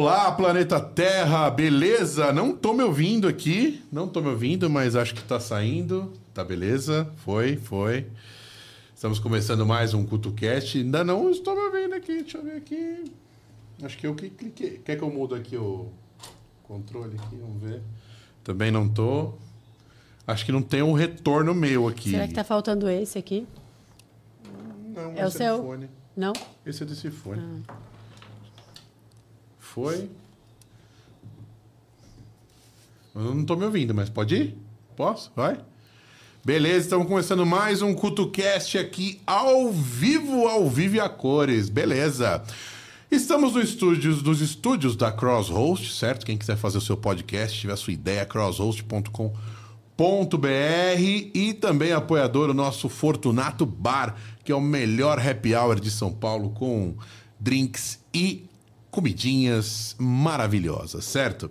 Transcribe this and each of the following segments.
Olá, planeta Terra, beleza? Não tô me ouvindo aqui, não tô me ouvindo, mas acho que tá saindo. Tá beleza? Foi, foi. Estamos começando mais um CutoCast. Ainda não estou me ouvindo aqui, deixa eu ver aqui. Acho que eu que cliquei. Quer que eu mudo aqui o controle aqui? Vamos ver. Também não tô. Acho que não tem um retorno meu aqui. Será que tá faltando esse aqui? Não, É o esse seu? do fone. Não? Esse é desse fone. Ah. Foi. Eu não tô me ouvindo, mas pode ir? Posso? Vai? Beleza, estamos começando mais um CutoCast aqui ao vivo, ao vivo e a cores. Beleza. Estamos no estúdios, nos estúdios da Crosshost, certo? Quem quiser fazer o seu podcast, tiver a sua ideia, crosshost.com.br e também apoiador o nosso Fortunato Bar, que é o melhor happy hour de São Paulo com drinks e comidinhas maravilhosas, certo?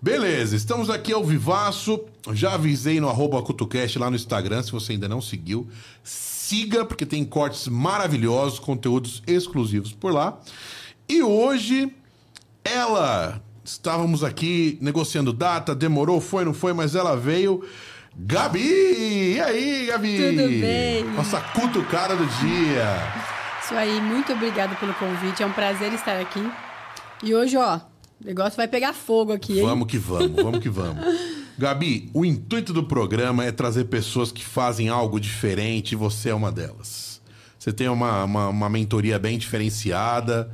Beleza, estamos aqui ao vivaço. Já avisei no arroba CutoCast lá no Instagram, se você ainda não seguiu. Siga, porque tem cortes maravilhosos, conteúdos exclusivos por lá. E hoje, ela. Estávamos aqui negociando data, demorou, foi, não foi, mas ela veio. Gabi! E aí, Gabi? Tudo bem? Nossa cutucada do dia. Isso aí, muito obrigado pelo convite. É um prazer estar aqui. E hoje, ó, o negócio vai pegar fogo aqui, hein? Vamos que vamos, vamos que vamos. Gabi, o intuito do programa é trazer pessoas que fazem algo diferente e você é uma delas. Você tem uma, uma, uma mentoria bem diferenciada.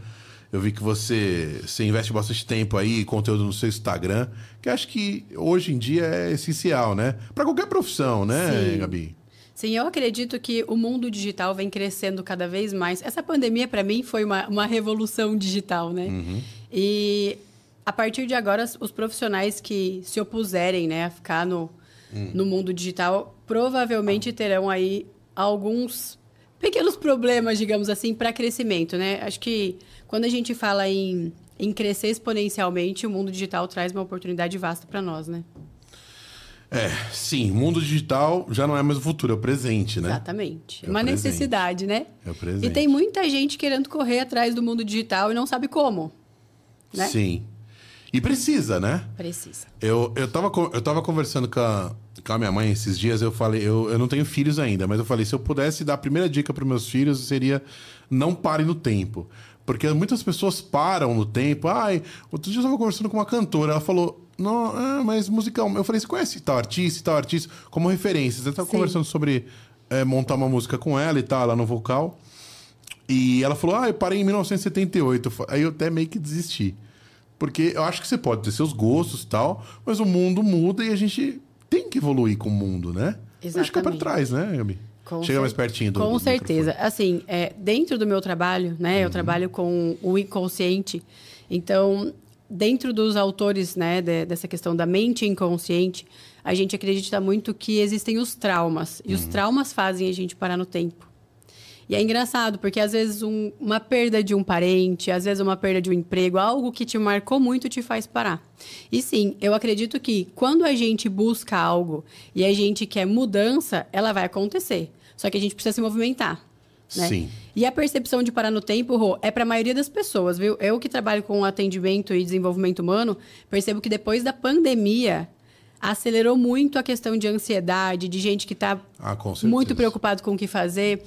Eu vi que você, você investe bastante tempo aí, conteúdo no seu Instagram, que acho que hoje em dia é essencial, né? Para qualquer profissão, né, Sim. Gabi? Sim, eu acredito que o mundo digital vem crescendo cada vez mais. Essa pandemia, para mim, foi uma, uma revolução digital, né? E a partir de agora, os- profissionais que se opuserem né, a ficar no, no mundo digital provavelmente terão aí alguns pequenos problemas, digamos assim, para crescimento, né? Acho que quando a gente fala em, em crescer exponencialmente, o mundo digital traz uma oportunidade vasta para nós, né? É, sim, o mundo digital já não é mais o futuro, é o presente, né? Exatamente. É o uma presente. necessidade, né? É o presente. E tem muita gente querendo correr atrás do mundo digital e não sabe como. né? Sim. E precisa, né? Precisa. Eu, eu, tava, eu tava conversando com a, com a minha mãe esses dias, eu falei, eu, eu não tenho filhos ainda, mas eu falei, se eu pudesse dar a primeira dica para meus filhos, seria não pare no tempo. Porque muitas pessoas param no tempo. Ai, outro dia eu tava conversando com uma cantora, ela falou, não, ah, mas musical. Eu falei, você conhece tal artista e tal artista como referências? Eu tava Sim. conversando sobre eh, montar uma música com ela e tal, ela no vocal. E ela falou, ah, eu parei em 1978. Eu fa- Aí eu até meio que desisti. Porque eu acho que você pode ter seus gostos e tal, mas o mundo muda e a gente tem que evoluir com o mundo, né? Não ficar pra Exatamente. trás, né, Gabi? Com Chega mais pertinho do Com do certeza. Assim, é, dentro do meu trabalho, né? Uhum. Eu trabalho com o inconsciente. Então, dentro dos autores, né, de- dessa questão da mente inconsciente, a gente acredita muito que existem os traumas. E os Uhum. traumas fazem a gente parar no tempo. E é engraçado, porque às vezes um- uma perda de um parente, às vezes uma perda de um emprego, algo que te marcou muito te faz parar. E sim, eu acredito que quando a gente busca algo e a gente quer mudança, ela vai acontecer. Só que a gente precisa se movimentar. Né? Sim. E a percepção de parar no tempo, Rô, é para a maioria das pessoas, viu? Eu que trabalho com atendimento e desenvolvimento humano, percebo que depois da pandemia acelerou muito a questão de ansiedade, de gente que está Ah, muito preocupado com o que fazer.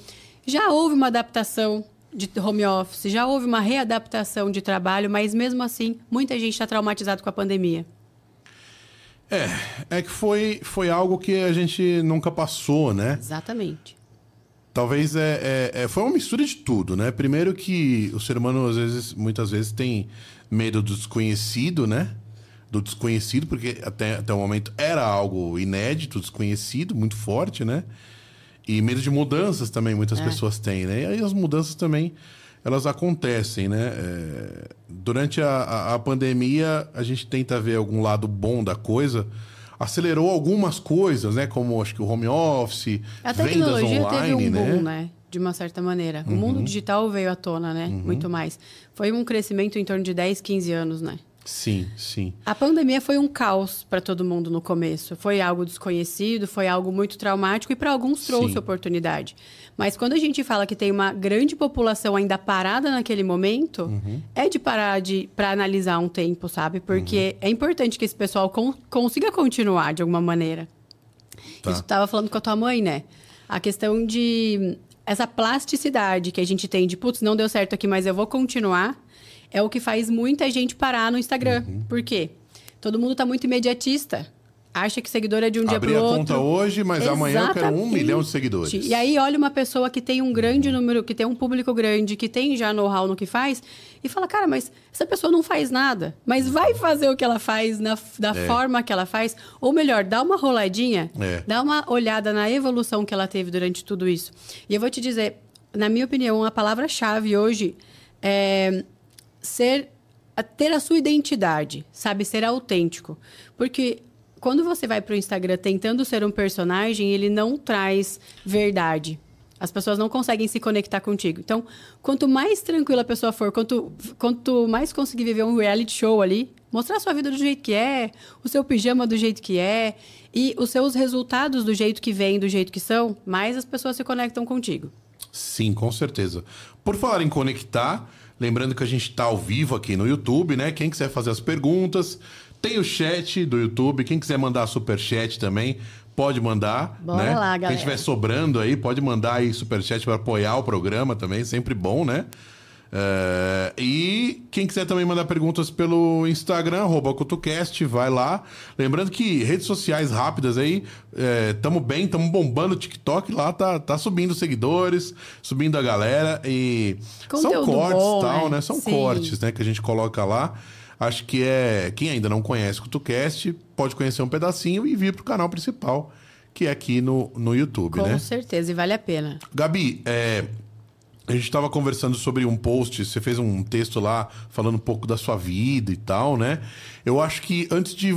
Já houve uma adaptação de home office, já houve uma readaptação de trabalho, mas mesmo assim, muita gente está traumatizado com a pandemia. É, é que foi, foi algo que a gente nunca passou, né? Exatamente. Talvez é, é- é- foi uma mistura de tudo, né? Primeiro que o ser humano, às vezes, muitas vezes, tem medo do desconhecido, né? Do desconhecido, porque até, até o momento era algo inédito, desconhecido, muito forte, né? E medo de mudanças também muitas pessoas têm, né? E aí as mudanças também, elas acontecem, né? É, durante a, a, a pandemia, a gente tenta ver algum lado bom da coisa. Acelerou algumas coisas, né? Como acho que o home office, A vendas online, teve um boom, né? né? De uma certa maneira. O mundo digital veio à tona, né? Muito mais. Foi um crescimento em torno de 10, 15 anos, né? Sim, sim. A pandemia foi um caos para todo mundo no começo. Foi algo desconhecido, foi algo muito traumático e para alguns trouxe Sim. oportunidade. Mas quando a gente fala que tem uma grande população ainda parada naquele momento, Uhum. é de parar de para analisar um tempo, sabe? Porque Uhum. é importante que esse pessoal con- consiga continuar de alguma maneira. Tá. Isso tava falando com a tua mãe, né? A questão de essa plasticidade que a gente tem de, putz, não deu certo aqui, mas eu vou continuar, é o que faz muita gente parar no Instagram. Uhum. Por quê? Todo mundo tá muito imediatista. Acha que seguidor é de um dia Abri pro a outro. conta hoje, mas amanhã eu quero um Exatamente. milhão de seguidores. E aí olha uma pessoa que tem um grande número, que tem um público grande, que tem já know-how no que faz, e fala, cara, mas essa pessoa não faz nada. Mas vai fazer o que ela faz na, da É. forma que ela faz. Ou melhor, dá uma roladinha, É. dá uma olhada na evolução que ela teve durante tudo isso. E eu vou te dizer, na minha opinião, a palavra-chave hoje é ser a- ter a sua identidade, sabe, ser autêntico. Porque quando você vai para o Instagram tentando ser um personagem, ele não traz verdade. As pessoas não conseguem se conectar contigo. Então, quanto mais tranquila a pessoa for, quanto, quanto mais conseguir viver um reality show ali, mostrar a sua vida do jeito que é, o seu pijama do jeito que é, e os seus resultados do jeito que vem, do jeito que são, mais as pessoas se conectam contigo. Sim, com certeza. Por falar em conectar, lembrando que a gente está ao vivo aqui no YouTube, né? Quem quiser fazer as perguntas, tem o chat do YouTube. Quem quiser mandar super chat também, pode mandar. Bora né? lá, Quem galera. estiver sobrando aí, pode mandar aí super chat para apoiar o programa também, sempre bom, né? É, e quem quiser também mandar perguntas pelo Instagram, arroba CutuCast, vai lá. Lembrando que redes sociais rápidas aí, é, tamo bem, tamo bombando o TikTok, lá tá, tá subindo seguidores, subindo a galera e são Conteúdo cortes bom, tal, né? né? São Sim. cortes, né, que a gente coloca lá. Acho que é, quem ainda não conhece o CutuCast, pode conhecer um pedacinho e vir pro canal principal, que é aqui no, no YouTube, Com né? certeza, e vale a pena. Gabi, é, a gente estava conversando sobre um post, você fez um texto lá falando um pouco da sua vida e tal, né? Eu acho que antes de.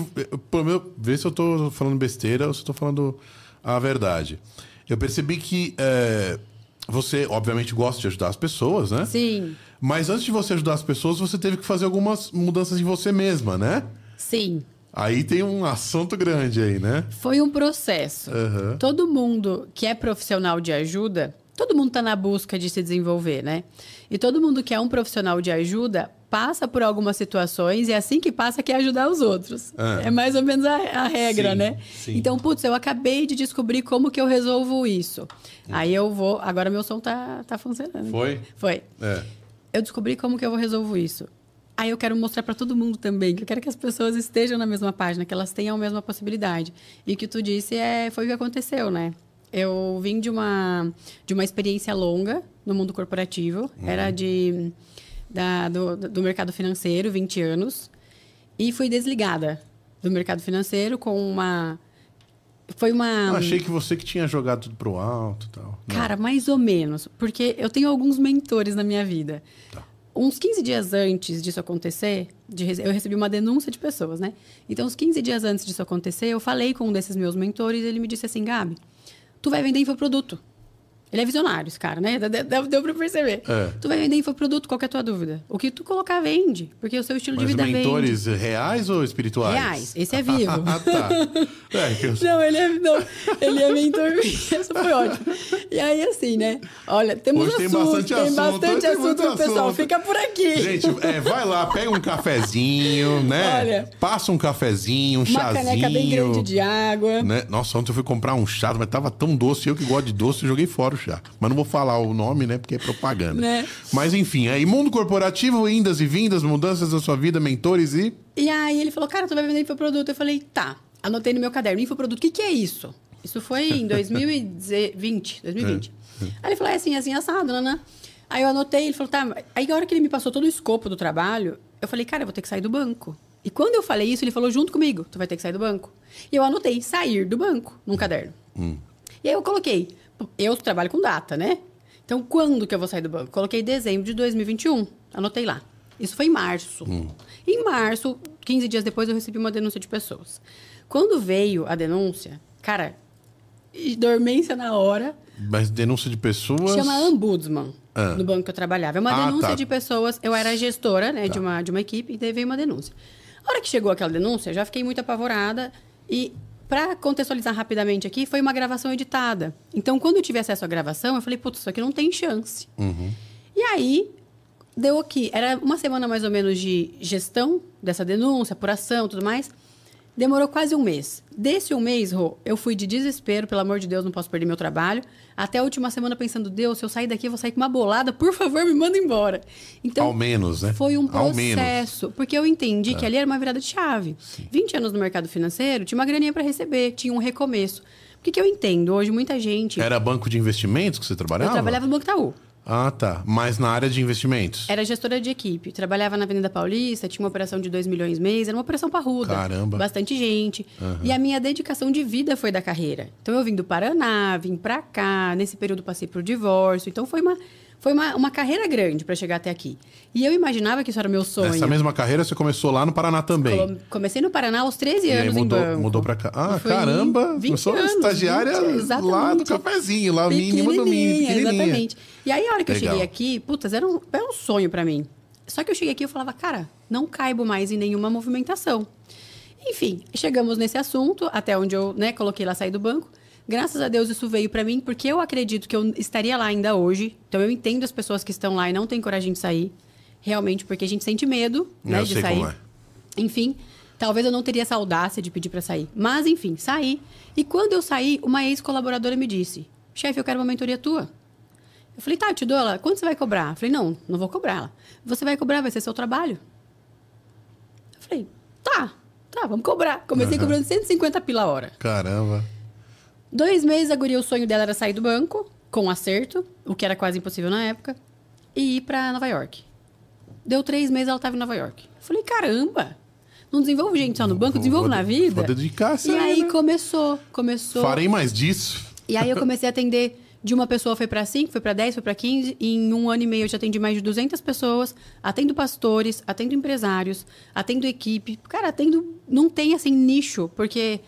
Pelo menos, ver se eu tô falando besteira ou se eu tô falando a verdade. Eu percebi que é, você, obviamente, gosta de ajudar as pessoas, né? Sim, Mas antes de você ajudar as pessoas, você teve que fazer algumas mudanças em você mesma, né? sim. Aí tem um assunto grande aí, né? Foi um processo. Aham. Todo mundo que é profissional de ajuda, todo mundo está na busca de se desenvolver, né? E todo mundo que é um profissional de ajuda passa por algumas situações e assim que passa quer ajudar os outros. Ah. É mais ou menos a, a regra, Sim, né? sim. Então, putz, eu acabei de descobrir como que eu resolvo isso. Aí eu vou. Agora meu som tá, tá funcionando. Foi? Foi. É. Eu descobri como que eu resolvo isso. Aí eu quero mostrar para todo mundo também, que eu quero que as pessoas estejam na mesma página, que elas tenham a mesma possibilidade. E o que tu disse é, foi o que aconteceu, né? Eu vim de uma, de uma experiência longa no mundo corporativo, era de, da, do, do mercado financeiro, 20 anos, e fui desligada do mercado financeiro com uma... Foi uma... Eu achei que você que tinha jogado tudo pro alto e tal. Não. Cara, mais ou menos. Porque eu tenho alguns mentores na minha vida. Tá. Uns 15 dias antes disso acontecer, de eu recebi uma denúncia de pessoas, né? Então, uns 15 dias antes disso acontecer, eu falei com um desses meus mentores e ele me disse assim: Gabi, tu vai vender infoproduto. Ele é visionário, esse cara, né? Deu, deu, pra perceber. É. Tu vai vender infoproduto, qual é a tua dúvida? O que tu colocar vende, porque o seu estilo Mas de vida vende. mentores reais ou espirituais? Reais, esse é vivo. ah, tá. É, eu... Não, ele é, não, ele é mentor. Isso foi ótimo. E aí, assim, né? Olha, temos Hoje tem assunto, bastante tem assunto, bastante tem assunto, muito pessoal. assunto. Fica por aqui. Gente, é, vai lá, pega um cafezinho, né? Olha. Passa um cafezinho, um Uma chazinho. caneca bem grande de água. né? Nossa, ontem eu fui comprar um chá, mas tava tão doce. Eu que gosto de doce, joguei fora Mas não vou falar o nome, né? Porque é propaganda. Né? Mas enfim, aí mundo corporativo, indas e vindas, mudanças da sua vida, mentores e. E aí ele falou, cara, tu vai vender infoproduto. Eu falei, tá. Anotei no meu caderno, infoproduto, o que, que é isso? Isso foi em 2020, 2020. Aí ele falou, é assim, assim, assado, né? Aí eu anotei, ele falou, tá. Aí a hora que ele me passou todo o escopo do trabalho, eu falei, cara, eu vou ter que sair do banco. E quando eu falei isso, ele falou junto comigo, tu vai ter que sair do banco. E eu anotei, sair do banco, num caderno. E aí eu coloquei, eu trabalho com data, né? Então, quando que eu vou sair do banco? Coloquei dezembro de 2021. Anotei lá. Isso foi em março. Em março, 15 dias depois, eu recebi uma denúncia de pessoas. Quando veio a denúncia, cara, dormência na hora, Mas denúncia de pessoas. chama ombudsman. no banco que eu trabalhava. É uma Ah, denúncia tá. de pessoas. Eu era gestora né, de, uma, de uma equipe e daí veio uma denúncia. A hora que chegou aquela denúncia, eu já fiquei muito apavorada. E, para contextualizar rapidamente aqui, foi uma gravação editada. Então, quando eu tive acesso à gravação, eu falei, putz, isso aqui não tem chance. E aí, deu aqui. Era uma semana mais ou menos de gestão dessa denúncia, apuração tudo mais. Demorou quase um mês. Desse um mês, Rô, eu fui de desespero, pelo amor de Deus, não posso perder meu trabalho. Até a última semana pensando, Deus, se eu sair daqui, eu vou sair com uma bolada, por favor, me manda embora. Então, Ao menos, né? foi um processo. Porque eu entendi que ali era uma virada de chave. 20 anos no mercado financeiro, tinha uma graninha para receber, tinha um recomeço. O que, que eu entendo? Hoje, muita gente. Era banco de investimentos que você trabalhava? eu trabalhava no Banco Itaú. Ah, tá. Mas na área de investimentos. Era gestora de equipe. Trabalhava na Avenida Paulista, tinha uma operação de 2 milhões mês, era uma operação parruda. Caramba. Bastante gente. E a minha dedicação de vida foi da carreira. Então eu vim do Paraná, vim pra cá, nesse período passei por divórcio. Então foi uma, foi uma, uma carreira grande para chegar até aqui. E eu imaginava que isso era meu sonho. Nessa mesma carreira você começou lá no Paraná também. Comecei no Paraná aos 13 E anos aí em mudou, banco. mudou pra cá. Ah, caramba! 20 Começou anos, estagiária 20, lá do cafezinho, lá o mínimo do mínimo. Exatamente. E aí, a hora que Legal. eu cheguei aqui, putas, era um, era um sonho pra mim. Só que eu cheguei aqui e eu falava, cara, não caibo mais em nenhuma movimentação. Enfim, chegamos nesse assunto, até onde eu né, coloquei lá sair do banco. Graças a Deus isso veio pra mim, porque eu acredito que eu estaria lá ainda hoje. Então eu entendo as pessoas que estão lá e não têm coragem de sair. Realmente, porque a gente sente medo né, Eu de sei sair. como é. Enfim, talvez eu não teria essa audácia de pedir pra sair. Mas, enfim, saí. E quando eu saí, uma ex-colaboradora me disse: chefe, eu quero uma mentoria tua. Eu falei, tá, eu te dou ela. Quanto você vai cobrar? Eu falei, não, não vou cobrar ela. Você vai cobrar, vai ser seu trabalho. Eu falei, tá, tá, vamos cobrar. Comecei cobrando 150 pila a hora. Caramba. Dois meses, a guria, o sonho dela era sair do banco, com acerto, o que era quase impossível na época, e ir pra Nova York. Deu três meses, ela tava em Nova York. Falei, caramba, não desenvolvo gente só no banco, desenvolvo na vida. vou dedicar E aí, aí né? começou, começou. Farei mais disso. E aí eu comecei a atender de uma pessoa foi para 5, foi para 10, foi para 15, e em um ano e meio eu já atendi mais de 200 pessoas, atendo pastores, atendo empresários, atendo equipe. Cara, atendo não tem assim nicho, porque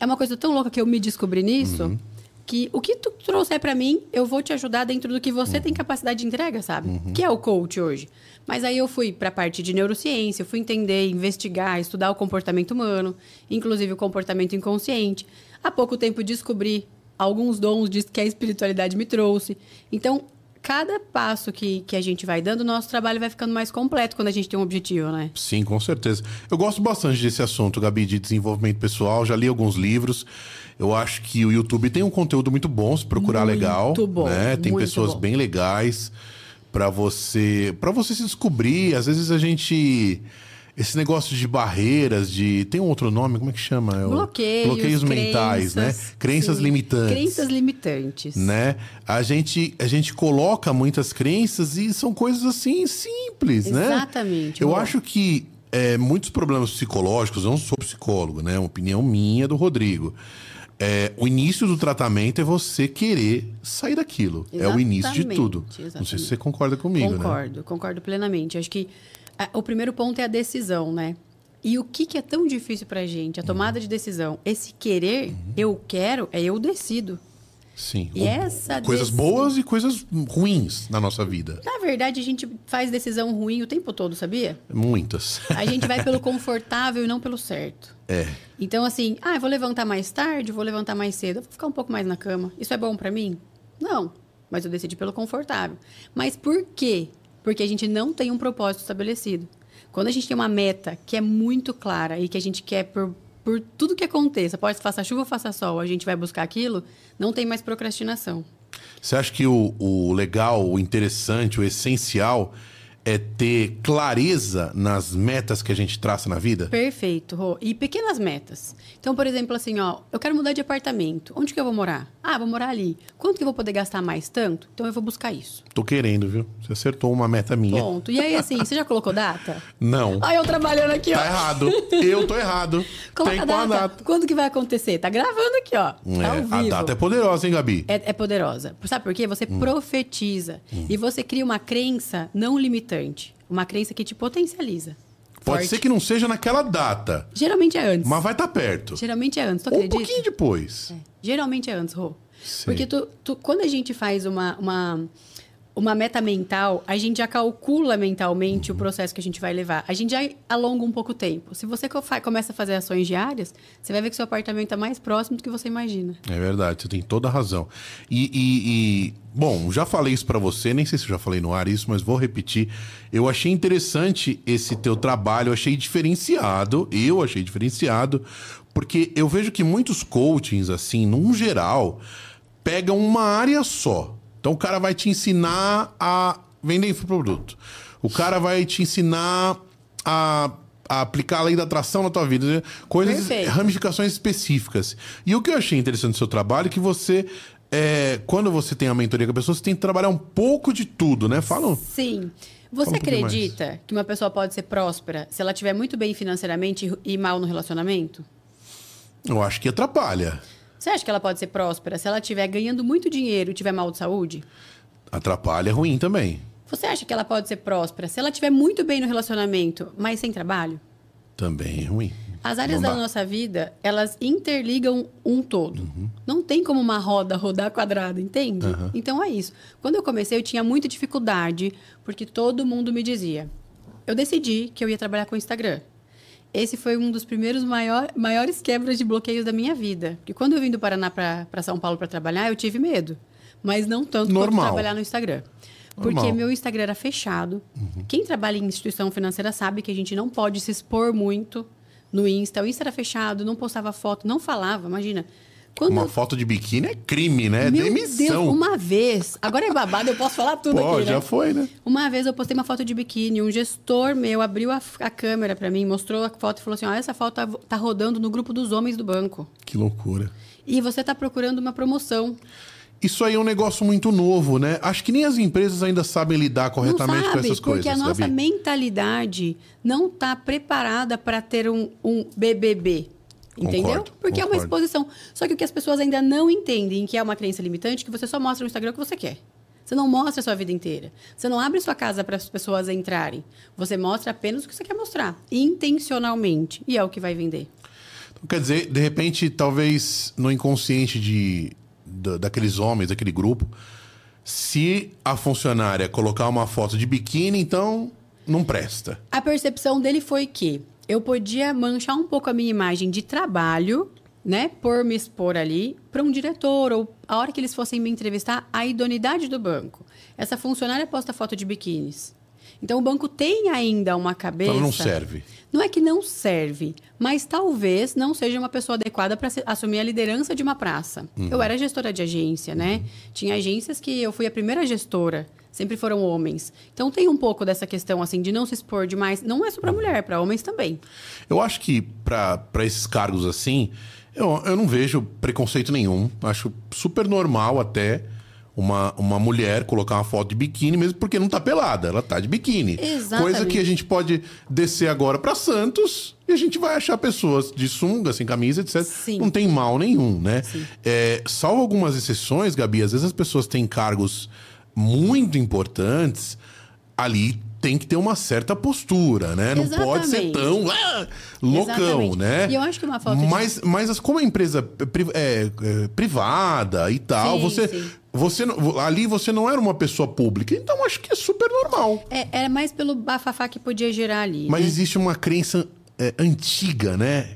é uma coisa tão louca que eu me descobri nisso, Uhum. que o que tu trouxer para mim, eu vou te ajudar dentro do que você Uhum. tem capacidade de entrega, sabe? Que é o coach hoje. Mas aí eu fui para a parte de neurociência, eu fui entender, investigar, estudar o comportamento humano, inclusive o comportamento inconsciente. Há pouco tempo descobri alguns dons que a espiritualidade me trouxe. Então, cada passo que, que a gente vai dando, o nosso trabalho vai ficando mais completo quando a gente tem um objetivo, né? Sim, com certeza. Eu gosto bastante desse assunto, Gabi, de desenvolvimento pessoal. Já li alguns livros. Eu acho que o YouTube tem um conteúdo muito bom, se procurar Muito legal. bom, né? Tem muito pessoas bom. bem legais para você, para você se descobrir. Às vezes a gente esse negócio de barreiras, de tem um outro nome, como é que chama? É Bloqueios, bloqueios mentais, né? crenças, Crenças sim. limitantes. Crenças limitantes. né? A gente, a gente coloca muitas crenças e são coisas assim simples, né? Exatamente, Eu acho que é, muitos problemas psicológicos, eu não sou psicólogo, né? Uma opinião minha do Rodrigo. É, o início do tratamento é você querer sair daquilo. É o início de Exatamente, tudo. Não sei se exatamente. você concorda comigo, né? Concordo, concordo plenamente. Acho que o primeiro ponto é a decisão, né? E o que, que é tão difícil pra gente? A tomada de decisão. Esse querer, eu quero, é eu decido. Sim. E essa coisas boas e coisas ruins na nossa vida. Na verdade, a gente faz decisão ruim o tempo todo, sabia? Muitas. A gente vai pelo confortável e não pelo certo. É. Então, assim, ah, eu vou levantar mais tarde, vou levantar mais cedo, vou ficar um pouco mais na cama. Isso é bom pra mim? Não. Mas eu decidi pelo confortável. Mas por quê? Porque a gente não tem um propósito estabelecido. Quando a gente tem uma meta que é muito clara e que a gente quer por, por tudo que aconteça, pode faça chuva ou faça sol, a gente vai buscar aquilo, não tem mais procrastinação. Você acha que o, o legal, o interessante, o essencial é ter clareza nas metas que a gente traça na vida? Perfeito, Rô. E pequenas metas. Então, por exemplo, assim, ó, eu quero mudar de apartamento. Onde que eu vou morar? Ah, vou morar ali. Quanto que eu vou poder gastar mais tanto? Então eu vou buscar isso. Tô querendo, viu? Você acertou uma meta minha. Ponto. E aí, assim, você já colocou data? Não. Olha eu trabalhando aqui, ó. Tá errado. Eu tô errado. Coloca Tem data. data. Quando que vai acontecer? Tá gravando aqui, ó. Tá É, a data é poderosa, hein, Gabi? É, é poderosa. Sabe por quê? Você Hum. profetiza. E você cria uma crença não limitante. Uma crença que te potencializa. Pode Forte. ser que não seja naquela data, Geralmente é antes. mas vai estar perto. Geralmente é antes, tu Ou um acredita? pouquinho depois. É, Geralmente é antes, Rô. Sei. Porque tu, tu- quando a gente faz uma, uma, uma meta mental, a gente já calcula mentalmente Uhum. o processo que a gente vai levar. A gente já alonga um pouco o tempo. Se você começa a fazer ações diárias, você vai ver que seu apartamento é mais próximo do que você imagina. É verdade, você tem toda a razão. E, e- e, bom, já falei isso pra você, nem sei se eu já falei no ar isso, mas vou repetir. Eu achei interessante esse teu trabalho, eu achei diferenciado, eu achei diferenciado, porque eu vejo que muitos coachings, assim, num geral, pegam uma área só. Então o cara vai te ensinar a vender infoproduto. O cara vai te ensinar a, a aplicar a lei da atração na tua vida. Coisas, Perfeito. ramificações específicas. E o que eu achei interessante do seu trabalho é que você, é, quando você tem a mentoria com a pessoa, você tem que trabalhar um pouco de tudo, né? Fala. Sim. Você Fala um pouquinho mais. acredita que uma pessoa pode ser próspera se ela estiver muito bem financeiramente e mal no relacionamento? Eu acho que atrapalha. Você acha que ela pode ser próspera se ela estiver ganhando muito dinheiro e tiver mal de saúde? Atrapalha é ruim também. Você acha que ela pode ser próspera se ela estiver muito bem no relacionamento, mas sem trabalho? Também é ruim. As áreas da nossa vida, elas interligam um todo. Não tem como uma roda rodar quadrada, entende? Então é isso. Quando eu comecei, eu tinha muita dificuldade, porque todo mundo me dizia. Eu decidi que eu ia trabalhar com o Instagram. Esse foi um dos primeiros maior, maiores quebras de bloqueios da minha vida. Porque quando eu vim do Paraná para São Paulo para trabalhar, eu tive medo. Mas não tanto quanto Normal. trabalhar no Instagram. Porque Normal. meu Instagram era fechado. Quem trabalha em instituição financeira sabe que a gente não pode se expor muito no Insta. O Insta era fechado, não postava foto, não falava, imagina. Quando Uma eu- foto de biquíni é crime, né? É Meu demissão. Deus, uma vez. Agora é babado, eu posso falar tudo Pô, aqui, né? já foi, né? Uma vez eu postei uma foto de biquíni, um gestor meu abriu a, a câmera pra mim, mostrou a foto e falou assim: ó, essa foto tá, tá rodando no grupo dos homens do banco. Que loucura. E você tá procurando uma promoção. Isso aí é um negócio muito novo, né? Acho que nem as empresas ainda sabem lidar corretamente não com sabe, essas porque coisas. a nossa mentalidade não tá preparada para ter um, um BBB. Entendeu? Concordo, porque é uma concordo. exposição. Só que o que as pessoas ainda não entendem, que é uma crença limitante, que você só mostra no Instagram o que você quer. Você não mostra a sua vida inteira. Você não abre sua casa para as pessoas entrarem. Você mostra apenas o que você quer mostrar, intencionalmente. E é o que vai vender. Então, quer dizer, de repente, talvez no inconsciente de, da- daqueles homens, daquele grupo, se a funcionária colocar uma foto de biquíni, então não presta. A percepção dele foi que eu podia manchar um pouco a minha imagem de trabalho, né, por me expor ali para um diretor ou a hora que eles fossem me entrevistar, a idoneidade do banco. Essa funcionária posta foto de biquínis. Então o banco tem ainda uma cabeça. Então não serve. Não é que não serve, mas talvez não seja uma pessoa adequada para assumir a liderança de uma praça. Uhum. Eu era gestora de agência, né? Tinha agências que eu fui a primeira gestora, sempre foram homens. Então tem um pouco dessa questão assim de não se expor demais. Não é só para mulher, para homens também. Eu acho que para esses cargos assim, eu, eu não vejo preconceito nenhum. Acho super normal até uma, uma mulher colocar uma foto de biquíni, mesmo porque não tá pelada, ela tá de biquíni. Exatamente. Coisa que a gente pode descer agora para Santos e a gente vai achar pessoas de sunga, sem camisa, etc. Sim. Não tem mal nenhum, né? É, salvo algumas exceções, Gabi, às vezes as pessoas têm cargos muito importantes, ali tem que ter uma certa postura, né? Não pode ser tão ah, loucão, Exatamente. né? E eu acho que uma de- mas, mas as- como a empresa pri- é, é, privada e tal, Sim, você, sim. você não- ali você não era uma pessoa pública, então acho que é super normal. É, era mais pelo bafafá que podia gerar ali. Mas né? existe uma crença é, antiga, né?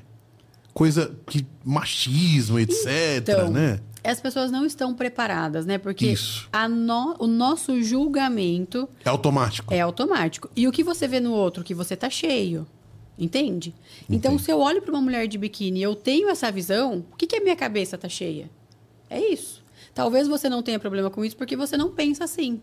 Coisa que machismo, etc, Então, né? As pessoas não estão preparadas, né? Porque no- o nosso julgamento É automático. É automático. E o que você vê no outro, que você tá cheio. Entende? Então, se eu olho para uma mulher de biquíni e eu tenho essa visão, o que, que a minha cabeça tá cheia? É isso. Talvez você não tenha problema com isso porque você não pensa assim.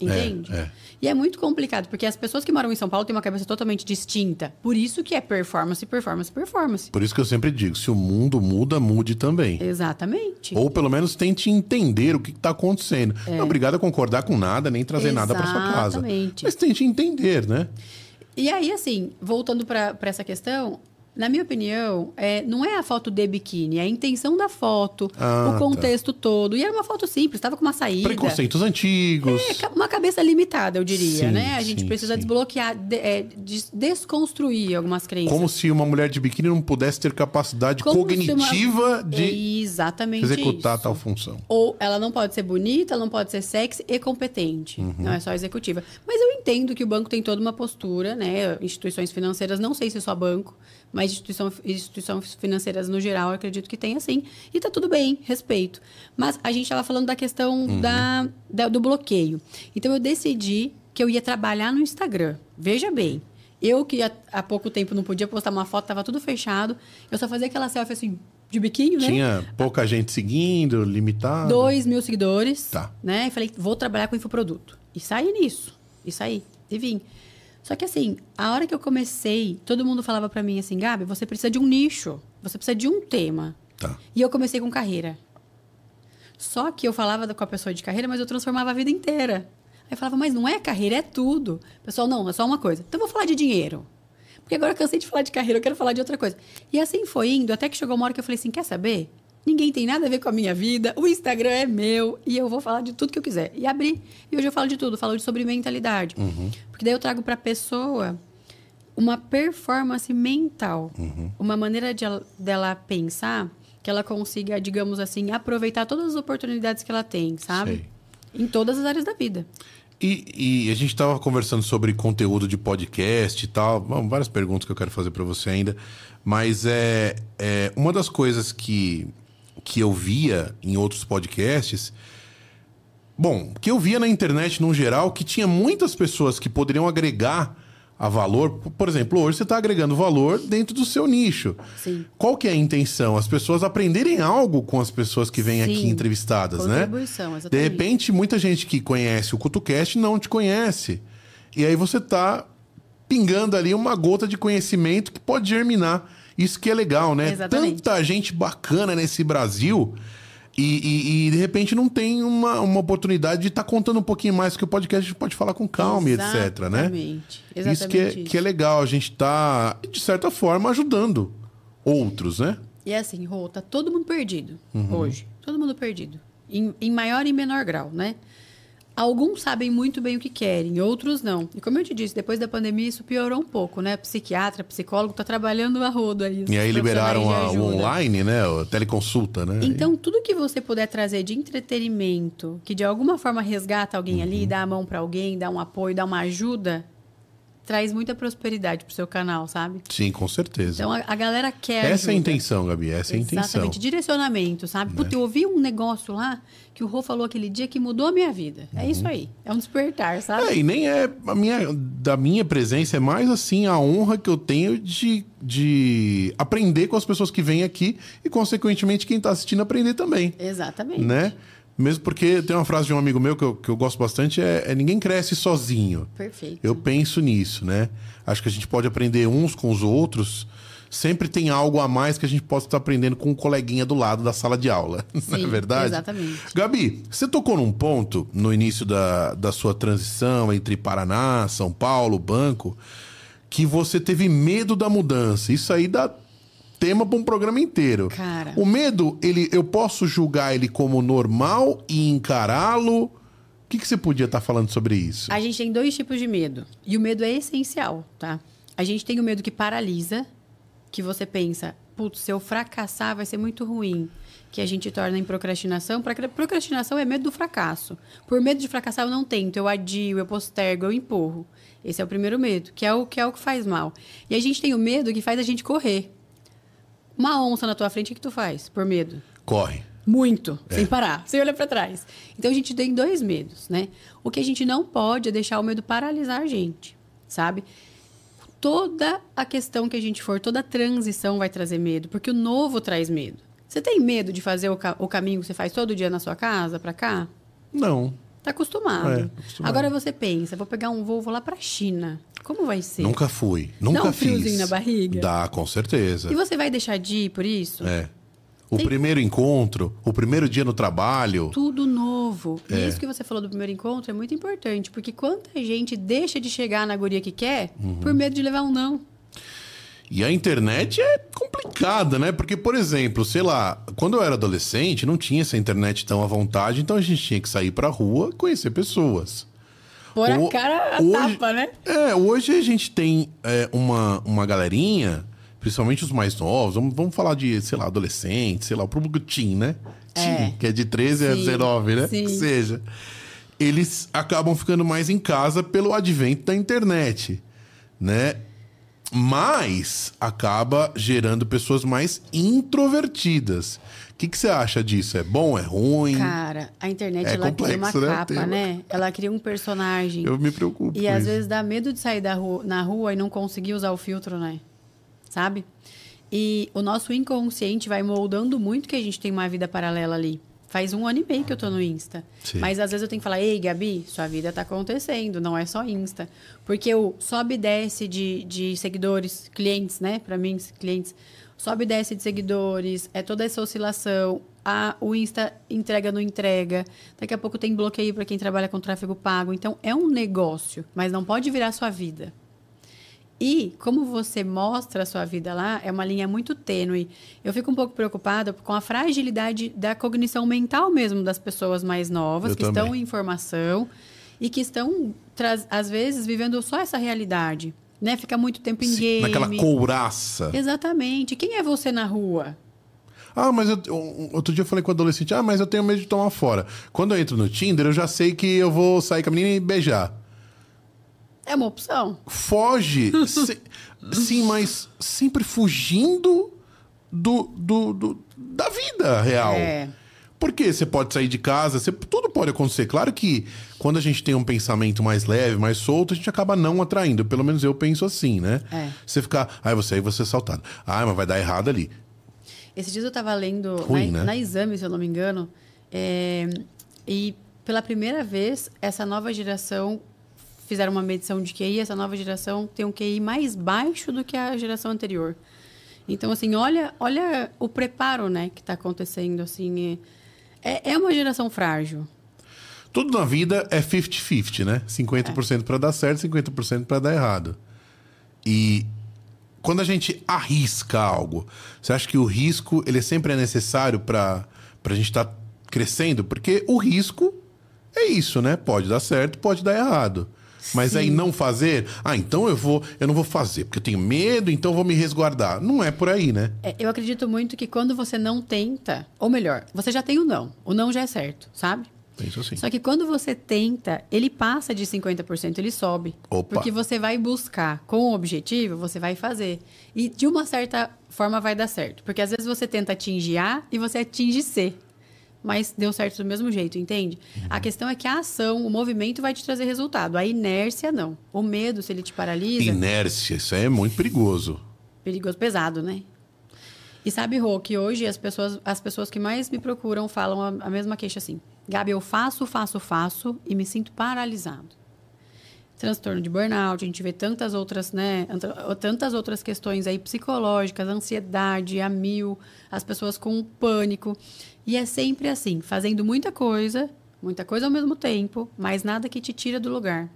Entende? é. E é muito complicado, porque as pessoas que moram em São Paulo têm uma cabeça totalmente distinta. Por isso que é performance, performance, performance. Por isso que eu sempre digo, se o mundo muda, mude também. Exatamente. Ou pelo menos tente entender o que está acontecendo. Não é obrigado a concordar com nada, nem trazer nada para sua casa. Exatamente. Mas tente entender, né? E aí, assim, voltando para essa questão, Na minha opinião, é, não é a foto de biquíni, é a intenção da foto, Ah, o tá. contexto todo. E era uma foto simples, estava com uma saída. Preconceitos antigos. É, uma cabeça limitada, eu diria, Sim, né? A gente sim, precisa sim. desbloquear, de- é, des- desconstruir algumas crenças. Como se uma mulher de biquíni não pudesse ter capacidade Como se uma- cognitiva de exatamente executar isso. tal função. Ou ela não pode ser bonita, ela não pode ser sexy e competente. Uhum. Não é só executiva. Mas eu entendo que o banco tem toda uma postura, né? Instituições financeiras, não sei se é só banco, mas instituição, instituições financeiras no geral, eu acredito que tem assim. E tá tudo bem, respeito. Mas a gente estava falando da questão Uhum. da, da- do bloqueio. Então eu decidi que eu ia trabalhar no Instagram. Veja bem. Eu que há, pouco tempo não podia postar uma foto, tava tudo fechado. Eu só fazia aquela selfie assim, de biquinho, né? Tinha pouca gente seguindo, limitado. 2 mil seguidores. Tá. Né? E falei, vou trabalhar com infoproduto. E saí nisso. E saí. E vim. Só que assim, a hora que eu comecei, todo mundo falava pra mim assim, Gabi, você precisa de um nicho. Você precisa de um tema. Tá. E eu comecei com carreira. Só que eu falava com a pessoa de carreira, mas eu transformava a vida inteira. Aí eu falava, mas não é carreira, é tudo. Pessoal, não, é só uma coisa. Então eu vou falar de dinheiro. Porque agora eu cansei de falar de carreira, eu quero falar de outra coisa. E assim foi indo, até que chegou uma hora que eu falei assim: quer saber? Ninguém tem nada a ver com a minha vida, o Instagram é meu e eu vou falar de tudo que eu quiser. E abri. E hoje eu falo de tudo, falo sobre mentalidade. Porque daí eu trago para a pessoa uma performance mental, uma maneira de ela- dela pensar que ela consiga, digamos assim, aproveitar todas as oportunidades que ela tem, sabe? Em todas as áreas da vida. E, e a gente estava conversando sobre conteúdo de podcast e tal. Bom, várias perguntas que eu quero fazer para você ainda. Mas é, é uma das coisas que, que eu via em outros podcasts. Bom, que eu via na internet no geral que tinha muitas pessoas que poderiam agregar a valor. Por exemplo, hoje você está agregando valor dentro do seu nicho. Sim. Qual que é a intenção? As pessoas aprenderem algo com as pessoas que vêm aqui Sim. entrevistadas, né? Contribuição, De exatamente. repente, muita gente que conhece o CutuCast não te conhece. E aí você tá pingando ali uma gota de conhecimento que pode germinar. Isso que é legal, né? Exatamente. Tanta gente bacana nesse Brasil e, e- e, de repente não tem uma, uma oportunidade de estar contando um pouquinho mais, que o podcast a gente pode falar com calma e etc, né? Exatamente. isso Exatamente que é, isso. que é legal, a gente tá, de certa forma, ajudando outros, né? E é assim, Rô, tá todo mundo perdido Uhum. hoje. Todo mundo perdido. Em, em maior e menor grau, né? Alguns sabem muito bem o que querem, outros não. E como eu te disse, depois da pandemia isso piorou um pouco, né? Psiquiatra, psicólogo, tá trabalhando a rodo aí. E aí liberaram a- o online, né? A teleconsulta, né? Então, tudo que você puder trazer de entretenimento, que de alguma forma resgata alguém Uhum. ali, dá a mão para alguém, dá um apoio, dá uma ajuda, traz muita prosperidade pro seu canal, sabe? Sim, com certeza. Então, a, a galera quer Essa é a ajuda. intenção, Gabi. Essa é a intenção. Né? Exatamente, direcionamento, sabe? Puta, eu ouvi um negócio lá que o Rô falou aquele dia que mudou a minha vida. É isso aí. É um despertar, sabe? Uhum. É, e nem é a minha, da minha presença, é mais assim a honra que eu tenho de, de aprender com as pessoas que vêm aqui e, consequentemente, quem está assistindo aprender também. Exatamente. Né? Mesmo porque tem uma frase de um amigo meu que eu, que eu gosto bastante: é, é ninguém cresce sozinho. Perfeito. Eu penso nisso, né? Acho que a gente pode aprender uns com os outros. Sempre tem algo a mais que a gente possa estar aprendendo com um coleguinha do lado da sala de aula. não é Sim, verdade? exatamente. Gabi, você tocou num ponto no início da, da sua transição entre Paraná, São Paulo, banco, que você teve medo da mudança. Isso aí dá tema para um programa inteiro. Cara. O medo, ele, eu posso julgar ele como normal e encará-lo? O que, que você podia estar falando sobre isso? A gente tem dois tipos de medo. E o medo é essencial, tá? A gente tem o medo que paralisa, que você pensa, putz, se eu fracassar vai ser muito ruim. Que a gente torna em procrastinação. Procrastinação é medo do fracasso. Por medo de fracassar, eu não tento, eu adio, eu postergo, eu empurro. Esse é o primeiro medo, que é o que, é o que faz mal. E a gente tem o medo que faz a gente correr. Uma onça na tua frente, o que tu faz? Por medo. Corre. Muito, É. sem parar, sem olhar para trás. Então a gente tem dois medos, né? O que a gente não pode é deixar o medo paralisar a gente, sabe? Toda a questão que a gente for, toda a transição vai trazer medo, porque o novo traz medo. Você tem medo de fazer o, ca- o caminho que você faz todo dia na sua casa para cá? Não. Tá acostumado. É, acostumado. Agora você pensa, vou pegar um voo vou lá para China. Como vai ser? Nunca fui. Nunca Dá um fiz. friozinho na barriga? Dá, com certeza. E você vai deixar de ir por isso? É. O Tem- primeiro encontro, o primeiro dia no trabalho. tudo novo. É. E isso que você falou do primeiro encontro é muito importante, porque quanta gente deixa de chegar na guria que quer Uhum. por medo de levar um não. E a internet é complicada, né? Porque, por exemplo, sei lá, quando eu era adolescente, não tinha essa internet tão à vontade, então a gente tinha que sair pra rua conhecer pessoas. Por O- a cara a hoje- tapa, né? É, hoje a gente tem é, uma, uma galerinha, principalmente os mais novos, vamos, vamos falar de, sei lá, adolescentes, sei lá, o público teen, né? Teen, É. que é de 13 a Sim, 19, né? sim. Que seja. Eles acabam ficando mais em casa pelo advento da internet, né? Mas acaba gerando pessoas mais introvertidas. O que, que você acha disso? É bom? É ruim? Cara, a internet É ela cria uma complexo, né, capa, né? Ela cria um personagem. Eu me preocupo. E às isso. vezes dá medo de sair da rua, na rua e não conseguir usar o filtro, né? Sabe? E o nosso inconsciente vai moldando muito que a gente tem uma vida paralela ali. Faz um ano e meio que eu tô no Insta. Sim. Mas às vezes eu tenho que falar, ei, Gabi, sua vida tá acontecendo, não é só Insta. Porque o sobe e desce de, de seguidores, clientes, né? Pra mim, clientes. Sobe e desce de seguidores, é toda essa oscilação. A, o Insta entrega não entrega. Daqui a pouco tem bloqueio para quem trabalha com tráfego pago. Então é um negócio, mas não pode virar sua vida. E como você mostra a sua vida lá, é uma linha muito tênue. Eu fico um pouco preocupada com a fragilidade da cognição mental mesmo das pessoas mais novas, Eu que também. estão em formação e que estão, às vezes, vivendo só essa realidade. Né? Fica muito tempo em Sim, game. Naquela couraça. Exatamente. Quem é você na rua? Ah, mas eu, outro dia eu falei com o adolescente, ah, mas eu tenho medo de tomar fora. Quando eu entro no Tinder, eu já sei que eu vou sair com a menina e beijar. É uma opção. Foge. se- sim, mas sempre fugindo do, do, do- da vida real. É. Porque você pode sair de casa, você- tudo pode acontecer. Claro que quando a gente tem um pensamento mais leve, mais solto, a gente acaba não atraindo. Pelo menos eu penso assim, né? É. Você ficar, ai, você aí você é assaltado. Ah, mas vai dar errado ali. Esses dias eu estava lendo Ruim, na, né? na exame, se eu não me engano, é, e pela primeira vez essa nova geração fizeram uma medição de QI, essa nova geração tem um QI mais baixo do que a geração anterior. Então assim, olha, olha o preparo, né, que está acontecendo assim. É, é uma geração frágil. Tudo na vida é 50-50, né? 50% pra dar certo, 50% pra dar errado. E quando a gente arrisca algo, você acha que o risco ele sempre é necessário para a gente estar crescendo? Porque o risco é isso, né? Pode dar certo, pode dar errado. Mas Sim. aí não fazer, ah, então eu vou, eu não vou fazer, porque eu tenho medo, então eu vou me resguardar. Não é por aí, né? É, eu acredito muito que quando você não tenta, ou melhor, você já tem o não. O não já é certo, sabe? Penso assim. Só que quando você tenta, ele passa de 50%, ele sobe. Opa. Porque você vai buscar com o objetivo, você vai fazer. E de uma certa forma vai dar certo. Porque às vezes você tenta atingir A e você atinge C. Mas deu certo do mesmo jeito, entende? A questão é que a ação, o movimento vai te trazer resultado. A inércia, não. O medo, se ele te paralisa, Inércia, isso aí é muito perigoso. perigoso, pesado, né? E sabe, Rô, que hoje as pessoas, as pessoas que mais me procuram falam a, a mesma queixa assim. Gabi, eu faço, faço, faço e me sinto paralisado. Transtorno de burnout, a gente vê tantas outras, né? ant- Tantas outras questões aí psicológicas, ansiedade, a mil, as pessoas com pânico. E é sempre assim, fazendo muita coisa, muita coisa ao mesmo tempo, mas nada que te tira do lugar.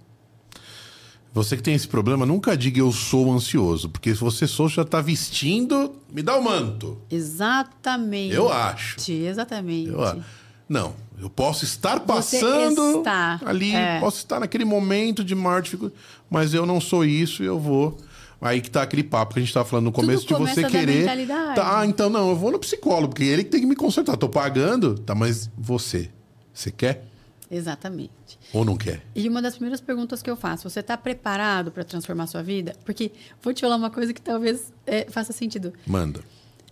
Você que tem esse problema, nunca diga eu sou ansioso, porque se você sou, já tá vestindo, me dá o manto. Exatamente. Eu acho. Exatamente. Eu, não, eu posso estar passando está, ali, é. posso estar naquele momento de maior dificuldade, mas eu não sou isso e eu vou. Aí que tá aquele papo que a gente tava falando no começo de começa você querer. Tá, ah, então não, eu vou no psicólogo, porque ele que tem que me consertar. Tô pagando, tá, mas você, você quer Exatamente. ou não quer? E uma das primeiras perguntas que eu faço, você está preparado para transformar sua vida? Porque vou te falar uma coisa que talvez é, faça sentido. Manda.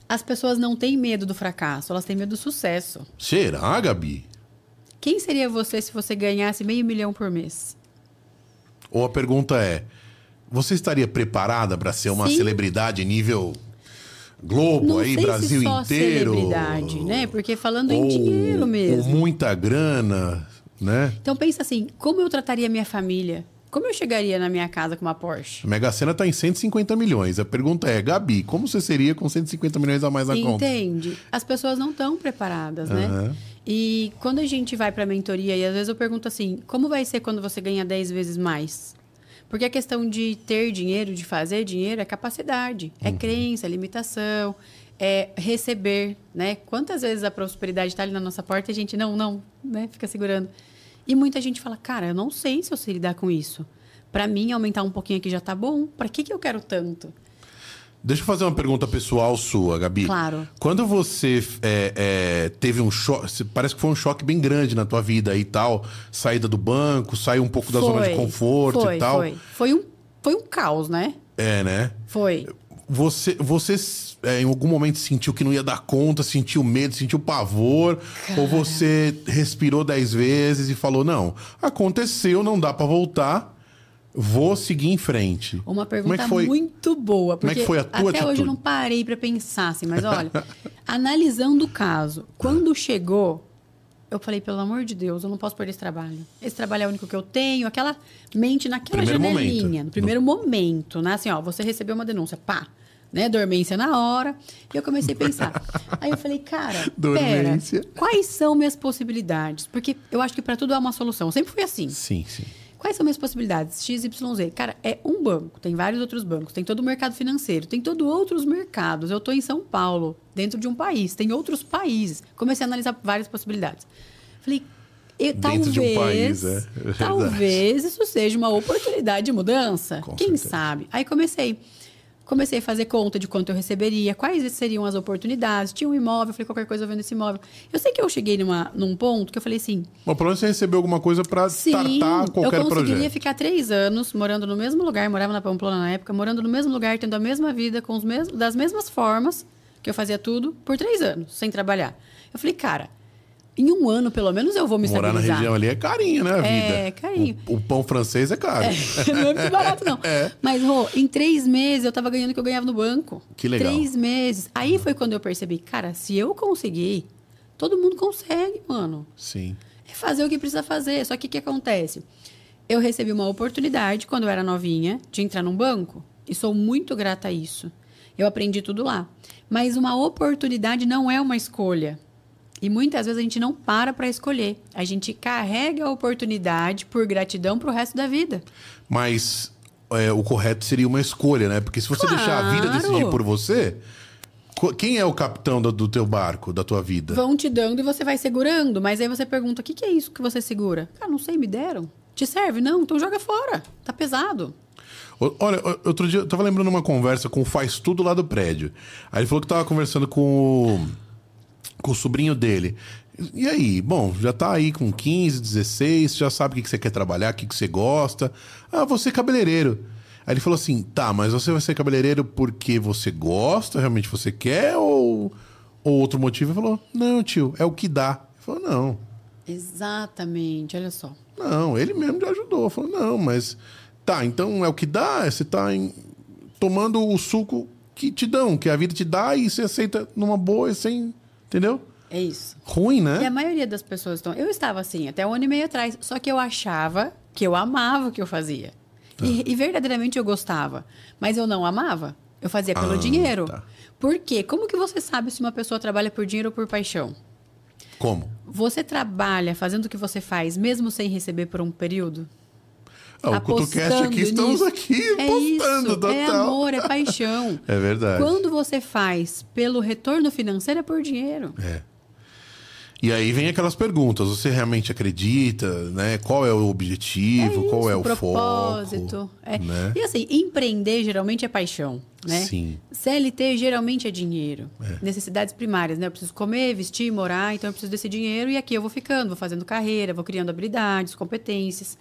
As pessoas não têm medo do fracasso, elas têm medo do sucesso. Será, Gabi? Quem seria você se você ganhasse meio milhão por mês? Ou a pergunta é: você estaria preparada para ser uma Sim. celebridade nível Globo Não aí, sei Brasil se só inteiro? celebridade, né? Porque falando em Ou- dinheiro Ou mesmo. muita grana, né? Então pensa assim, como eu trataria minha família? Como eu chegaria na minha casa com uma Porsche? A Mega Sena tá em 150 milhões. A pergunta é, Gabi, como você seria com 150 milhões a mais na conta? Entende? As pessoas não estão preparadas, né? Aham. E quando a gente vai para mentoria, e às vezes eu pergunto assim, como vai ser quando você ganha 10 vezes mais? Porque a questão de ter dinheiro, de fazer dinheiro, é capacidade, é Uhum. crença, é limitação, é receber, né? Quantas vezes a prosperidade está ali na nossa porta e a gente não, não, né? Fica segurando. E muita gente fala, cara, eu não sei se eu sei lidar com isso. Para mim, aumentar um pouquinho aqui já tá bom. Para que, que eu quero tanto? Deixa eu fazer uma pergunta pessoal sua, Gabi. Claro. Quando você é, é, teve um choque, parece que foi um choque bem grande na tua vida e tal, saída do banco, sair um pouco da zona de conforto foi, e tal. Foi, foi um, foi um caos, né? É, né? Foi. Você, você é, em algum momento sentiu que não ia dar conta, sentiu medo, sentiu pavor? Ou você respirou dez vezes e falou: não, aconteceu, não dá pra voltar, vou seguir em frente? Uma é pergunta foi? muito boa. Como é Porque que foi a tua até hoje atitude? eu não parei para pensar assim, mas olha, analisando o caso, quando chegou, eu falei, pelo amor de Deus, eu não posso perder esse trabalho. Esse trabalho é o único que eu tenho, aquela mente naquela Primeiro janelinha, momento. no primeiro momento, né? Assim, ó, você recebeu uma denúncia, pá, né? Dormência na hora. E eu comecei a pensar. Aí eu falei, cara, Dormência. pera, quais são minhas possibilidades? Porque eu acho que para tudo há uma solução. Sempre foi assim. Sim, sim. Quais são minhas possibilidades? XYZ. Cara, é um banco, tem vários outros bancos, tem todo o mercado financeiro, tem todos outros mercados. Eu estou em São Paulo, dentro de um país, tem outros países. Comecei a analisar várias possibilidades. Falei, e Dentro talvez, de um país, é. É talvez isso seja uma oportunidade de mudança. Com Quem certeza. sabe? Aí comecei. Comecei a fazer conta de quanto eu receberia, quais seriam as oportunidades. Tinha um imóvel, falei, qualquer coisa eu vendo esse imóvel. Eu sei que eu cheguei numa, num ponto que eu falei assim, Bom, pelo menos você recebeu alguma coisa pra Sim, startar qualquer eu conseguiria projeto. ficar três anos morando no mesmo lugar, morava na Pamplona na época, morando no mesmo lugar, tendo a mesma vida, com os mesmos, das mesmas formas que eu fazia tudo, por três anos, sem trabalhar. Eu falei, cara, em um ano, pelo menos, eu vou me Morar na região ali é carinho, né, a vida? É, carinho. O, o pão francês é caro. não é muito barato, não. É. Mas, Rô, em três meses eu tava ganhando o que eu ganhava no banco. Que legal. Três meses. Aí foi quando eu percebi, cara, se eu conseguir, todo mundo consegue, mano. Sim. É fazer o que precisa fazer. Só que o que acontece? Eu recebi uma oportunidade, quando eu era novinha, de entrar num banco. E sou muito grata a isso. Eu aprendi tudo lá. Mas uma oportunidade não é uma escolha. E muitas vezes a gente não para para escolher. A gente carrega a oportunidade por gratidão pro resto da vida. Mas é, o correto seria uma escolha, né? Porque se você deixar a vida Claro. decidir por você, quem é o capitão do, do teu barco, da tua vida? Vão te dando e você vai segurando. Mas aí você pergunta: o que, que é isso que você segura? Ah, não sei, me deram. Te serve? Não, então joga fora. Tá pesado. O- Olha, o- outro dia eu tava lembrando uma conversa com o Faz Tudo lá do prédio. Aí ele falou que tava conversando com o, com o sobrinho dele. E aí, bom, já tá aí com 15, 16, já sabe o que, você quer trabalhar, o que, você gosta. Ah, você é cabeleireiro. Aí ele falou assim: tá, mas você vai ser cabeleireiro porque você gosta, realmente você quer, ou, ou outro motivo? Ele falou: não, tio, é o que dá. Ele falou: não. Exatamente, olha só. Não, ele mesmo já ajudou. Falou, não, mas tá, então é o que dá, você tá em- tomando o suco que te dão, que a vida te dá e você aceita numa boa, sem. Entendeu? É isso. Ruim, né? E a maioria das pessoas estão. Eu estava assim, até um ano e meio atrás. Só que eu achava que eu amava o que eu fazia. E, e verdadeiramente eu gostava. Mas eu não amava. Eu fazia pelo Ah, dinheiro. tá. Por quê? Como que você sabe se uma pessoa trabalha por dinheiro ou por paixão? Como? Você trabalha fazendo o que você faz, mesmo sem receber por um período? Ah, o CutuCast aqui estamos nisso. aqui é postando, isso, total. É amor, é paixão. É verdade. Quando você faz pelo retorno financeiro, é por dinheiro. É. E aí vem aquelas perguntas: você realmente acredita, né? Qual é o objetivo, isso, qual é o propósito. foco? É. né? E assim, empreender geralmente é paixão, né? Sim. CLT geralmente é dinheiro. Necessidades primárias, né? Eu preciso comer, vestir, morar, então eu preciso desse dinheiro e aqui eu vou ficando, vou fazendo carreira, vou criando habilidades, competências,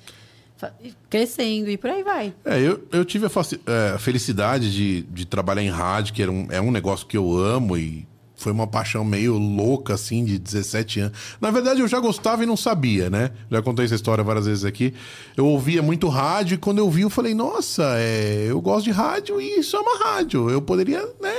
crescendo e por aí vai. É, eu, eu tive a, é, a felicidade de, de trabalhar em rádio, que era um, é um negócio que eu amo e foi uma paixão meio louca, assim, de 17 anos. Na verdade, eu já gostava e não sabia, né? Já contei essa história várias vezes aqui. Eu ouvia muito rádio e quando eu vi, eu falei, nossa, é, eu gosto de rádio e isso é uma rádio. Eu poderia, né?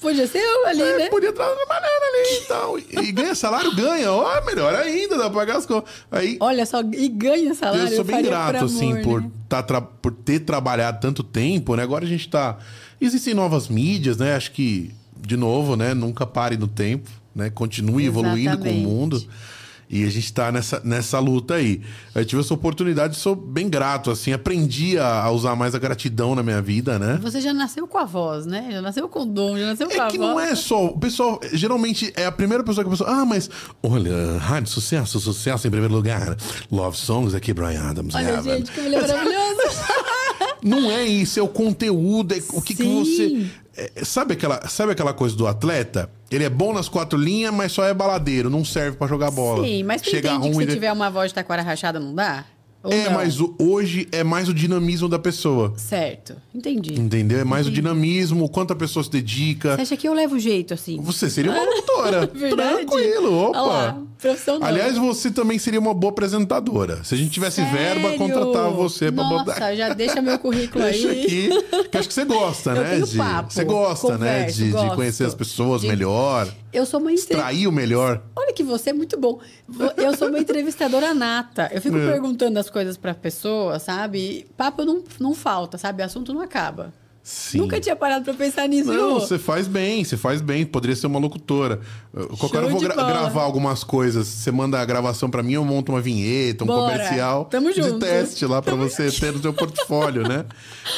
Podia ser eu ali, é, né? Podia estar trabalhando ali e tal. E, e ganha salário, ganha. Ó, melhor ainda, dá pra pagar as contas. Aí, Olha só, e ganha salário. eu sou bem grato, por assim, amor, por, né? tá tra- por ter trabalhado tanto tempo, né? Agora a gente tá. Existem novas mídias, né? Acho que, de novo, né? Nunca pare no tempo, né? Continue evoluindo com o Exatamente. mundo. E a gente tá nessa, nessa luta aí. Eu tive essa oportunidade, sou bem grato, assim, aprendi a, a usar mais a gratidão na minha vida, né? Você já nasceu com a voz, né? Já nasceu com o dom, já nasceu com a É que voz. não é só. O pessoal, geralmente, é a primeira pessoa que a pessoa. Ah, mas. Olha, rádio, sucesso, sucesso em primeiro lugar. Love Songs aqui, Brian Adams. Olha, grava. gente, que mulher maravilhosa. Não é isso, é o conteúdo, é o que, que você. é, sabe, aquela, sabe aquela coisa do atleta? Ele é bom nas quatro linhas, mas só é baladeiro, não serve pra jogar bola. Sim, mas tu Chega entende que ruim. se de- tiver uma voz de taquara rachada, não dá? Ou É, não? mas o- hoje é mais o dinamismo da pessoa. Certo, entendi. Entendeu? É mais o dinamismo, o quanto a pessoa se dedica. Você acha que eu levo jeito, assim? Você seria uma locutora. Verdade? Tranquilo, opa. Olha lá, profissão. Aliás, você também seria uma boa apresentadora. Se a gente tivesse verba, Sério? contratava você pra Nossa, botar. já deixa meu currículo Deixa aí. aqui. Que acho que você gosta, Eu né? tenho de- papo, Você gosta, né? converso, De, de gosto. conhecer as pessoas De- melhor, Eu sou uma entre... extrair o melhor. Olha que você é muito bom. Eu sou uma entrevistadora nata. Eu fico É. perguntando as coisas pra pessoa, sabe? Papo não, não falta, sabe? Assunto não acaba. Sim. Nunca tinha parado pra pensar nisso. Não, você faz bem, você faz bem. Poderia ser uma locutora. Qualquer hora eu vou gra- bola. gravar algumas coisas. Você manda a gravação pra mim, eu monto uma vinheta, um Bora. comercial Tamo de junto. teste lá pra você ter no seu portfólio, né?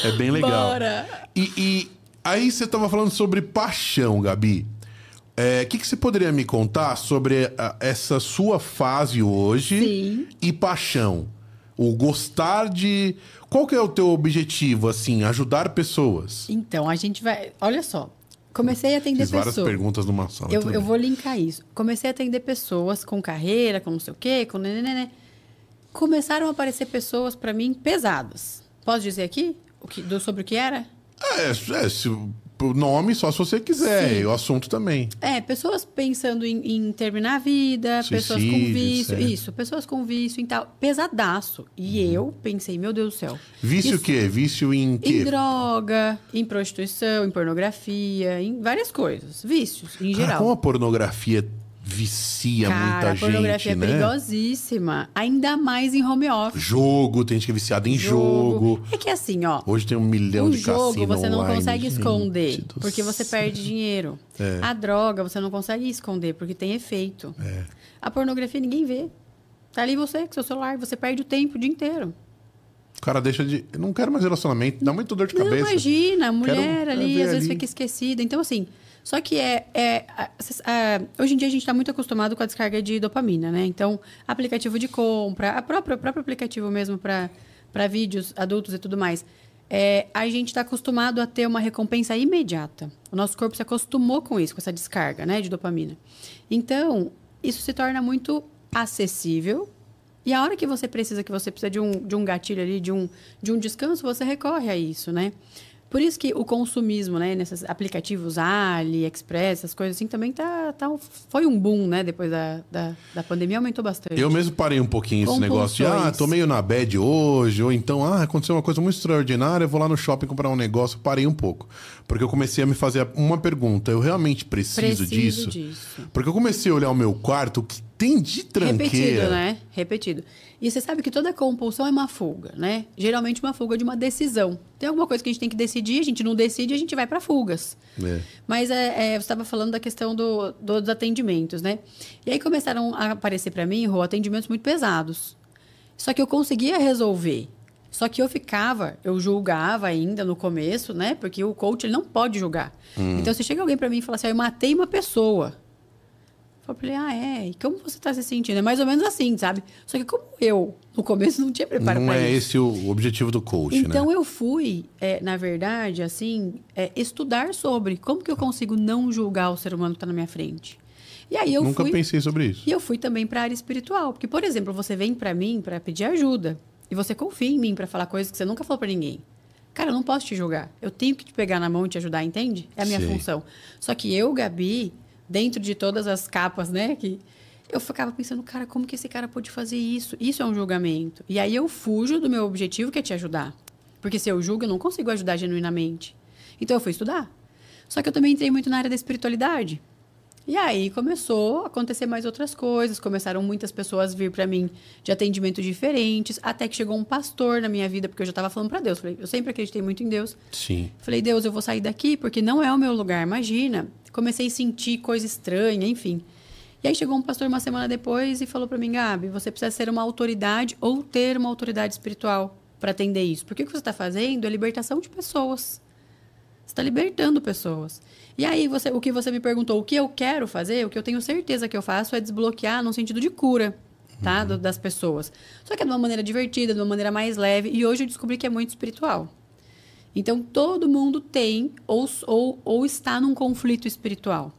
É bem legal. Bora. E, e aí você tava falando sobre paixão, Gabi. É, O que, que você poderia me contar sobre ah, essa sua fase hoje Sim. e paixão? O gostar de. Qual que é o teu objetivo, assim? Ajudar pessoas? Então, a gente vai. Olha só. Comecei a atender Fiz várias pessoas. perguntas numa só. Eu, eu vou linkar isso. Comecei a atender pessoas com carreira, com não sei o quê, com nenenene. Começaram a aparecer pessoas pra mim pesadas. Posso dizer aqui o que, do, sobre o que era? É, é se, o nome só se você quiser, Sim. e o assunto também. É, pessoas pensando em, em terminar a vida, pessoas com Suicídio, vício. Isso, pessoas com vício e tal. Pesadaço. E eu pensei, meu Deus do céu. Vício Isso- o quê? Vício em quê? Em droga, em prostituição, em pornografia, em várias coisas. Vícios, em Cara, geral. como a pornografia vicia Cara, muita a pornografia gente, é né? perigosíssima. Ainda mais em home office. Jogo, tem gente que é viciada em jogo. É que assim, ó. Hoje tem um milhão O de jogo cassino você não online, consegue gente esconder, porque você céu. perde dinheiro. É. A droga você não consegue esconder, porque tem efeito. A pornografia ninguém vê. Tá ali você, com seu celular, você perde o tempo o dia inteiro. O cara deixa de. Eu não quero mais relacionamento, dá muito dor de Não, cabeça. imagina, a mulher Quero ali, às vezes ali. fica esquecida. Então, assim, só que é. é a- hoje em dia a gente está muito acostumado com a descarga de dopamina, né? Então, aplicativo de compra, a própria, o próprio aplicativo mesmo para vídeos adultos e tudo mais. É, a gente está acostumado a ter uma recompensa imediata. O nosso corpo se acostumou com isso, com essa descarga né, de dopamina. Então, isso se torna muito acessível. E a hora que você precisa, que você precisa de um, de um gatilho ali, de um, de um descanso, você recorre a isso, né? Por isso que o consumismo, né, nesses aplicativos Ali, Express, essas coisas assim, também tá, tá, foi um boom, né? Depois da, da, da pandemia, aumentou bastante. Eu mesmo parei um pouquinho esse negócio de, ah, tô meio na bad hoje, ou então, ah, aconteceu uma coisa muito extraordinária, eu vou lá no shopping comprar um negócio, parei um pouco. Porque eu comecei a me fazer uma pergunta, eu realmente preciso, Preciso disso? disso. Porque eu comecei a olhar o meu quarto, o que tem de tranqueira. Repetido, né? Repetido. E você sabe que toda compulsão é uma fuga, né? Geralmente uma fuga de uma decisão. Tem alguma coisa que a gente tem que decidir, a gente não decide, a gente vai para fugas. É. Mas é, é, você estava falando da questão do, do- dos atendimentos, né? E aí começaram a aparecer para mim, Rô, atendimentos muito pesados. Só que eu conseguia resolver. Só que eu ficava, eu julgava ainda no começo, né? Porque o coach ele não pode julgar. Então, se chega alguém para mim e fala assim, ah, eu matei uma pessoa. Eu falei, ah, é? E como você está se sentindo? É mais ou menos assim, sabe? Só que como eu, no começo, não tinha preparo Não é isso. esse o objetivo do coach, Então né? eu fui, é, na verdade, assim, é, estudar sobre como que eu consigo não julgar o ser humano que está na minha frente. E aí eu Nunca fui. pensei sobre isso. E eu fui também para a área espiritual, porque por exemplo, você vem para mim para pedir ajuda e você confia em mim para falar coisas que você nunca falou para ninguém. Cara, eu não posso te julgar. Eu tenho que te pegar na mão e te ajudar, entende? É a minha Sei. função. Só que eu, Gabi, dentro de todas as capas, né, que eu ficava pensando, cara, como que esse cara pode fazer isso? Isso é um julgamento. E aí eu fujo do meu objetivo, que é te ajudar. Porque se eu julgo, eu não consigo ajudar genuinamente. Então eu fui estudar. Só que eu também entrei muito na área da espiritualidade. E aí começou a acontecer mais outras coisas, começaram muitas pessoas a vir para mim de atendimentos diferentes, até que chegou um pastor na minha vida, porque eu já estava falando para Deus. Falei, eu sempre acreditei muito em Deus. Sim. Falei, Deus, eu vou sair daqui porque não é o meu lugar, imagina. Comecei a sentir coisa estranha, enfim. E aí chegou um pastor uma semana depois e falou para mim, Gabi, você precisa ser uma autoridade ou ter uma autoridade espiritual para atender isso. Porque o que você está fazendo é libertação de pessoas. Você está libertando pessoas. E aí, você, o que você me perguntou, o que eu quero fazer, o que eu tenho certeza que eu faço é desbloquear no sentido de cura, tá? Uhum. das pessoas. Só que é de uma maneira divertida, de uma maneira mais leve. E hoje eu descobri que é muito espiritual. Então, todo mundo tem ou, ou, ou está num conflito espiritual.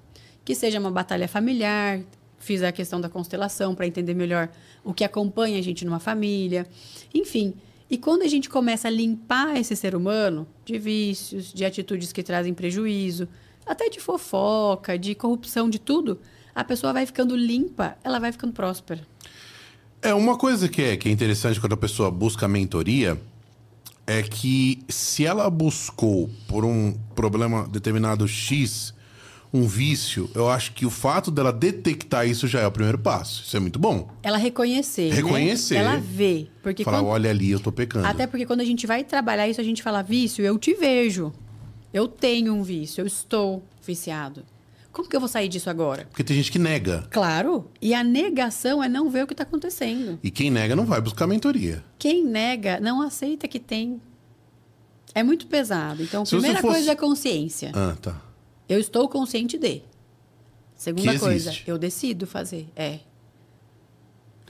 Que seja uma batalha familiar, fiz a questão da constelação para entender melhor o que acompanha a gente numa família. Enfim, e quando a gente começa a limpar esse ser humano de vícios, de atitudes que trazem prejuízo, até de fofoca, de corrupção, de tudo, a pessoa vai ficando limpa, ela vai ficando próspera. É, uma coisa que é, que é interessante quando a pessoa busca mentoria é que se ela buscou por um problema determinado X, um vício, eu acho que o fato dela detectar isso já é o primeiro passo. Isso é muito bom. Ela reconhecer. Né? Reconhecer. Né? Ela vê. Porque Falar, quando... olha ali, eu tô pecando. Até porque quando a gente vai trabalhar isso, a gente fala vício, eu te vejo. Eu tenho um vício, eu estou viciado. Como que eu vou sair disso agora? Porque tem gente que nega. Claro. E a negação é não ver o que está acontecendo. E quem nega não vai buscar mentoria. Quem nega não aceita que tem. É muito pesado. Então, Se primeira fosse... coisa é consciência. Ah, tá. Eu estou consciente de. Segunda coisa, eu decido fazer. É.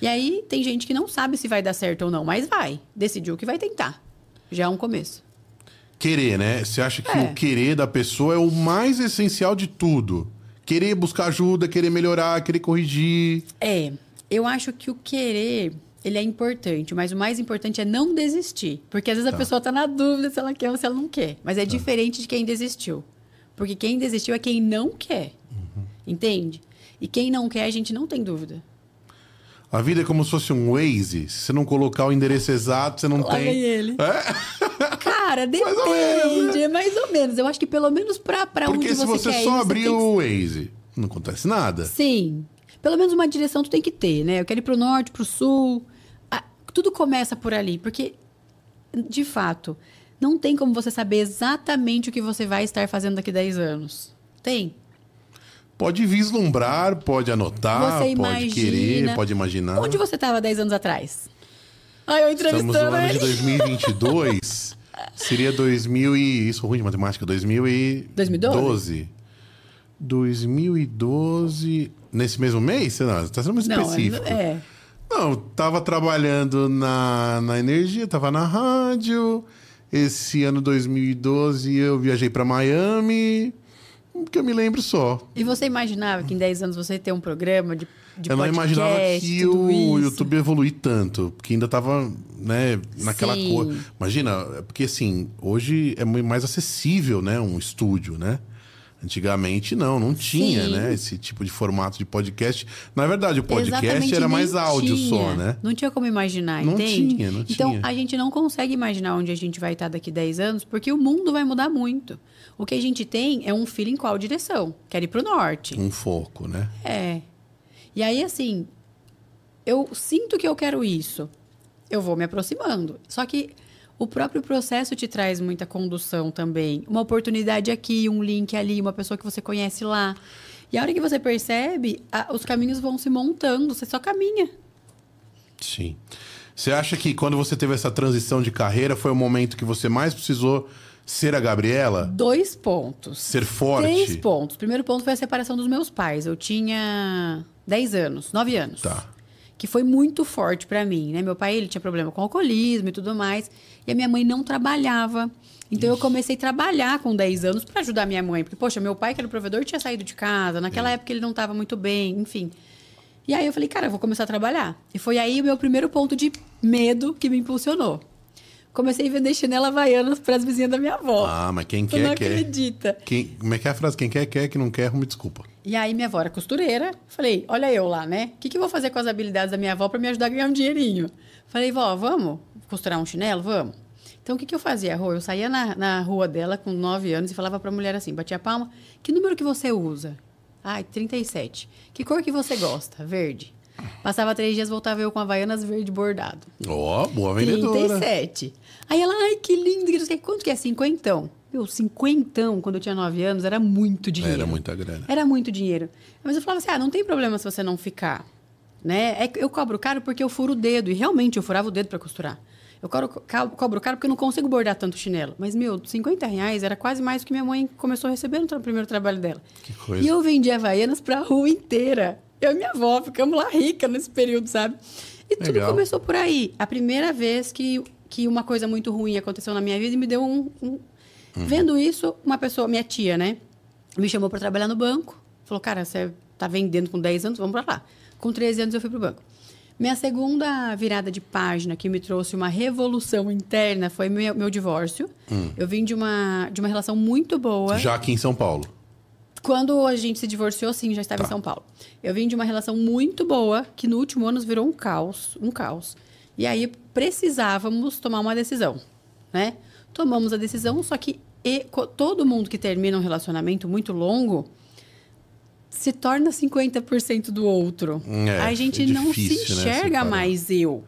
E aí, tem gente que não sabe se vai dar certo ou não, mas vai. Decidiu que vai tentar. Já é um começo querer, né? Você acha que é. o querer da pessoa é o mais essencial de tudo? Querer buscar ajuda, querer melhorar, querer corrigir. É. Eu acho que o querer, ele é importante, mas o mais importante é não desistir. Porque às vezes tá. a pessoa tá na dúvida se ela quer ou se ela não quer. Mas é tá. diferente de quem desistiu. Porque quem desistiu é quem não quer. Uhum. Entende? E quem não quer, a gente não tem dúvida. A vida é como se fosse um Waze. Se você não colocar o endereço exato, você não Lá tem. ele. É? Cara, depende. Mais ou menos, né? mais ou menos. Eu acho que pelo menos pra, pra Porque onde você quer Porque se você só abrir o Waze, não acontece nada. Sim. Pelo menos uma direção tu tem que ter, né? Eu quero ir pro norte, pro sul. Ah, tudo começa por ali. Porque, de fato, não tem como você saber exatamente o que você vai estar fazendo daqui a 10 anos. Tem? Pode vislumbrar, pode anotar, pode querer, pode imaginar. Onde você estava 10 anos atrás? Ai, eu entrevistando Estamos no ano de 2022. seria 2000 e... Isso é ruim de matemática. 2012. 2012. 2012... Nesse mesmo mês? Não, está sendo muito específico. Não, é... Não, tava trabalhando na, na energia, tava na rádio. Esse ano 2012 eu viajei para Miami que eu me lembro só. E você imaginava que em 10 anos você ia ter um programa de, de Eu não imaginava que o. YouTube ia evoluir tanto, porque ainda tava, né, naquela cor. Imagina, é porque assim, hoje é mais acessível, né, um estúdio, né? Antigamente não, não tinha, Sim. né? Esse tipo de formato de podcast. Na verdade, o podcast Exatamente, era mais áudio tinha. só, né? Não tinha como imaginar, não entende? Tinha, não então, tinha. a gente não consegue imaginar onde a gente vai estar daqui 10 anos, porque o mundo vai mudar muito. O que a gente tem é um feeling em qual direção? Quer ir para o norte. Um foco, né? É. E aí, assim, eu sinto que eu quero isso. Eu vou me aproximando. Só que o próprio processo te traz muita condução também. Uma oportunidade aqui, um link ali, uma pessoa que você conhece lá. E a hora que você percebe, a, os caminhos vão se montando, você só caminha. Sim. Você acha que quando você teve essa transição de carreira foi o momento que você mais precisou ser a Gabriela? Dois pontos. Ser forte? Três pontos. O primeiro ponto foi a separação dos meus pais. Eu tinha 10 anos, 9 anos. Tá que foi muito forte para mim, né? Meu pai, ele tinha problema com alcoolismo e tudo mais, e a minha mãe não trabalhava. Então Ixi. eu comecei a trabalhar com 10 anos para ajudar minha mãe, porque poxa, meu pai que era o provedor tinha saído de casa, naquela é. época ele não estava muito bem, enfim. E aí eu falei, cara, eu vou começar a trabalhar. E foi aí o meu primeiro ponto de medo que me impulsionou. Comecei a vender chinela havaianas para as vizinhas da minha avó. Ah, mas quem quer, não quer. acredita. Quem, como é que é a frase? Quem quer, quer. Quem não quer, me desculpa. E aí minha avó era costureira. Falei, olha eu lá, né? O que, que eu vou fazer com as habilidades da minha avó para me ajudar a ganhar um dinheirinho? Falei, vó, vamos costurar um chinelo? Vamos. Então, o que, que eu fazia, Rô? Eu saía na, na rua dela com 9 anos e falava para a mulher assim, batia a palma, que número que você usa? Ai, 37. Que cor que você gosta? Verde. Passava três dias, voltava eu com Havaianas verde bordado. Ó, oh, boa vendedora. 37. Aí ela, ai, que lindo. Quanto que é? Cinquentão. Meu, cinquentão, quando eu tinha nove anos, era muito dinheiro. Era muita grana. Era muito dinheiro. Mas eu falava assim, ah, não tem problema se você não ficar. Né? É, eu cobro caro porque eu furo o dedo. E realmente, eu furava o dedo para costurar. Eu cobro, cobro caro porque eu não consigo bordar tanto chinelo. Mas, meu, 50 reais era quase mais do que minha mãe começou a receber no primeiro trabalho dela. Que coisa. E eu vendia Havaianas pra rua inteira. Eu e minha avó ficamos lá rica nesse período, sabe? E tudo Legal. começou por aí. A primeira vez que, que uma coisa muito ruim aconteceu na minha vida e me deu um. um... Vendo isso, uma pessoa, minha tia, né? Me chamou para trabalhar no banco. Falou, cara, você tá vendendo com 10 anos, vamos para lá. Com 13 anos eu fui pro banco. Minha segunda virada de página que me trouxe uma revolução interna foi meu, meu divórcio. Eu vim de uma, de uma relação muito boa. Já aqui em São Paulo. Quando a gente se divorciou, sim, já estava em São Paulo. Eu vim de uma relação muito boa, que no último ano virou um caos, um caos. E aí precisávamos tomar uma decisão, né? Tomamos a decisão, só que e, todo mundo que termina um relacionamento muito longo se torna 50% do outro. É, a gente é não difícil, se né, enxerga separar. mais eu.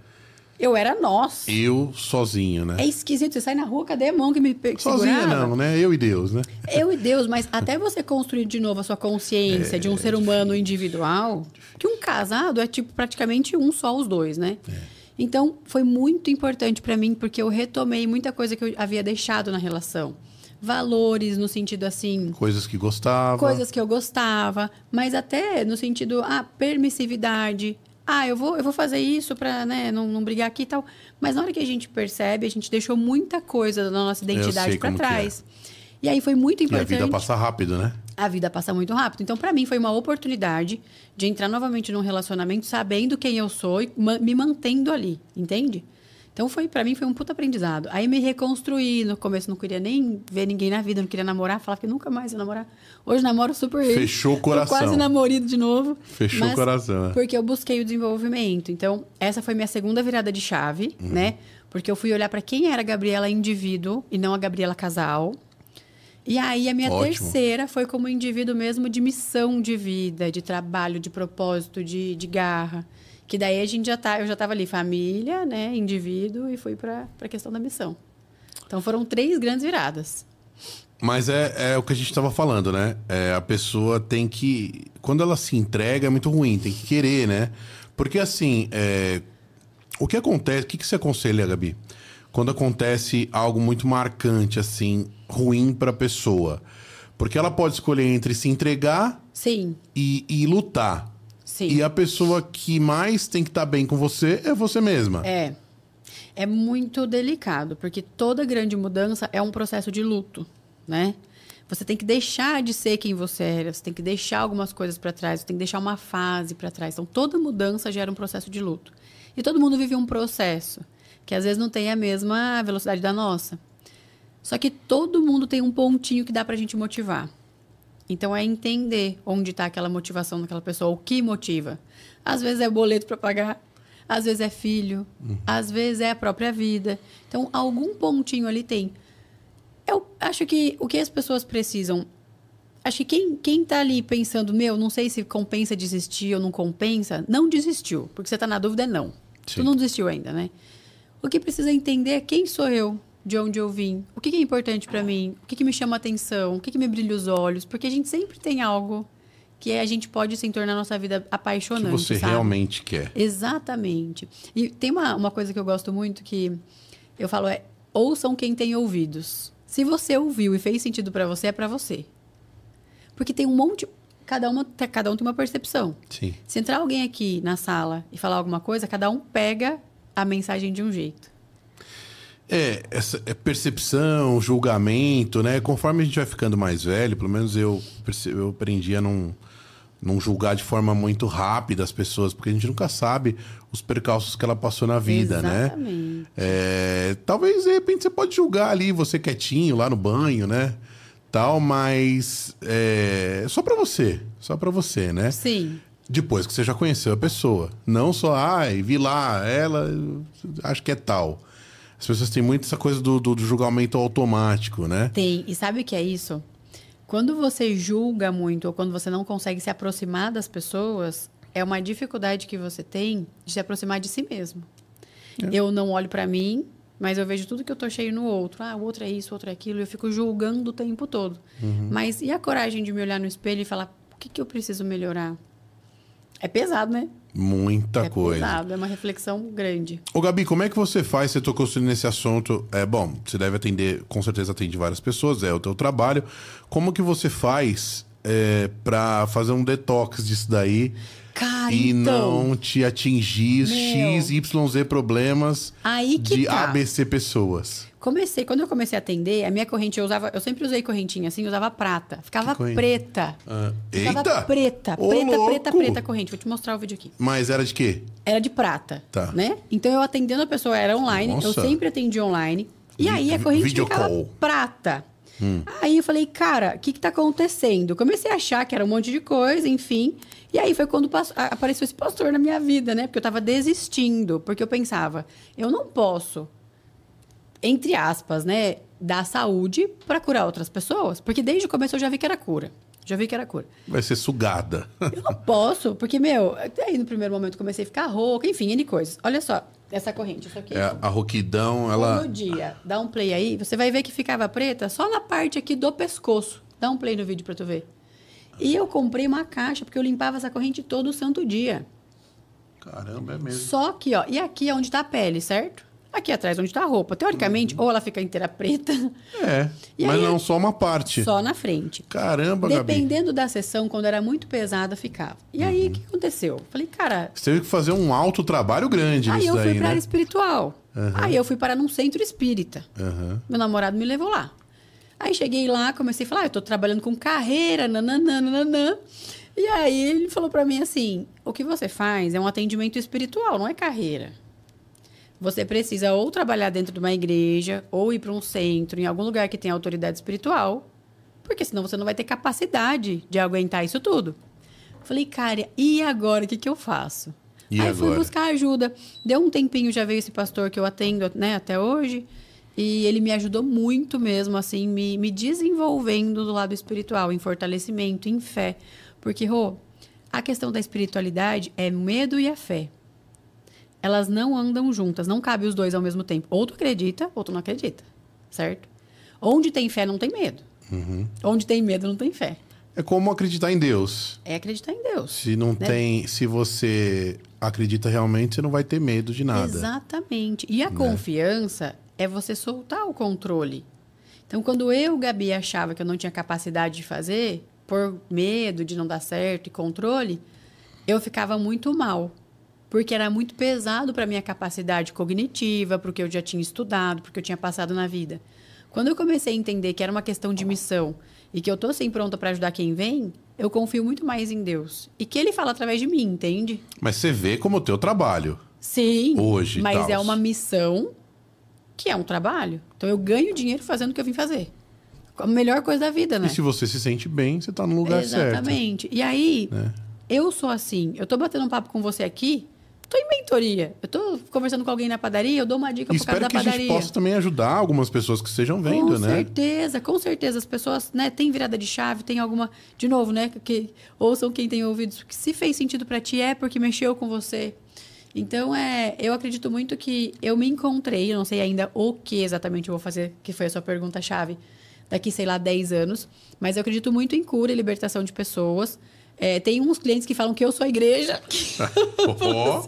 Eu era nós. Eu sozinho, né? É esquisito, você sai na rua, cadê a mão que me pe- Sozinha segurava? não, né? Eu e Deus, né? Eu e Deus, mas até você construir de novo a sua consciência de um ser humano individual, que um casado é tipo praticamente um só os dois, né? Então, foi muito importante pra mim porque eu retomei muita coisa que eu havia deixado na relação. Valores no sentido assim, Coisas que gostava. coisas que eu gostava, mas até no sentido, ah, permissividade. Ah, eu vou, eu vou fazer isso pra né, não, não brigar aqui e tal. Mas na hora que a gente percebe, a gente deixou muita coisa da nossa identidade que é. trás. E aí foi muito E a importante. vida passa rápido, né? A vida passa muito rápido. Então, pra mim, foi uma oportunidade de entrar novamente num relacionamento sabendo quem eu sou e me mantendo ali, entende? Então, foi para mim, foi um puta aprendizado. Aí, me reconstruí. No começo, não queria nem ver ninguém na vida, não queria namorar. Falava que nunca mais ia namorar. Hoje, namoro super. Fechou o Tô coração. quase namorido de novo. Fechou o coração, é. Porque eu busquei o desenvolvimento. Então, essa foi minha segunda virada de chave, Uhum. né? Porque eu fui olhar para quem era a Gabriela indivíduo e não a Gabriela casal. E aí a minha Ótimo. terceira foi como indivíduo mesmo de missão de vida, de trabalho, de propósito, de, de garra. Que daí a gente já tá, eu já estava ali, família, né, indivíduo, e fui para a questão da missão. Então foram três grandes viradas. Mas é, é o que a gente estava falando, né? É, a pessoa tem que. Quando ela se entrega, é muito ruim, tem que querer, né? Porque assim, é, o que acontece. O que, que você aconselha, Gabi? Quando acontece algo muito marcante, assim, ruim para a pessoa. Porque ela pode escolher entre se entregar Sim, e, e lutar. Sim. E a pessoa que mais tem que estar bem com você é você mesma. É. É muito delicado, porque toda grande mudança é um processo de luto, né? Você tem que deixar de ser quem você era, você tem que deixar algumas coisas para trás, você tem que deixar uma fase para trás. Então, toda mudança gera um processo de luto. E todo mundo vive um processo, que às vezes não tem a mesma velocidade da nossa. Só que todo mundo tem um pontinho que dá pra gente motivar. Então é entender onde está aquela motivação daquela pessoa, o que motiva. Às vezes é boleto para pagar, às vezes é filho, às vezes é a própria vida. Então algum pontinho ali tem. Eu acho que o que as pessoas precisam. Acho que quem, quem tá ali pensando, meu, não sei se compensa desistir ou não compensa, não desistiu. Porque você tá na dúvida, é não. Sim. Tu não desistiu ainda, né? O que precisa entender é quem sou eu, de onde eu vim, o que, que é importante pra mim, o que, que me chama atenção, o que, que me brilha os olhos, porque a gente sempre tem algo que a gente pode se tornar a nossa vida que apaixonante. você sabe? realmente quer. Exatamente. E tem uma, uma coisa que eu gosto muito que eu falo é ouçam quem tem ouvidos. Se você ouviu e fez sentido pra você, é pra você. Porque tem um monte. Cada, uma, cada um tem uma percepção. Sim. Se entrar alguém aqui na sala e falar alguma coisa, cada um pega a mensagem de um jeito. É, essa é percepção, julgamento, né? Conforme a gente vai ficando mais velho, pelo menos eu, eu aprendi a não, não julgar de forma muito rápida as pessoas, porque a gente nunca sabe os percalços que ela passou na vida, né? Exatamente. É, talvez, de repente, você pode julgar ali, você quietinho, lá no banho, né? Tal, mas é só pra você, só pra você, né? Sim. Depois que você já conheceu a pessoa. Não só, ai, vi lá, ela, acho que é tal. As pessoas têm muito essa coisa do, do, do julgamento automático, né? Tem. E sabe o que é isso? Quando você julga muito ou quando você não consegue se aproximar das pessoas, é uma dificuldade que você tem de se aproximar de si mesmo. É. Eu não olho pra mim, Mas eu vejo tudo que eu tô cheio no outro. Ah, o outro é isso, o outro é aquilo. Eu fico julgando o tempo todo. Mas e a coragem de me olhar no espelho e falar: o que, que eu preciso melhorar? É pesado, né? Muita é coisa. pesado, é uma reflexão grande. Ô, Gabi, como é que você faz? Você tocou nesse assunto. É bom, você deve atender, com certeza atende várias pessoas, é o teu trabalho. Como que você faz é, para fazer um detox disso daí Cara, e então, não te atingir Meu. X, Y, Z problemas Aí que de tá. ABC pessoas? Comecei, quando eu comecei a atender, a minha corrente eu usava, eu sempre usei correntinha assim, usava prata. Ficava preta. Ah, Ficava eita! preta, Ô, preta, louco! preta, preta a corrente. Vou te mostrar o vídeo aqui. Mas era de quê? Era de prata, Tá. né? Então eu atendendo a pessoa era online, eu Nossa. sempre atendi online. E aí a corrente video ficava call. prata. Aí eu falei, cara, o que que tá acontecendo? Comecei a achar que era um monte de coisa, enfim. E aí foi quando a- apareceu esse pastor na minha vida, né? Porque eu tava desistindo, porque eu pensava, eu não posso, entre aspas, né, dar saúde para curar outras pessoas, porque desde o começo eu já vi que era cura. Já vi que era cura. Vai ser sugada. Eu não posso, porque, meu, até aí no primeiro momento comecei a ficar rouca, enfim, N coisas. Olha só, essa corrente, isso aqui. É, a roquidão, ela. Todo dia, dá um play aí, você vai ver que ficava preta só na parte aqui do pescoço. Dá um play no vídeo pra tu ver. E eu comprei uma caixa, porque eu limpava essa corrente todo santo dia. Caramba, é mesmo. Só que, ó, e aqui é onde tá a pele, certo? Aqui atrás onde tá a roupa. Teoricamente, ou ela fica inteira preta, É, E mas aí- não só uma parte. só na frente. Caramba, Gabi. Dependendo da sessão, quando era muito pesada, ficava. E aí, o que aconteceu? Falei, cara, Você teve que fazer um alto trabalho grande Aí eu fui daí, pra né? área espiritual. Aí eu fui parar num centro espírita. Meu namorado me levou lá. Aí cheguei lá, comecei a falar, ah, eu tô trabalhando com carreira, nananã, nananã. E aí ele falou pra mim assim, o que você faz é um atendimento espiritual, não é carreira. Você precisa ou trabalhar dentro de uma igreja, ou ir para um centro, em algum lugar que tenha autoridade espiritual, porque senão você não vai ter capacidade de aguentar isso tudo. Falei, cara, e agora o que, que eu faço? E Aí fui agora? buscar ajuda. Deu um tempinho, já veio esse pastor que eu atendo né, até hoje. E ele me ajudou muito mesmo, assim, me, me desenvolvendo do lado espiritual, em fortalecimento, em fé. Porque, Rô, a questão da espiritualidade é medo e a fé. Elas não andam juntas, não cabe os dois ao mesmo tempo. Ou tu acredita, ou tu não acredita, certo? Onde tem fé, não tem medo. Uhum. Onde tem medo, não tem fé. É como acreditar em Deus. É acreditar em Deus. Se não né? tem, se você acredita realmente, você não vai ter medo de nada. Exatamente. E a Né? confiança é você soltar o controle. Então, quando eu, Gabi, achava que eu não tinha capacidade de fazer, por medo de não dar certo e controle, eu ficava muito mal. Porque era muito pesado para minha capacidade cognitiva, porque eu já tinha estudado, porque eu tinha passado na vida. Quando eu comecei a entender que era uma questão de missão e que eu tô sempre pronta para ajudar quem vem, eu confio muito mais em Deus. E que ele fala através de mim, entende? Mas você vê como o teu trabalho. Sim. Hoje, Mas tals. é uma missão que é um trabalho. Então eu ganho dinheiro fazendo o que eu vim fazer. A melhor coisa da vida, né? E se você se sente bem, você tá no lugar certo. Exatamente. E aí, né? eu sou assim. Eu tô batendo um papo com você aqui, tô em mentoria. Eu tô conversando com alguém na padaria, eu dou uma dica E pro cara espero da que a padaria. gente possa também ajudar algumas pessoas que estejam vendo, com né? certeza, com certeza. As pessoas, né, tem virada de chave, tem alguma. De novo, né? Que ouçam quem tem ouvidos. Que se fez sentido para ti é porque mexeu com você. Então, é, eu acredito muito que eu me encontrei, eu não sei ainda o que exatamente eu vou fazer, que foi a sua pergunta-chave, daqui, sei lá, 10 anos. Mas eu acredito muito em cura e libertação de pessoas. É, tem uns clientes que falam que eu sou a igreja. Ó.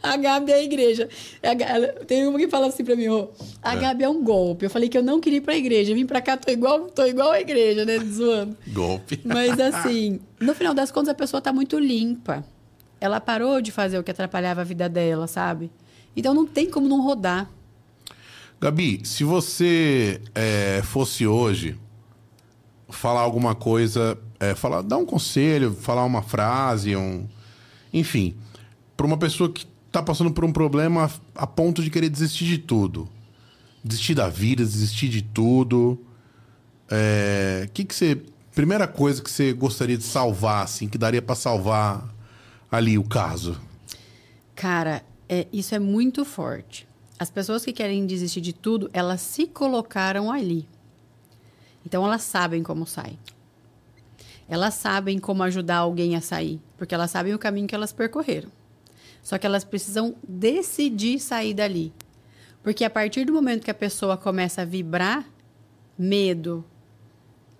A Gabi é a igreja. A Ga- ela- Tem uma que fala assim pra mim, ó. A Gabi é um golpe. Eu falei que eu não queria ir pra igreja. Vim pra cá, tô igual, tô igual a igreja, né? Zoando. Golpe. Mas assim, no final das contas, a pessoa tá muito limpa. Ela parou de fazer o que atrapalhava a vida dela, sabe? Então não tem como não rodar. Gabi, se você é, fosse hoje falar alguma coisa, é, falar, dar um conselho, falar uma frase, um, enfim, para uma pessoa que está passando por um problema a ponto de querer desistir de tudo, desistir da vida, desistir de tudo, é, que que você, primeira coisa que você gostaria de salvar, assim, que daria para salvar ali o caso? Cara, é, isso é muito forte. As pessoas que querem desistir de tudo, elas se colocaram ali. Então elas sabem como sai. Elas sabem como ajudar alguém a sair, porque elas sabem o caminho que elas percorreram. Só que elas precisam decidir sair dali. Porque a partir do momento que a pessoa começa a vibrar medo,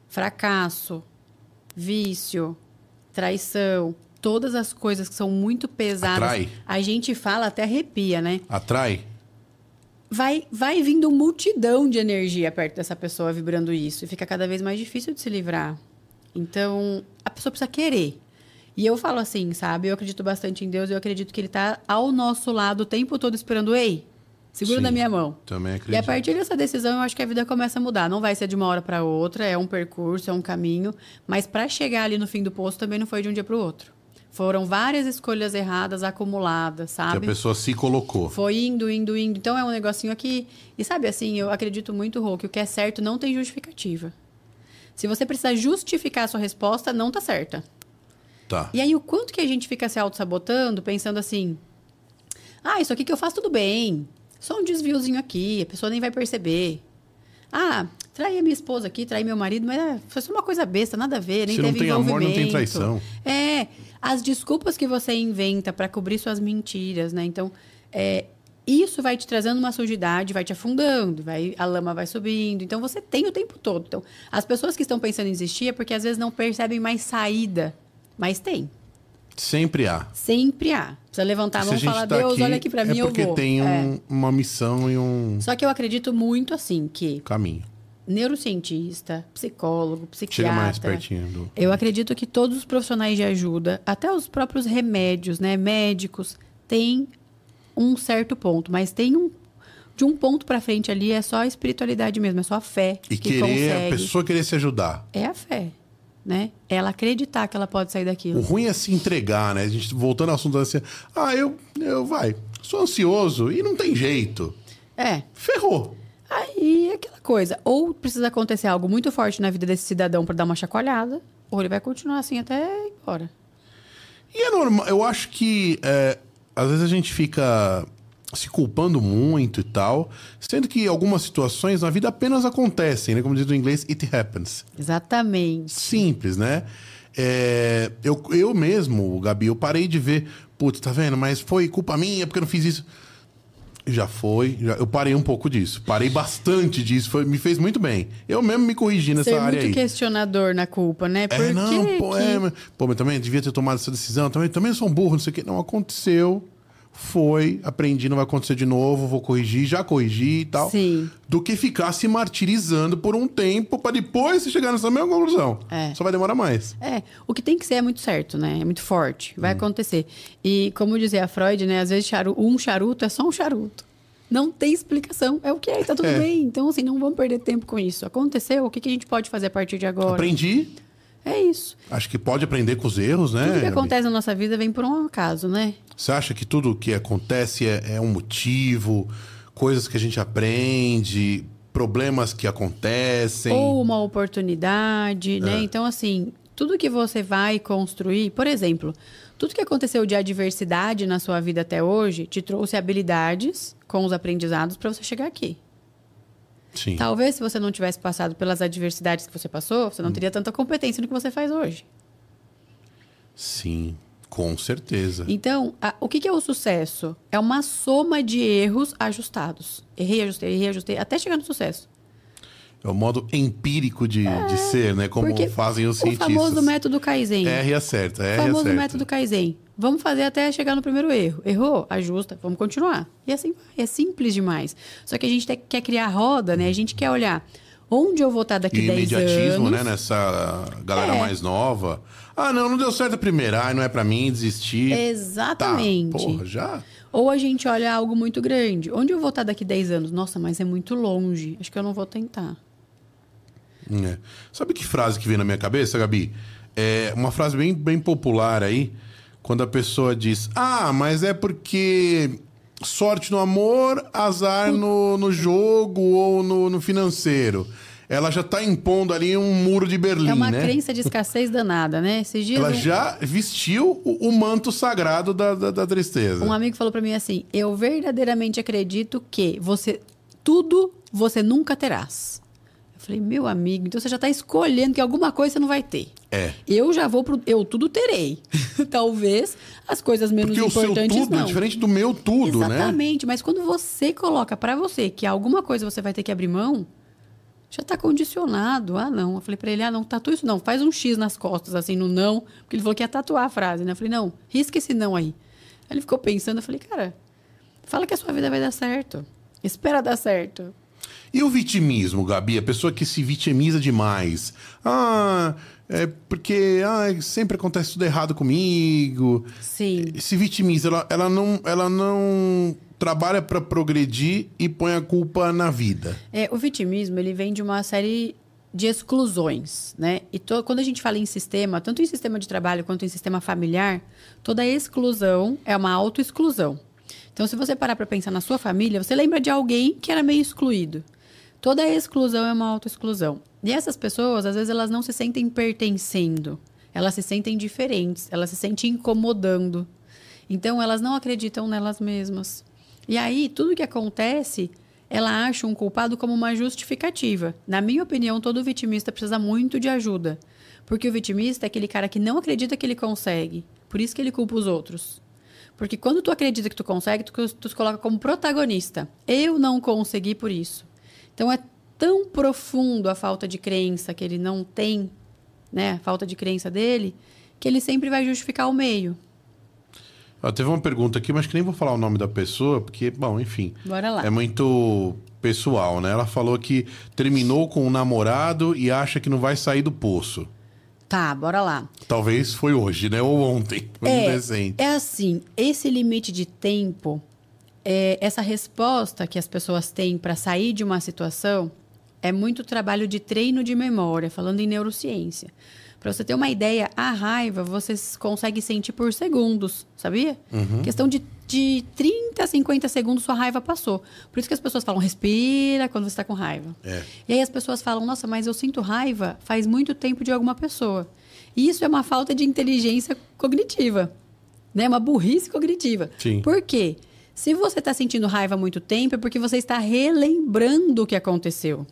fracasso, vício, traição, todas as coisas que são muito pesadas, Atrai. a gente fala até arrepia, né? Atrai? Vai, vai vindo multidão de energia perto dessa pessoa vibrando isso e fica cada vez mais difícil de se livrar. Então, a pessoa precisa querer. E eu falo assim, sabe? Eu acredito bastante em Deus, eu acredito que Ele está ao nosso lado o tempo todo esperando, ei, segura Sim, na minha mão. Também E acredito. a partir dessa decisão, eu acho que a vida começa a mudar. Não vai ser de uma hora para outra, é um percurso, é um caminho. Mas para chegar ali no fim do poço também não foi de um dia para o outro. Foram várias escolhas erradas acumuladas, Que a sabe? pessoa se colocou. Foi indo, indo, indo. Então é um negocinho aqui. E sabe assim, eu acredito muito, Rô, que o que é certo não tem justificativa. Se você precisar justificar a sua resposta, não tá certa. Tá. E aí, o quanto que a gente fica se auto-sabotando, pensando assim: ah, isso aqui que eu faço tudo bem. Só um desviozinho aqui, a pessoa nem vai perceber. Ah, traí a minha esposa aqui, traí meu marido, mas é, foi só uma coisa besta, nada a ver, nem Se não teve tem amor, não tem traição. É, as desculpas que você inventa para cobrir suas mentiras, né? Então, é, isso vai te trazendo uma sujidade, vai te afundando, vai, a lama vai subindo. Então, você tem o tempo todo. Então, as pessoas que estão pensando em desistir é porque às vezes não percebem mais saída, mas tem. Sempre há. Sempre há. Precisa levantar a mão e falar, tá Deus, olha aqui para mim, é eu porque vou. tem É. um- uma missão e um Só que eu acredito muito assim que caminho. neurocientista, psicólogo, psiquiatra. Chega mais pertinho do... Eu acredito que todos os profissionais de ajuda, até os próprios remédios, né, médicos, têm um certo ponto, mas tem um de um ponto para frente ali é só a espiritualidade mesmo, é só a fé E que querer, consegue. a pessoa querer se ajudar. É a fé, né? Ela acreditar que ela pode sair O daquilo. ruim é se entregar, né? A gente voltando ao assunto assim, ah, eu, eu vai, sou ansioso e não tem jeito. É. Ferrou. Aí é aquela coisa, ou precisa acontecer algo muito forte na vida desse cidadão para dar uma chacoalhada, ou ele vai continuar assim até ir embora. E é normal, eu acho que é, às vezes a gente fica se culpando muito e tal, sendo que algumas situações na vida apenas acontecem, né? Como diz no inglês, it happens. Exatamente. Simples, né? É, eu, eu mesmo, Gabi, eu parei de ver, putz, tá vendo? Mas foi culpa minha porque eu não fiz isso. Já foi, já- eu parei um pouco disso. Parei bastante disso, foi, me fez muito bem. Eu mesmo me corrigi nessa Ser área muito aí. questionador na culpa, né? Por É, não, pô, que- é, mas, pô, mas também devia ter tomado essa decisão. Também, também sou um burro, não sei o quê. Não aconteceu. Foi, aprendi, não vai acontecer de novo, vou corrigir, já corrigi e tal. Sim. Do que ficar se martirizando por um tempo pra depois chegar nessa mesma conclusão. É. Só vai demorar mais. É, o que tem que ser é muito certo, né? É muito forte. Vai Hum. acontecer. E como dizia a Freud, né? Às vezes charu- um charuto é só um charuto. Não tem explicação. É o que é, tá tudo É. bem. Então, assim, não vamos perder tempo com isso. Aconteceu, o que, que a gente pode fazer a partir de agora? Aprendi. É isso. Acho que pode aprender com os erros, né? Tudo que acontece na nossa vida vem por um acaso, né? Você acha que tudo que acontece é, é um motivo, coisas que a gente aprende, problemas que acontecem? Ou uma oportunidade, É. né? Então, assim, tudo que você vai construir, por exemplo, tudo que aconteceu de adversidade na sua vida até hoje te trouxe habilidades com os aprendizados para você chegar aqui. Sim. Talvez se você não tivesse passado pelas adversidades que você passou, Hum. você não teria tanta competência no que você faz hoje. Sim, com certeza. Então, a- o que, que é o sucesso? É uma soma de erros ajustados. Errei, ajustei, errei, ajustei, até chegar no sucesso. É o modo empírico de, de ser, né? Como fazem os o cientistas. famoso método Kaizen. R acerta, O R famoso acerta. método Kaizen. Vamos fazer até chegar no primeiro erro. Errou? Ajusta. Vamos continuar. E assim. É simples demais. Só que a gente te- quer criar roda, né? A gente quer olhar onde eu vou estar daqui E 10 imediatismo, anos. né? Nessa galera É. mais nova. Ah, não, não deu certo a primeira. Ah, não é pra mim, desistir. Exatamente. Tá, porra, já? Ou a gente olha algo muito grande. Onde eu vou estar daqui 10 anos? Nossa, mas é muito longe. Acho que eu não vou tentar. É. Sabe que frase que vem na minha cabeça, Gabi? É uma frase bem, bem popular aí, quando a pessoa diz: Ah, mas é porque sorte no amor, azar no, no jogo ou no, no financeiro. Ela já tá impondo ali um muro de Berlim, é uma né? crença de escassez danada, né? Esses dias Ela um, já vestiu o, o manto sagrado da, da, da tristeza. um amigo falou pra mim assim: "Eu verdadeiramente acredito que você tudo você nunca terás". Eu falei: "Meu amigo, então você já tá escolhendo que alguma coisa você não vai ter". É. Eu já vou pro. Eu tudo terei. Talvez as coisas menos Porque o seu importantes tudo não. é diferente do meu tudo, né? Exatamente, mas quando você coloca pra você que alguma coisa você vai ter que abrir mão, já tá condicionado. Ah, não. Eu falei pra ele: ah, não, tatua isso não. Faz um X nas costas, assim, no não. Porque ele falou que ia tatuar a frase, né? Eu falei: não, risca esse não aí. Aí ele ficou pensando, eu falei: cara, fala que a sua vida vai dar certo. Espera dar certo. E o vitimismo, Gabi? A pessoa que se vitimiza demais. Ah, é porque ah, sempre acontece tudo errado comigo. Sim. Se vitimiza, ela, ela, não, ela não trabalha para progredir e põe a culpa na vida. É, o vitimismo, ele vem de uma série de exclusões, né? E to- quando a gente fala em sistema, tanto em sistema de trabalho quanto em sistema familiar, toda exclusão é uma autoexclusão. Então, se você parar para pensar na sua família, você lembra de alguém que era meio excluído. Toda exclusão é uma autoexclusão. E essas pessoas, às vezes, elas não se sentem pertencendo. Elas se sentem diferentes, elas se sentem incomodando. Então, elas não acreditam nelas mesmas. E aí, tudo que acontece, ela acha um culpado como uma justificativa. Na minha opinião, todo vitimista precisa muito de ajuda. Porque o vitimista é aquele cara que não acredita que ele consegue. Por isso que ele culpa os outros. Porque quando tu acredita que tu consegue, tu, tu se coloca como protagonista. Eu não consegui por isso. Então é tão profundo a falta de crença que ele não tem, né? A falta de crença dele, que ele sempre vai justificar o meio. Ó, teve uma pergunta aqui, mas que nem vou falar o nome da pessoa, porque, bom, enfim. Bora lá. É muito pessoal, né? Ela falou que terminou com um namorado e acha que não vai sair do poço. Tá, bora lá. Talvez foi hoje, né? Ou ontem. Foi É, recente. é assim, esse limite de tempo, é, essa resposta que as pessoas têm para sair de uma situação é muito trabalho de treino de memória, falando em neurociência. Para você ter uma ideia, a raiva você consegue sentir por segundos, sabia? Questão de, de 30 a 50 segundos sua raiva passou. Por isso que as pessoas falam, respira quando você está com raiva. É. E aí as pessoas falam, nossa, mas eu sinto raiva faz muito tempo de alguma pessoa. E isso é uma falta de inteligência cognitiva, né? Uma burrice cognitiva. Sim. Por quê? Se você está sentindo raiva há muito tempo, é porque você está relembrando o que aconteceu.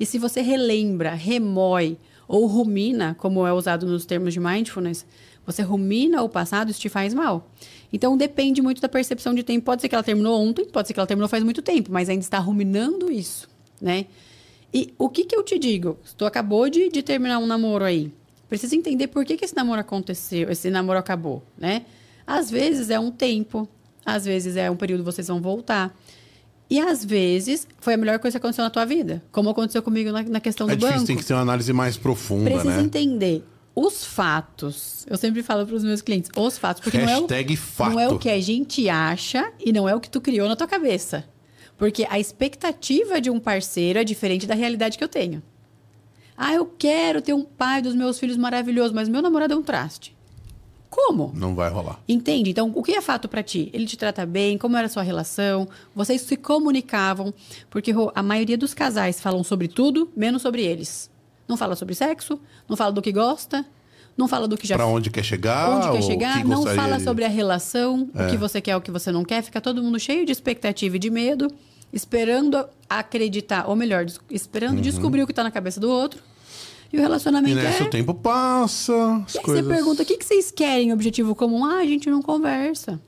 E se você relembra, remói ou rumina, como é usado nos termos de mindfulness, você rumina o passado, isso te faz mal. Então depende muito da percepção de tempo. Pode ser que ela terminou ontem, pode ser que ela terminou faz muito tempo, mas ainda está ruminando isso, né? E o que, que eu te digo? Tu acabou de, de terminar um namoro aí. Precisa entender por que, que esse namoro aconteceu, esse namoro acabou, né? Às vezes é um tempo, às vezes é um período que vocês vão voltar. E às vezes foi a melhor coisa que aconteceu na tua vida. Como aconteceu comigo na, na questão do É difícil, banco. tem que ter uma análise mais profunda, Precisa né? entender os fatos. Eu sempre falo para os meus clientes, os fatos. Porque Hashtag não, é o, fato. não é o que a gente acha e não é o que tu criou na tua cabeça. Porque a expectativa de um parceiro é diferente da realidade que eu tenho. Ah, eu quero ter um pai dos meus filhos maravilhoso, mas meu namorado é um traste. Como? Não vai rolar. Entende? Então, o que é fato pra ti? Ele te trata bem? Como era a sua relação? Vocês se comunicavam? Porque a maioria dos casais falam sobre tudo, menos sobre eles. Não fala sobre sexo, não fala do que gosta, não fala do que já Pra onde quer chegar? onde quer chegar, não fala de- sobre a relação, o que você quer, o que você não quer, fica todo mundo cheio de expectativa e de medo, esperando acreditar, ou melhor, esperando descobrir o que tá na cabeça do outro. E o Uhum. E relacionamento nessa é o tempo passa, as e coisas... você pergunta, o que, que vocês querem, objetivo comum? Ah, a gente não conversa.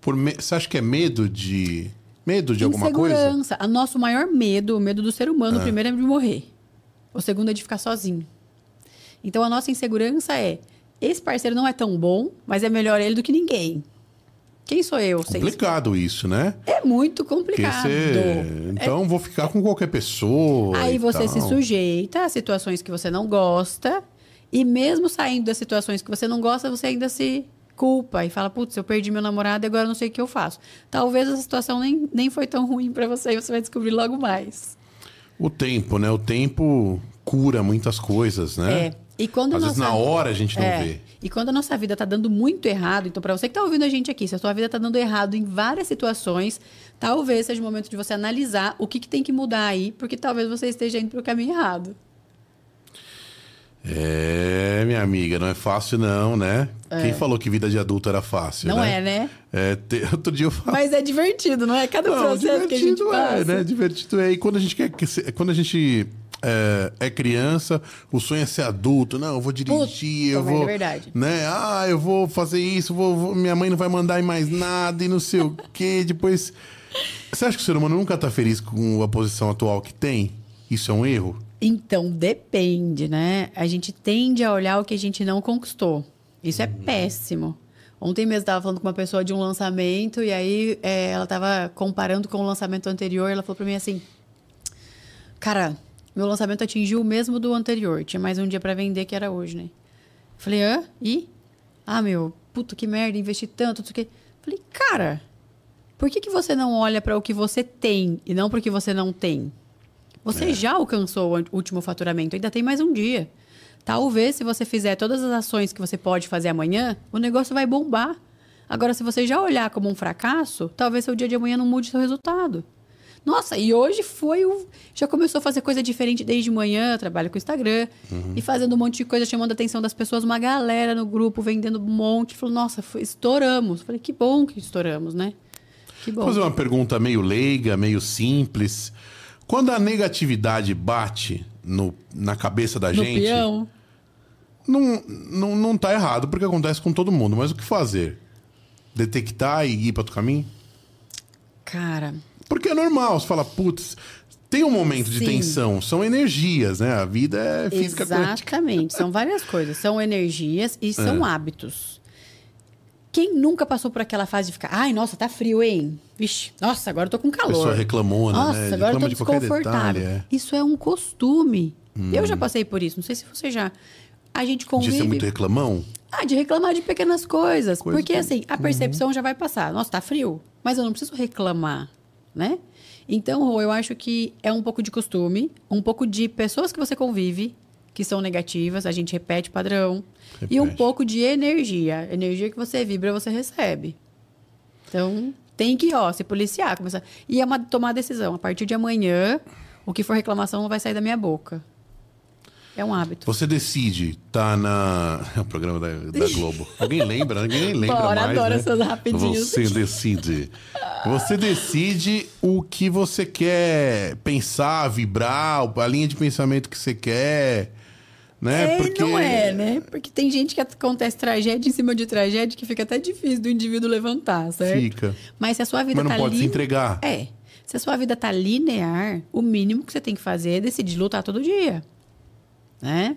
Por me- Você acha que é medo de... Medo de alguma coisa? Insegurança. O nosso maior medo, o medo do ser humano, o primeiro é de morrer. O segundo é de ficar sozinho. Então, a nossa insegurança é, esse parceiro não é tão bom, mas é melhor ele do que ninguém. Quem sou eu? Sem- Complicado isso, né? É muito complicado. você... Então, vou ficar com qualquer pessoa Aí você se tal. sujeita a situações que você não gosta. E mesmo saindo das situações que você não gosta, você ainda se culpa e fala, putz, eu perdi meu namorado e agora eu não sei o que eu faço. Talvez essa situação nem, nem foi tão ruim pra você e você vai descobrir logo mais. O tempo, né? O tempo cura muitas coisas, né? É. E quando Às vezes na hora a gente não É. vê. E quando a nossa vida tá dando muito errado, então para você que tá ouvindo a gente aqui, se a sua vida tá dando errado em várias situações, talvez seja o momento de você analisar o que, que tem que mudar aí, porque talvez você esteja indo pro caminho errado. É, minha amiga, não é fácil não, né? Quem falou que vida de adulto era fácil, Não né? é, né? É, te- outro dia eu falei... Mas é divertido, não é? Cada Não, processo que a gente divertido passa. é, né? Divertido é. E quando a gente quer... Quando a gente é, é criança, o sonho é ser adulto. Não, eu vou dirigir, eu Puta, vou. é verdade. Né? Ah, eu vou fazer isso, vou, vou- minha mãe não vai mandar em mais nada e não sei o quê. Depois. Você acha que o ser humano nunca tá feliz com a posição atual que tem? Isso é um erro? Então, depende, né? A gente tende a olhar o que a gente não conquistou. Isso é péssimo. Ontem mesmo estava falando com uma pessoa de um lançamento e aí é, ela estava comparando com o lançamento anterior. Ela falou para mim assim: Cara, meu lançamento atingiu o mesmo do anterior. Tinha mais um dia para vender que era hoje, né? Falei: Hã? E? Ah, meu, puta que merda, investi tanto, não sei o quê. Falei: Cara, por que, que você não olha para o que você tem e não para o que você não tem? Você já alcançou o último faturamento, ainda tem mais um dia. Talvez, se você fizer todas as ações que você pode fazer amanhã, o negócio vai bombar. Agora, se você já olhar como um fracasso, talvez seu dia de amanhã não mude seu resultado. Nossa, e hoje foi o. Já começou a fazer coisa diferente desde manhã, trabalho com o Instagram, e fazendo um monte de coisa, chamando a atenção das pessoas, uma galera no grupo vendendo um monte. Falou, nossa, foi- estouramos. Falei, que bom que estouramos, né? Que bom. Vou fazer uma pergunta meio leiga, meio simples. Quando a negatividade bate no, na cabeça da no gente, peão. não, não, não tá errado, porque acontece com todo mundo. Mas o que fazer? Detectar e ir para outro caminho? Cara, Porque é normal, você fala, putz, tem um momento de Sim. tensão, são energias, né? A vida é física. Exatamente. São várias coisas. São energias e são É. hábitos. Quem nunca passou por aquela fase de ficar, ai, nossa, tá frio, hein? Vixe, nossa, agora eu tô com A calor. pessoa reclamona, Nossa, né? agora eu tô de desconfortável. detalhe. É. Hum. Isso é um costume. Eu já passei por isso, não sei se você já. A gente De convive. ser muito reclamão? Ah, de reclamar de pequenas coisas. Coisa porque, que- assim, a percepção já vai passar. Nossa, tá frio. Mas eu não preciso reclamar, né? Então, eu acho que é um pouco de costume, um pouco de pessoas que você convive, que são negativas, a gente repete padrão. E um Repete. pouco de energia. Energia que você vibra, você recebe. Então, tem que, ó, se policiar. Começar... E é uma, tomar decisão. A partir de amanhã, o que for reclamação não vai sair da minha boca. É um hábito. Você decide, tá na. É o programa da, da Globo. Alguém lembra? Ninguém lembra Bora, mais. adoro né? essas rapidinhos. Você decide. Você decide o que você quer pensar, vibrar, a linha de pensamento que você quer. Né? É, e não é, né? Porque tem gente que acontece tragédia em cima de tragédia que fica até difícil do indivíduo levantar, certo? Fica. Mas se a sua vida Mas não tá pode se lin- entregar. É. Se a sua vida tá linear, o mínimo que você tem que fazer é decidir lutar todo dia. Né?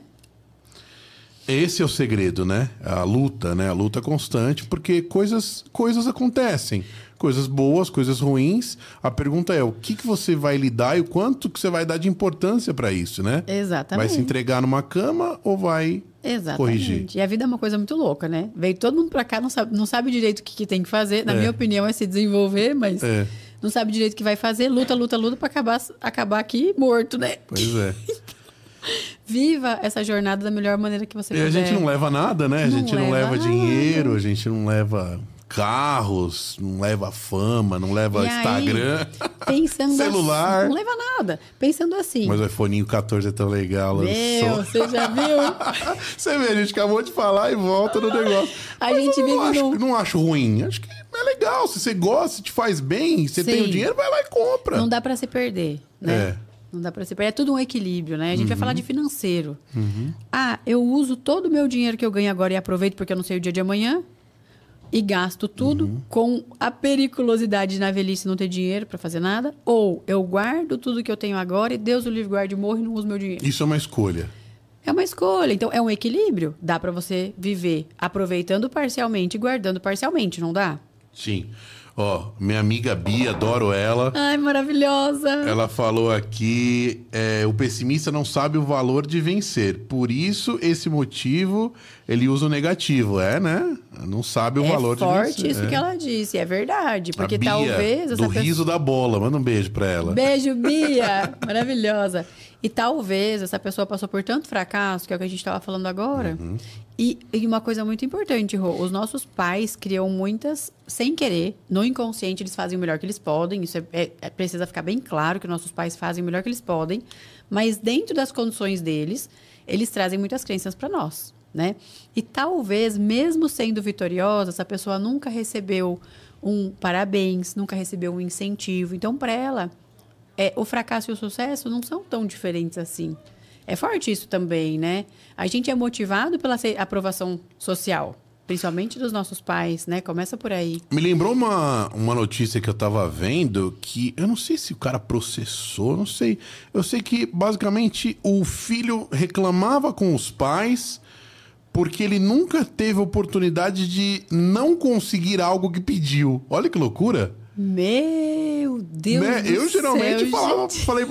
Esse é o segredo, né? A luta, né? A luta constante, porque coisas, coisas acontecem. Coisas boas, coisas ruins. A pergunta é o que, que você vai lidar e o quanto que você vai dar de importância para isso, né? Exatamente. Vai se entregar numa cama ou vai Exatamente. corrigir? E a vida é uma coisa muito louca, né? Veio todo mundo pra cá, não sabe, não sabe direito o que, que tem que fazer. Na É. minha opinião, é se desenvolver, mas É. não sabe direito o que vai fazer. Luta, luta, luta pra acabar, acabar aqui morto, né? Pois é. Viva essa jornada da melhor maneira que você E a puder. gente não leva nada, né? A Não gente não leva leva nada. dinheiro, a gente não leva carros, não leva fama, não leva E aí, Instagram. Pensando Celular. Assim, não leva nada. Pensando assim. Mas o iPhone 14 é tão legal. Meu, você já viu? Você vê, a gente acabou de falar e volta no negócio. A Mas gente eu não vive acho, não acho ruim. Acho que é legal. Se você gosta, se te faz bem, você tem o dinheiro, vai lá e compra. Não dá pra se perder, né? É. Não dá pra se perder. É tudo um equilíbrio, né? A gente vai Uhum. falar de financeiro. Ah, eu uso todo o meu dinheiro que eu ganho agora e aproveito porque eu não sei o dia de amanhã. E gasto tudo Uhum. com a periculosidade de na velhice não ter dinheiro pra fazer nada. Ou eu guardo tudo que eu tenho agora e Deus o livre guarde e morro e não uso meu dinheiro. Isso é uma escolha. É uma escolha. Então, é um equilíbrio. Dá pra você viver aproveitando parcialmente e guardando parcialmente, não dá? Sim. Ó, minha amiga Bia, adoro ela. Ai, maravilhosa! Ela falou aqui: é, o pessimista não sabe o valor de vencer. Por isso, esse motivo, ele usa o negativo. É, né? Não sabe o é valor de forte vencer. isso é. que ela disse, é verdade. Porque Bia, talvez do pessoa... riso da bola. Manda um beijo pra ela. Beijo, Bia! Maravilhosa. E talvez essa pessoa passou por tanto fracasso, que é o que a gente estava falando agora. Uhum. E, e uma coisa muito importante, Rô, os nossos pais criam muitas sem querer, no inconsciente eles fazem o melhor que eles podem. Isso é, é- é- precisa ficar bem claro que nossos pais fazem o melhor que eles podem, mas dentro das condições deles, eles trazem muitas crenças para nós, né? E talvez, mesmo sendo vitoriosa, essa pessoa nunca recebeu um parabéns, nunca recebeu um incentivo. Então, para ela, é, o fracasso e o sucesso não são tão diferentes assim. É forte isso também, né? A gente é motivado pela aprovação social, principalmente dos nossos pais, né? Começa por aí. Me lembrou uma, uma notícia que eu tava vendo que eu não sei se o cara processou, não sei. Eu sei que basicamente o filho reclamava com os pais porque ele nunca teve oportunidade de não conseguir algo que pediu. Olha que loucura. Meu Deus né? do Eu geralmente céu, falava, gente. falei,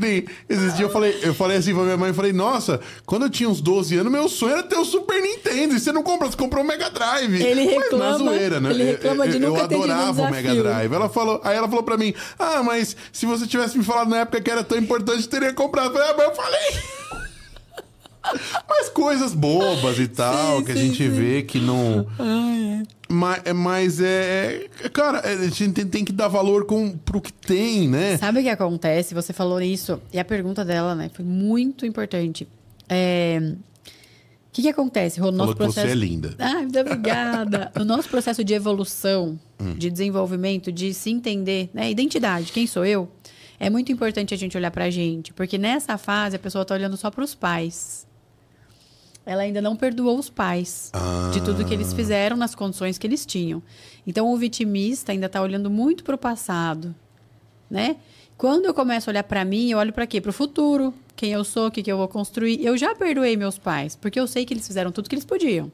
nem esses dias eu falei, eu falei assim pra minha mãe, falei, nossa, quando eu tinha uns 12 anos, meu sonho era ter o Super Nintendo, e você não compra, você comprou o Mega Drive. Ele reclama, mas na zoeira, né? Ele reclama de nunca eu, eu ter adorava o Mega Drive. Ela falou, aí ela falou pra mim, ah, mas se você tivesse me falado na época que era tão importante, eu teria comprado. Eu falei, ah, mas eu falei... Mas coisas bobas e tal, sim, que sim, a gente sim. vê que não. Ah, é. Mas, mas é. Cara, a gente tem, tem, que dar valor com, pro que tem, né? Sabe o que acontece? Você falou isso, e a pergunta dela, né, foi muito importante. É. O que, que acontece? O Falou nosso processo... você é linda. Ah, muito obrigada. o nosso processo de evolução, hum. de desenvolvimento, de se entender, né? Identidade, quem sou eu? É muito importante a gente olhar pra gente, porque nessa fase a pessoa tá olhando só para os pais ela ainda não perdoou os pais ah. de tudo que eles fizeram nas condições que eles tinham. Então o vitimista ainda está olhando muito para o passado, né? Quando eu começo a olhar para mim, eu olho para quê? Para o futuro, quem eu sou, o que, que eu vou construir. Eu já perdoei meus pais, porque eu sei que eles fizeram tudo que eles podiam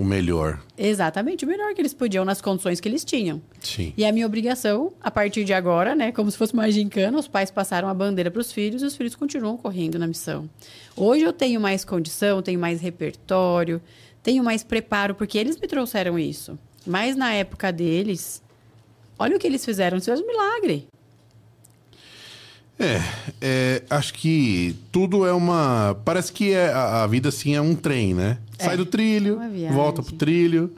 o melhor. Exatamente, o melhor que eles podiam nas condições que eles tinham. Sim. E a minha obrigação, a partir de agora, né, como se fosse uma gincana, os pais passaram a bandeira para os filhos e os filhos continuam correndo na missão. Hoje eu tenho mais condição, tenho mais repertório, tenho mais preparo, porque eles me trouxeram isso. Mas na época deles, olha o que eles fizeram, eles fizeram um milagre. É, é, acho que tudo é uma. Parece que é, a, a vida assim é um trem, né? É, Sai do trilho, volta pro trilho,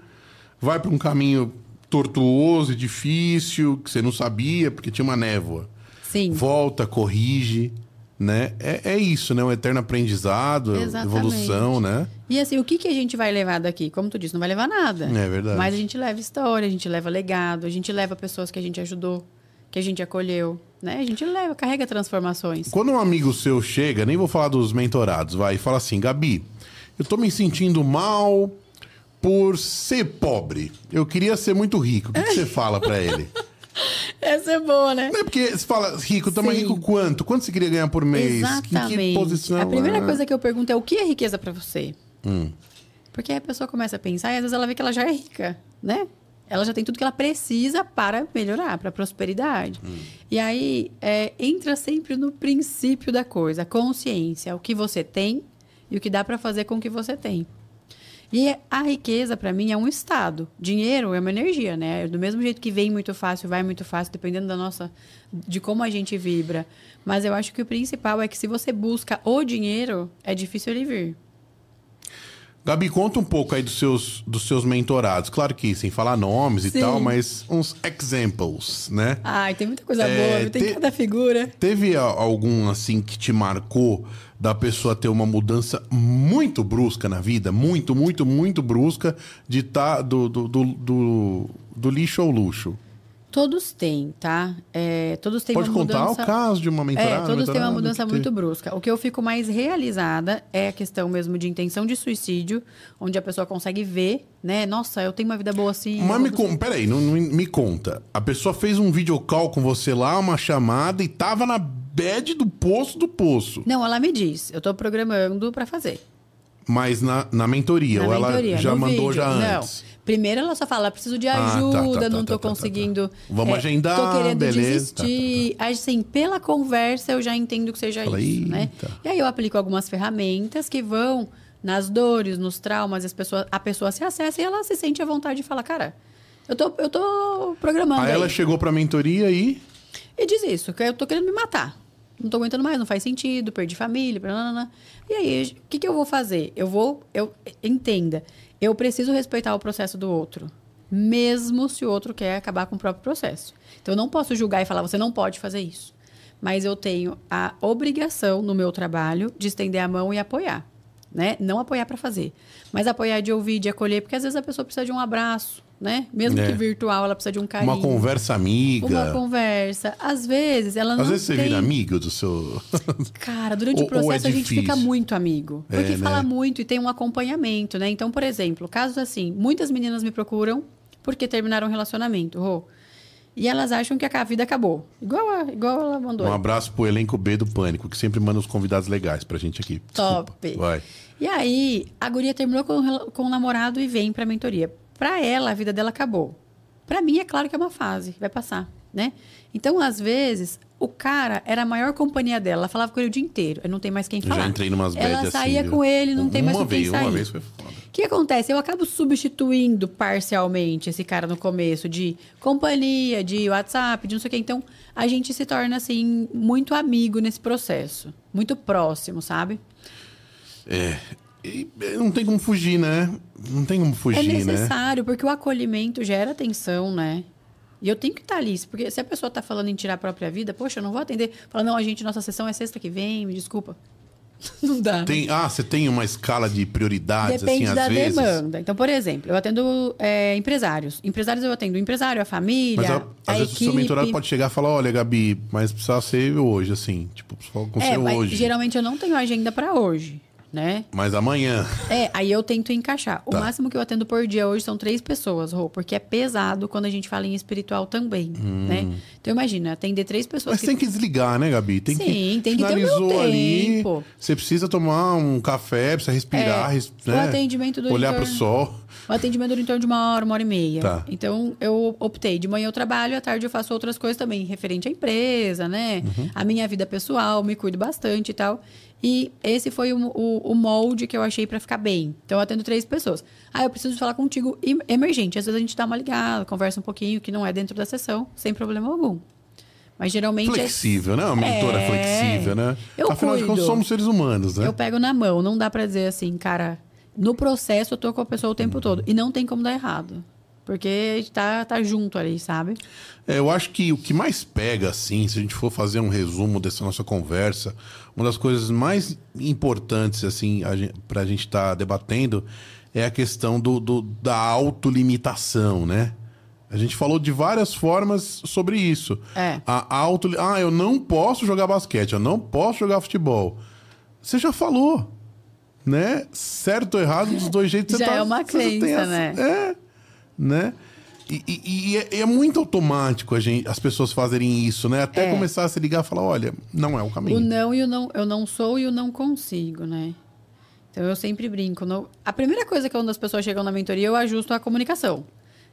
vai para um caminho tortuoso e difícil, que você não sabia, porque tinha uma névoa. Sim. Volta, corrige, né? É, é isso, né? Um eterno aprendizado, Exatamente. evolução, né? E assim, o que, que a gente vai levar daqui? Como tu disse, não vai levar nada. É verdade. Mas a gente leva história, a gente leva legado, a gente leva pessoas que a gente ajudou, que a gente acolheu. Né? A gente leva, carrega transformações. Quando um amigo seu chega, nem vou falar dos mentorados, vai e fala assim: Gabi, eu tô me sentindo mal por ser pobre. Eu queria ser muito rico. O que, que você fala para ele? Essa é boa, né? Não é porque você fala rico, mais rico quanto? Quanto você queria ganhar por mês? Exatamente. Em que posição? A primeira é? coisa que eu pergunto é o que é riqueza para você? Hum. Porque aí a pessoa começa a pensar e às vezes ela vê que ela já é rica, né? Ela já tem tudo que ela precisa para melhorar, para prosperidade. Hum. E aí é, entra sempre no princípio da coisa, a consciência, o que você tem e o que dá para fazer com o que você tem. E a riqueza, para mim, é um estado. Dinheiro é uma energia, né? Do mesmo jeito que vem muito fácil, vai muito fácil, dependendo da nossa. de como a gente vibra. Mas eu acho que o principal é que se você busca o dinheiro, é difícil ele vir. Gabi, conta um pouco aí dos seus, dos seus mentorados. Claro que sem falar nomes Sim. e tal, mas uns examples, né? Ai, tem muita coisa é, boa, tem te, cada figura. Teve algum, assim, que te marcou da pessoa ter uma mudança muito brusca na vida? Muito, muito, muito brusca de tá do, do, do, do, do lixo ao luxo? Todos têm, tá? É, todos têm Pode uma contar mudança... o caso de uma mentorada? É, todos têm uma mudança muito brusca. O que eu fico mais realizada é a questão mesmo de intenção de suicídio, onde a pessoa consegue ver, né? Nossa, eu tenho uma vida boa assim. Mas me conta, peraí, não, não, me conta. A pessoa fez um videocall com você lá, uma chamada, e tava na bed do poço do poço. Não, ela me diz, eu tô programando para fazer. Mas na, na mentoria, na ou mentoria, ela já mandou vídeo. já antes? Não. Primeiro ela só fala, preciso de ajuda, ah, tá, tá, não tá, tô tá, tá, conseguindo. Vamos é, agendar, Tô querendo beleza, desistir. Assim, pela conversa eu já entendo que seja fala, isso, né? E aí eu aplico algumas ferramentas que vão nas dores, nos traumas, as pessoas, a pessoa se acessa e ela se sente à vontade de falar, cara, eu tô, eu tô programando. Aí, aí. ela chegou pra mentoria e. E diz isso, que eu tô querendo me matar. Não tô aguentando mais, não faz sentido, perdi família, blá. E aí, o que, que eu vou fazer? Eu vou. Eu, entenda eu preciso respeitar o processo do outro, mesmo se o outro quer acabar com o próprio processo. Então, eu não posso julgar e falar, você não pode fazer isso. Mas eu tenho a obrigação no meu trabalho de estender a mão e apoiar. Né? Não apoiar para fazer, mas apoiar de ouvir, de acolher, porque às vezes a pessoa precisa de um abraço, né? Mesmo É. que virtual, ela precisa de um carinho. Uma conversa amiga. Uma conversa. Às vezes, ela não Às vezes você tem... vira amigo do seu. Cara, durante Ou- o processo é a gente fica muito amigo. Porque É, né? fala muito e tem um acompanhamento, né? Então, por exemplo, casos assim, muitas meninas me procuram porque terminaram um relacionamento, Rô. E elas acham que a vida acabou. Igual, a, igual ela mandou. Um abraço pro elenco B do Pânico, que sempre manda uns convidados legais pra gente aqui. Desculpa. Top. Vai. E aí, a guria terminou com, com o namorado e vem pra mentoria. Pra ela, a vida dela acabou. Pra mim, é claro que é uma fase, vai passar, né? Então, às vezes, o cara era a maior companhia dela. Ela falava com ele o dia inteiro. Eu não tem mais quem Eu falar. já entrei numas Ela assim, saía viu? com ele, não tem mais Uma com quem vez, sair. Uma vez foi foda. O que acontece? Eu acabo substituindo parcialmente esse cara no começo de companhia, de WhatsApp, de não sei o quê. Então, a gente se torna, assim, muito amigo nesse processo. Muito próximo, sabe? É. E é, não tem como fugir, né? Não tem como É fugir, né? necessário, porque o acolhimento gera atenção, né? E eu tenho que estar ali, porque se a pessoa está falando em tirar a própria vida, poxa, eu não vou atender. Fala, não, a gente, nossa sessão é sexta que vem, me desculpa. Não dá. Tem, ah, você tem uma escala de prioridades, Depende assim, da às vezes. demanda. Então, por exemplo, eu atendo é, empresários. Empresários eu atendo o empresário, a família, Mas a- a às vezes o seu equipe. mentorado pode chegar e falar, olha, Gabi, mas precisa ser hoje, assim. Tipo, precisa acontecer É, hoje. geralmente eu não tenho agenda para hoje, né? Mas amanhã. É, aí eu tento encaixar. O Tá. máximo que eu atendo por dia hoje são três pessoas, Rô, porque é pesado quando a gente fala em espiritual também, né? Então imagina, atender três pessoas Hum. Mas que tem que desligar, né, Gabi? Tem Sim, que tem que ter o ali. tempo. Você precisa tomar um café, precisa respirar, É, res- o né? atendimento do olhar entorno- pro sol. O atendimento dura em torno de uma hora, uma hora e meia. Tá. Então, eu optei. De manhã eu trabalho, à tarde eu faço outras coisas também, referente à empresa, né? Uhum. A minha vida pessoal, me cuido bastante e tal. E esse foi o, o, o molde que eu achei pra ficar bem. Então, eu atendo três pessoas. Ah, eu preciso falar contigo em- emergente. Às vezes a gente dá uma ligada, conversa um pouquinho, que não é dentro da sessão, sem problema algum. Mas geralmente é- Flexível, né? Uma mentora É. flexível, né? Eu Afinal de contas, cuido. somos seres humanos, né? Eu pego na mão, não dá pra dizer assim, cara, no processo eu tô com a pessoa o tempo todo. E não tem como dar errado. Porque a gente tá, tá junto ali, sabe? É, eu acho que o que mais pega, assim, se a gente for fazer um resumo dessa nossa conversa, uma das coisas mais importantes, assim, a gente, pra gente estar debatendo é a questão do, do- da autolimitação, né? A gente falou de várias formas sobre isso. É. A auto... Ah, eu não posso jogar basquete, eu não posso jogar futebol. Você já falou, né? Certo ou errado, dos dois jeitos você Já tá- é uma você crença, né? É, né? E, e- e é, é muito automático a gente, as pessoas fazerem isso, né? Até É. começar a se ligar e falar, olha, não é o caminho. O não e o não, eu não sou e o não consigo, né? Então eu sempre brinco. A primeira coisa que quando as pessoas chegam na mentoria, eu ajusto a comunicação.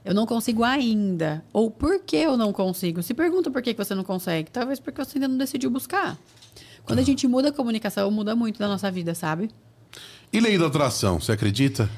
Eu não consigo ainda. Ou por que eu não consigo? Se pergunta por que você não consegue. Talvez porque você ainda não decidiu buscar. Quando a gente muda a comunicação, muda muito da nossa vida, sabe? E lei da atração, você acredita?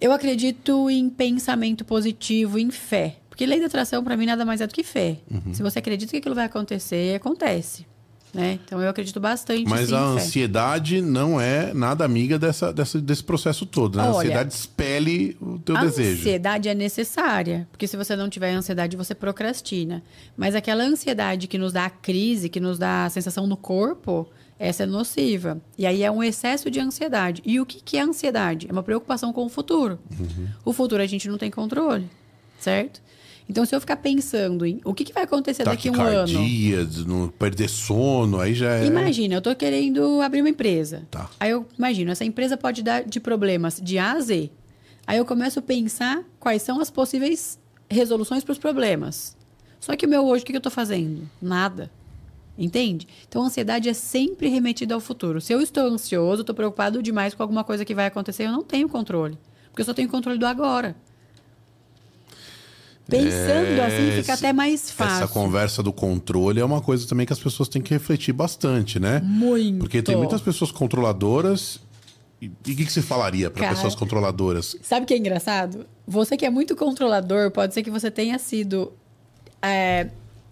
Eu acredito em pensamento positivo, em fé. Porque lei da atração, para mim, nada mais é do que fé. Uhum. Se você acredita que aquilo vai acontecer, acontece. Né? Então, eu acredito bastante Mas sim, a em fé. ansiedade não é nada amiga dessa, dessa- desse processo todo, né? A Olha, ansiedade expele o teu a desejo. ansiedade é necessária, porque se você não tiver ansiedade, você procrastina. Mas aquela ansiedade que nos dá a crise, que nos dá a sensação no corpo, essa é nociva. E aí é um excesso de ansiedade. E o que, que é ansiedade? É uma preocupação com o futuro. Uhum. O futuro a gente não tem controle, certo? Então, se eu ficar pensando em o que, que vai acontecer daqui a um ano. Não perder sono, aí já é... Imagina, eu tô querendo abrir uma empresa. Tá. Aí eu imagino, essa empresa pode dar de problemas de A a Z. Aí eu começo a pensar quais são as possíveis resoluções para os problemas. Só que o meu hoje, o que que eu tô fazendo? Nada. Entende? Então, a ansiedade é sempre remetida ao futuro. Se eu estou ansioso, estou preocupado demais com alguma coisa que vai acontecer, eu não tenho controle. Porque eu só tenho controle do agora. Pensando É, assim, fica até mais fácil. Essa conversa do controle é uma coisa também que as pessoas têm que refletir bastante, né? Muito. Porque tem muitas pessoas controladoras. E o que, que você falaria para pessoas controladoras? Sabe o que é engraçado? Você que é muito controlador, pode ser que você tenha sido é,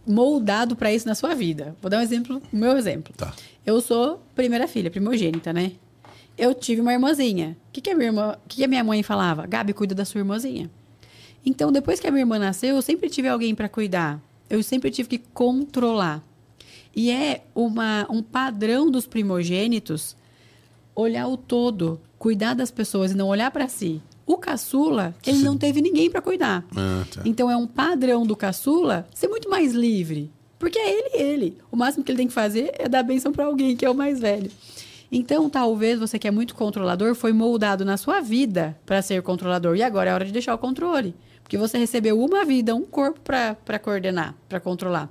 moldado para isso na sua vida. Vou dar um exemplo, o meu exemplo. Tá. Eu sou primeira filha, primogênita, né? Eu tive uma irmãzinha. O que, que, a, minha irmã, que, que a minha mãe falava? Gabi, cuida da sua irmãzinha. Então, depois que a minha irmã nasceu, eu sempre tive alguém para cuidar. Eu sempre tive que controlar. E é uma, um padrão dos primogênitos olhar o todo, cuidar das pessoas e não olhar para si. O caçula, ele não teve ninguém para cuidar. Ah, tá. Então é um padrão do caçula ser muito mais livre. Porque é ele ele. O máximo que ele tem que fazer é dar bênção para alguém que é o mais velho. Então, talvez você que é muito controlador foi moldado na sua vida para ser controlador. E agora é hora de deixar o controle. Porque você recebeu uma vida, um corpo para coordenar, para controlar.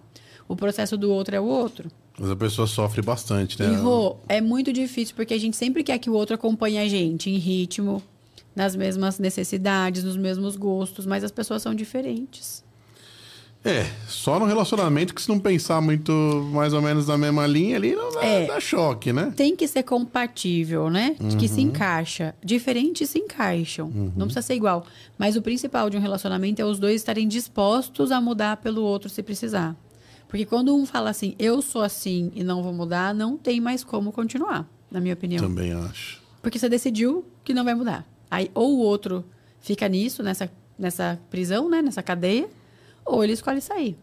O processo do outro é o outro. Mas a pessoa sofre bastante, né? E, Rô, é muito difícil porque a gente sempre quer que o outro acompanhe a gente em ritmo, nas mesmas necessidades, nos mesmos gostos, mas as pessoas são diferentes. É, só no relacionamento que se não pensar muito mais ou menos na mesma linha ali, não dá, É. dá choque, né? Tem que ser compatível, né? De que Uhum. se encaixa. Diferentes se encaixam. Não precisa ser igual. Mas o principal de um relacionamento é os dois estarem dispostos a mudar pelo outro se precisar. Porque quando um fala assim, eu sou assim e não vou mudar, não tem mais como continuar, na minha opinião. Também acho. Porque você decidiu que não vai mudar. Aí ou o outro fica nisso, nessa, nessa prisão, né? Nessa cadeia, ou ele escolhe sair.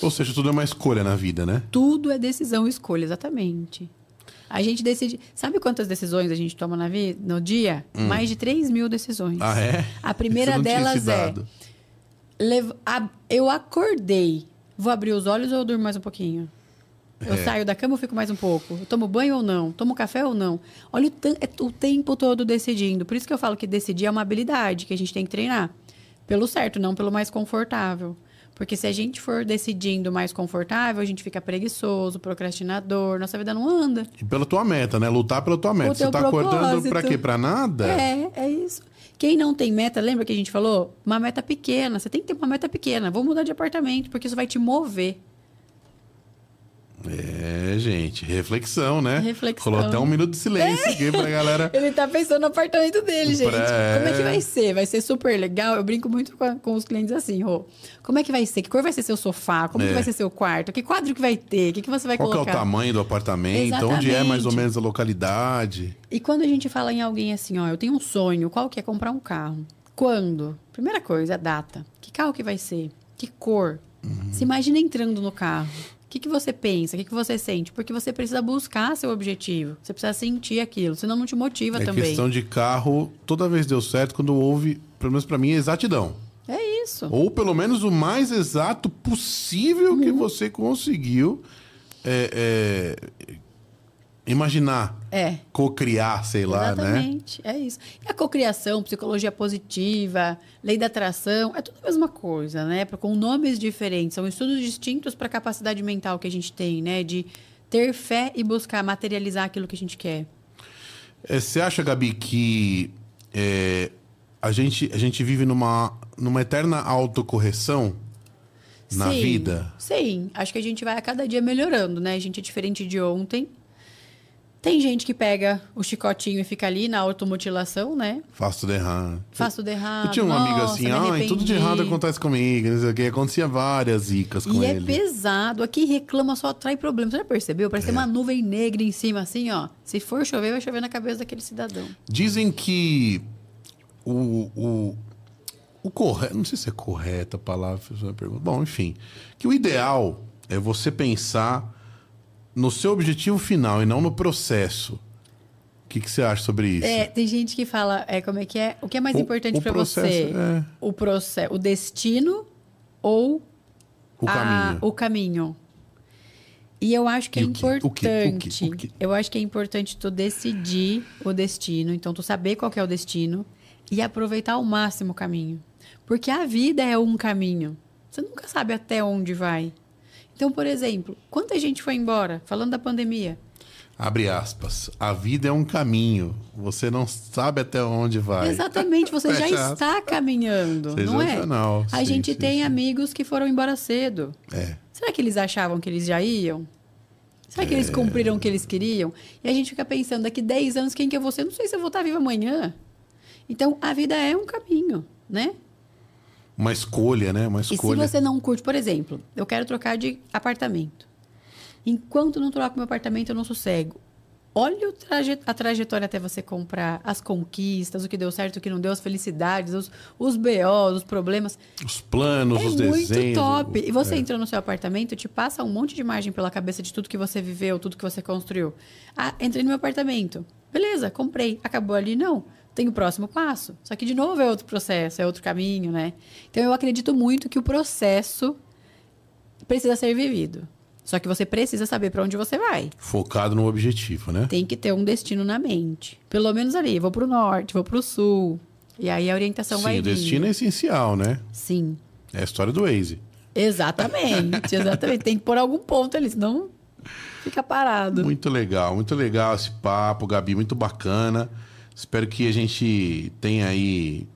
Ou seja, tudo é uma escolha na vida, né? Tudo é decisão e escolha, exatamente. A gente decide. Sabe quantas decisões a gente toma na vida, no dia? Mais de 3 mil decisões. Hum. Ah, é? A primeira delas é. eu acordei. Vou abrir os olhos ou eu durmo mais um pouquinho? Eu É. saio da cama ou fico mais um pouco? Eu tomo banho ou não? Tomo café ou não? Olha o, é o tempo todo decidindo. Por isso que eu falo que decidir é uma habilidade que a gente tem que treinar. Pelo certo, não pelo mais confortável. Porque se a gente for decidindo mais confortável, a gente fica preguiçoso, procrastinador, nossa vida não anda. E pela tua meta, né? Lutar pela tua meta. O Você tá acordando propósito. pra quê? Pra nada? É, é isso. Quem não tem meta, lembra que a gente falou? Uma meta pequena. Você tem que ter uma meta pequena. Vou mudar de apartamento, porque isso vai te mover. É, gente, reflexão, né? Reflexão. Rolou até um minuto de silêncio aqui pra galera. Ele tá pensando no apartamento dele, gente. Pra- Como é que vai ser? Vai ser super legal? Eu brinco muito com, a- com os clientes assim, Rô. Como é que vai ser? Que cor vai ser seu sofá? Como É. que vai ser seu quarto? Que quadro que vai ter? O que, que você vai Qual que é o colocar? tamanho do apartamento? Onde é mais ou Exatamente. menos a localidade? E quando a gente fala em alguém assim, ó, eu tenho um sonho, qual que é comprar um carro? Quando? Primeira coisa, a data. Que carro que vai ser? Que cor? Uhum. Se imagina entrando no carro. O que, que você pensa? O que, que você sente? Porque você precisa buscar seu objetivo. Você precisa sentir aquilo, senão não te motiva É também. questão de carro, toda vez deu certo quando houve, pelo menos pra mim, exatidão. É isso. Ou pelo menos o mais exato possível Uhum. que você conseguiu é, é, imaginar. É. Cocriar, sei lá, né? Exatamente, é isso. E a cocriação, psicologia positiva, lei da atração, é tudo a mesma coisa, né? Com nomes diferentes, são estudos distintos para a capacidade mental que a gente tem, né? De ter fé e buscar materializar aquilo que a gente quer. É, Você acha, Gabi, que é, a, gente, a gente vive numa, numa eterna autocorreção na Sim, vida? Sim, acho que a gente vai a cada dia melhorando, né? A gente é diferente de ontem. Tem gente que pega o chicotinho e fica ali na automutilação, né? Faço tudo errado. Faço tudo errado. Eu tinha um amigo assim, ai, tudo de arrependi." errado acontece comigo, não sei o quê. Acontecia várias zicas com E é ele. pesado. Aqui reclama só atrai problema. Você já percebeu? Parece ter É. uma nuvem negra em cima, assim, ó. Se for chover, vai chover na cabeça daquele cidadão. Dizem que o, o, o correto, não sei se é correta a palavra, fiz uma pergunta. Bom, enfim, que o ideal é você pensar no seu objetivo final e não no processo. O que, que você acha sobre isso? É, tem gente que fala, é, como é que é? O que é mais O- importante processo, você? é. O processo, o destino ou o a- caminho. o caminho. E eu acho que E é o que? Importante. O que? Eu acho que é importante tu decidir o destino. Então, tu saber qual que é o destino e aproveitar ao máximo o caminho. Porque a vida é um caminho. Você nunca sabe até onde vai. Então, por exemplo, quanta gente foi embora? Falando da pandemia. Abre aspas. A vida é um caminho. Você não sabe até onde vai. Exatamente, você já está caminhando, não é? Sensacional. A Sim, gente sim, tem sim. amigos que foram embora cedo. É. Será que eles achavam que eles já iam? Será que eles cumpriram o que eles queriam? E a gente fica pensando, daqui 10 anos, quem que eu vou ser? Não sei se eu vou estar viva amanhã. Então, a vida é um caminho, né? Uma escolha, né? Uma E se escolha. você não curte, por exemplo, eu quero trocar de apartamento. Enquanto não troco meu apartamento, eu não sossego. Olha traje- a trajetória até você comprar, as conquistas, o que deu certo, o que não deu, as felicidades, os, os BOs, os problemas. Os planos, É os muito desenhos. top. o- E você é. entra no seu apartamento, te passa um monte de imagem pela cabeça de tudo que você viveu, tudo que você construiu. Ah, entrei no meu apartamento. Beleza, comprei. Acabou ali? Não. Tem o próximo passo. Só que, de novo, é outro processo, é outro caminho, né? Então, eu acredito muito que o processo precisa ser vivido. Só que você precisa saber para onde você vai. Focado no objetivo, né? Tem que ter um destino na mente. Pelo menos ali, vou para o norte, vou para o sul. E aí a orientação Sim, vai o vir. destino é essencial, né? Sim. É a história do Waze. Exatamente, exatamente. Tem que pôr algum ponto ali, senão fica parado. Muito legal, muito legal esse papo, Gabi, muito bacana. Espero que a gente tenha aí,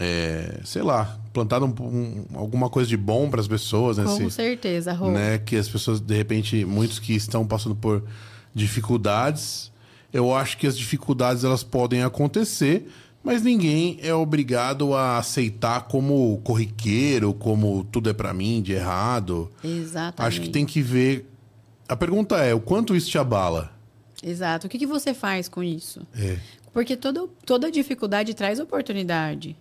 é, sei lá, plantado um- um- alguma coisa de bom para as pessoas, né? Com certeza, Rô. né? Que as pessoas, de repente, muitos que estão passando por dificuldades, eu acho que as dificuldades elas podem acontecer, mas ninguém é obrigado a aceitar como corriqueiro, como tudo é pra mim de errado. Exatamente. Acho que tem que ver. A pergunta é: o quanto isso te abala? Exato. O que, que você faz com isso? É. Porque toda, toda dificuldade traz oportunidade.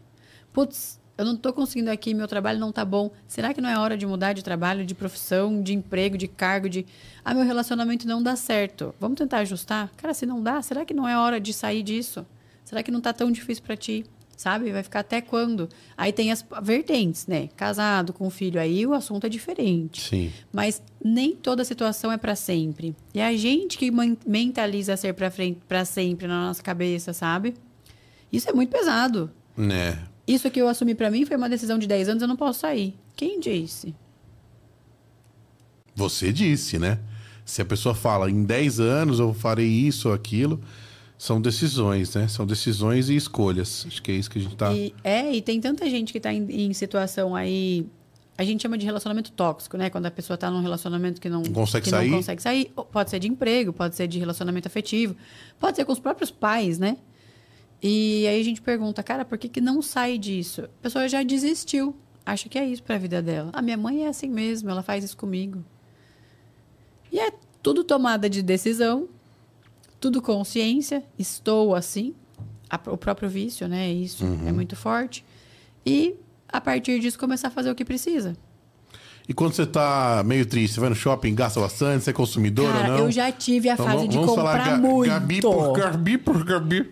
Putz, eu não estou conseguindo aqui, meu trabalho não tá bom. Será que não é hora de mudar de trabalho, de profissão, de emprego, de cargo, de. Ah, meu relacionamento não dá certo. Vamos tentar ajustar? Cara, se não dá, será que não é hora de sair disso? Será que não tá tão difícil para ti? Sabe? Vai ficar até quando? Aí tem as vertentes, né? Casado com filho, aí o assunto é diferente. Sim. Mas nem toda situação é para sempre. E é a gente que mentaliza ser para frente para sempre na nossa cabeça, sabe? Isso é muito pesado. Né? Isso que eu assumi para mim foi uma decisão de 10 anos, eu não posso sair. Quem disse? Você disse, né? Se a pessoa fala em 10 anos eu farei isso ou aquilo, são decisões, né? São decisões e escolhas. Acho que é isso que a gente tá. E, é, e tem tanta gente que tá em, em situação aí. A gente chama de relacionamento tóxico, né? Quando a pessoa tá num relacionamento que não, consegue que sair. não consegue sair. Pode ser de emprego, pode ser de relacionamento afetivo, pode ser com os próprios pais, né? E aí a gente pergunta, cara, por que, que não sai disso? A pessoa já desistiu, acha que é isso pra vida dela. A minha mãe é assim mesmo, ela faz isso comigo. E é tudo tomada de decisão, tudo consciência, estou assim. A- o próprio vício, né? Isso é muito forte. E a partir disso começar a fazer o que precisa. E quando você tá meio triste, você vai no shopping, gasta bastante, você é consumidor Cara, ou não? eu já tive a Então, fase vamos- de vamos comprar falar muito. Gabi por Gabi por Gabi.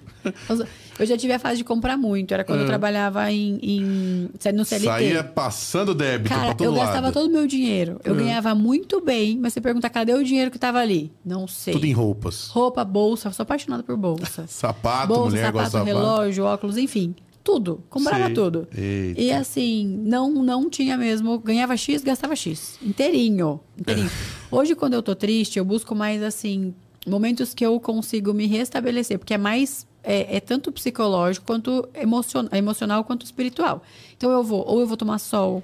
Eu já tive a fase de comprar muito. Era quando eu trabalhava em, em- no CLT. É. Saía passando débito Cara, pra todo eu lado. gastava todo o meu dinheiro. Eu É. ganhava muito bem, mas você pergunta, cadê o dinheiro que tava ali? Não sei. Tudo em roupas. Roupa, bolsa, sou apaixonada por bolsa. Sapato, bolsa, mulher sapato, gosta de sapato. relógio, óculos, enfim. Tudo. Comprava tudo. Eita. E assim, não, não tinha mesmo. Ganhava X, gastava X. Inteirinho. Inteirinho. É. Hoje, quando eu tô triste, eu busco mais assim, momentos que eu consigo me restabelecer, porque é mais. É, é tanto psicológico quanto emocion, emocional quanto espiritual. Então eu vou, ou eu vou tomar sol,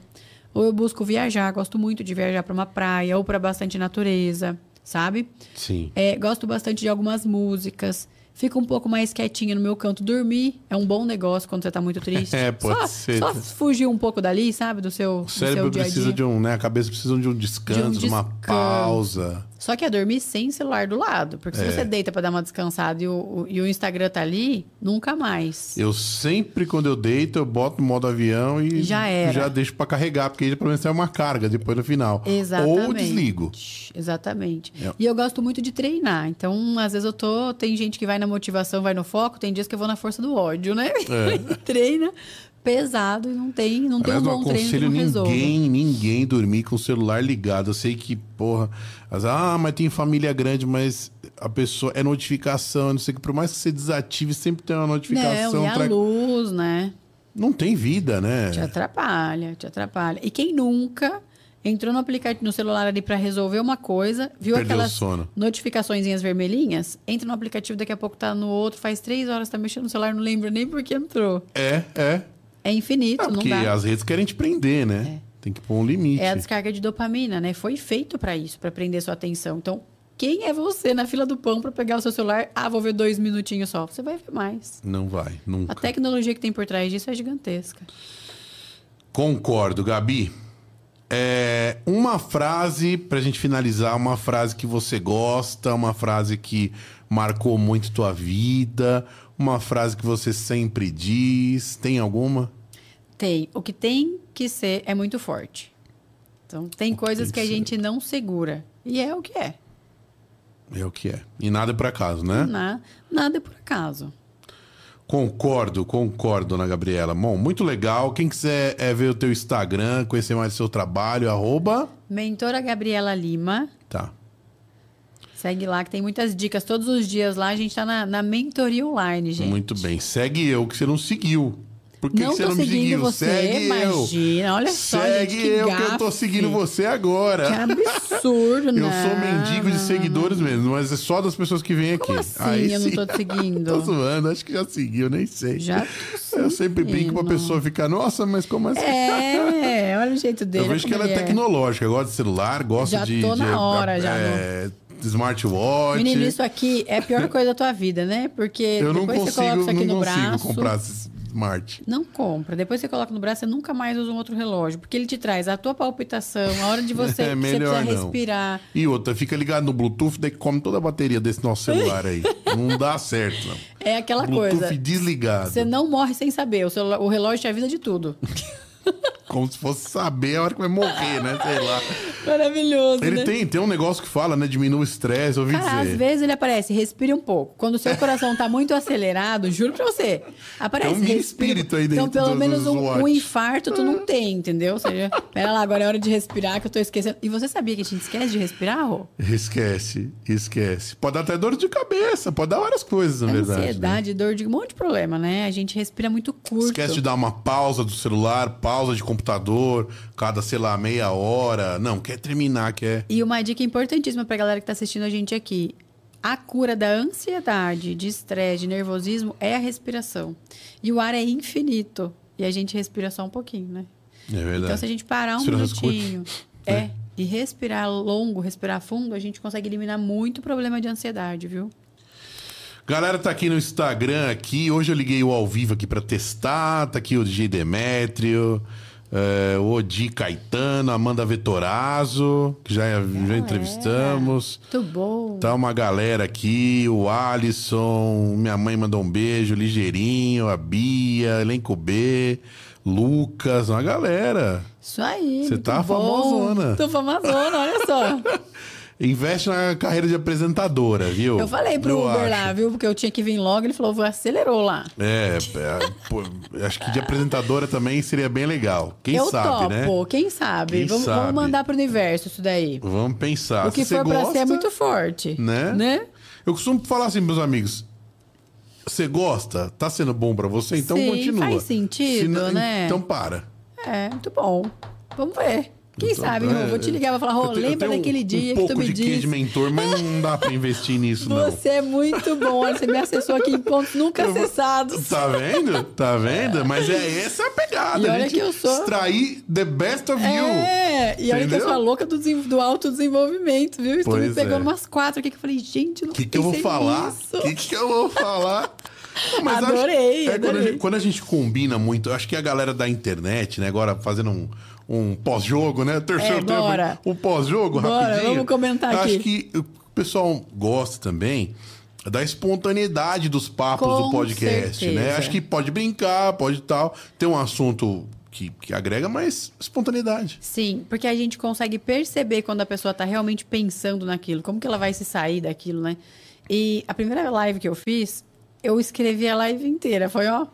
ou eu busco viajar. Gosto muito de viajar para uma praia ou para bastante natureza, sabe? Sim. É, gosto bastante de algumas músicas. Fico um pouco mais quietinha no meu canto. Dormir é um bom negócio quando você tá muito triste. É, pode só, ser. Só fugir um pouco dali, sabe? Do seu, O do cérebro seu dia a precisa dia. de um, né? A cabeça precisa de um descanso, de, uma descanso. pausa. Só que é dormir sem celular do lado. Porque se É. você deita pra dar uma descansada e o, o- e o Instagram tá ali, nunca mais. Eu sempre, quando eu deito, eu boto no modo avião e Já era. já deixo pra carregar, porque aí pelo menos é uma carga depois no final. Exatamente. Ou desligo. Exatamente. É. E eu gosto muito de treinar. Então, às vezes eu tô. Tem gente que vai na motivação, vai no foco, tem dias que eu vou na força do ódio, né? Treina pesado e não tem, não tem um. Aliás, não bom treino que resolva. ninguém, ninguém dormir com o celular ligado. Eu sei que, porra, as- ah, mas tem família grande, mas a pessoa é notificação, não sei que por mais que você desative, sempre tem uma notificação. Não, e a tra- luz, né? Não tem vida, né? Te atrapalha, te atrapalha. E quem nunca entrou no aplicativo no celular ali para resolver uma coisa, viu Perdeu aquelas notificaçõezinhas vermelhinhas, entra no aplicativo, daqui a pouco tá no outro, faz três horas, tá mexendo no celular, não lembra nem porque entrou. É, é. É infinito, É não porque dá. as redes querem te prender, né? Tem que pôr um limite. É a descarga de dopamina, né? Foi feito para isso, para prender sua atenção. Então, quem é você na fila do pão para pegar o seu celular? Ah, vou ver dois minutinhos só. Você vai ver mais. Não vai, nunca. A tecnologia que tem por trás disso é gigantesca. Concordo, Gabi. É, uma frase pra gente finalizar, uma frase que você gosta, uma frase que marcou muito tua vida, uma frase que você sempre diz. Tem alguma? Tem. O que tem que ser é muito forte. Então, tem coisas tem que a que ser. gente não segura. E é o que é. É o que é. E nada é por acaso, né? Na- nada é por acaso. Concordo, concordo, dona Gabriela. Bom, muito legal. Quem quiser é, ver o teu Instagram, conhecer mais o seu trabalho, arroba... Mentora Gabriela Lima. Tá. Segue lá, que tem muitas dicas. Todos os dias lá a gente tá na, na mentoria online, gente. Muito bem. Segue eu, que você não seguiu. Por que, não que você tô não me seguindo você, Segue imagina. eu. Olha só, Segue gente, que eu, que eu tô gafe. seguindo você agora. Que absurdo, né? Eu sou mendigo de seguidores mesmo, mas é só das pessoas que vêm aqui. Como assim eu não tô te seguindo? tô zoando, acho que já seguiu, nem sei. Já tô Eu sempre brinco pra pessoa ficar, nossa, mas como assim? É, olha o jeito dele. Eu vejo que ela é ele tecnológica, gosta de celular, gosta Já de. tô de- na hora, já, é, Smartwatch. Menino, isso aqui é a pior coisa da tua vida, né? Porque eu não depois você coloca consigo, isso aqui não no consigo braço. comprar Smart. Não compra. Depois você coloca no braço, você nunca mais usa um outro relógio. Porque ele te traz a tua palpitação, a hora de você, É você melhor precisa não. respirar. E outra, fica ligado no Bluetooth, daí come toda a bateria desse nosso celular aí. não dá certo, não. É aquela Bluetooth coisa. desligado. Você não morre sem saber. O, celular- o relógio te avisa de tudo. Como se fosse saber a hora que vai morrer, né? Sei lá. Maravilhoso, Ele né? tem, tem um negócio que fala, né? Diminui o estresse, ouvi Cara, às dizer. vezes ele aparece, respire um pouco. Quando o seu coração tá muito acelerado, juro pra você, aparece. Tem um respira- espírito aí Então, dentro pelo do- menos um, um infarto tu não tem, entendeu? Ou seja, pera lá, agora é hora de respirar que eu tô esquecendo. E você sabia que a gente esquece de respirar, Rô? Esquece, esquece. Pode dar até dor de cabeça, pode dar várias coisas, na verdade. né? Ansiedade, dor de um monte de problema, né? A gente respira muito curto. Esquece de dar uma pausa do celular, pausa de computador, cada, sei lá, meia hora. Não, quer terminar, quer. E uma dica importantíssima pra galera que tá assistindo a gente aqui. A cura da ansiedade, de estresse, de nervosismo é a respiração. E o ar é infinito. E a gente respira só um pouquinho, né? É verdade. Então, se a gente parar um Se minutinho é, né? e respirar longo, respirar fundo, a gente consegue eliminar muito problema de ansiedade, viu? Galera tá aqui no Instagram aqui. Hoje eu liguei o ao vivo aqui pra testar. Tá aqui o DJ Demétrio, é, o Odi Caetano, Amanda Vetorazzo, que já, já entrevistamos. Muito bom. Tá uma galera aqui, o Alisson, minha mãe mandou um beijo, Ligeirinho, a Bia, Elenco B, Lucas, uma galera. Isso aí. Você tá bom. famosona. Tô famosona, olha só. Investe na carreira de apresentadora, viu? Eu falei pro Eu Uber acho. lá, viu? Porque eu tinha que vir logo, ele falou, acelerou lá. É, é, pô, acho que de apresentadora também seria bem legal. Quem eu sabe, topo, né? quem sabe? Quem vamos, sabe? vamos mandar pro universo isso daí. Vamos pensar. o que Se for pra gosta, ser é muito forte. né? Né? Eu costumo falar assim, meus amigos. Você gosta? Tá sendo bom pra você? Então Sim, continua. faz sentido, Se não- né? Então para. É, muito bom. Vamos ver. Quem Então, sabe, é? Vou te ligar, vou falar, Rô, eu eu lembra daquele um, dia um que tu me disse. de mentor, mas não dá pra investir nisso, não. Você é muito bom. Você me acessou aqui em pontos nunca Eu vou- acessados. Tá vendo? Tá vendo? Mas é essa a pegada. E olha que eu sou- Extrair the best of you. É, e olha que eu sou a louca do, do autodesenvolvimento, viu? Estou me pegando é. umas quatro aqui que eu falei, gente, não O que, que eu vou falar? O que, que eu vou falar? Não, mas acho- Adorei, é Quando a, adorei. gente, quando a gente combina muito, eu acho que a galera da internet, né, agora fazendo um, um pós-jogo, né? Terceiro É, tempo, um pós-jogo, rapidinho. vamos comentar eu aqui. Acho que o pessoal gosta também da espontaneidade dos papos Com do podcast, né? certeza. Acho que pode brincar, pode tal, ter um assunto que, que agrega, mas espontaneidade. Sim, porque a gente consegue perceber quando a pessoa tá realmente pensando naquilo, como que ela vai se sair daquilo, né? E a primeira live que eu fiz, eu escrevi a live inteira. Foi, ó.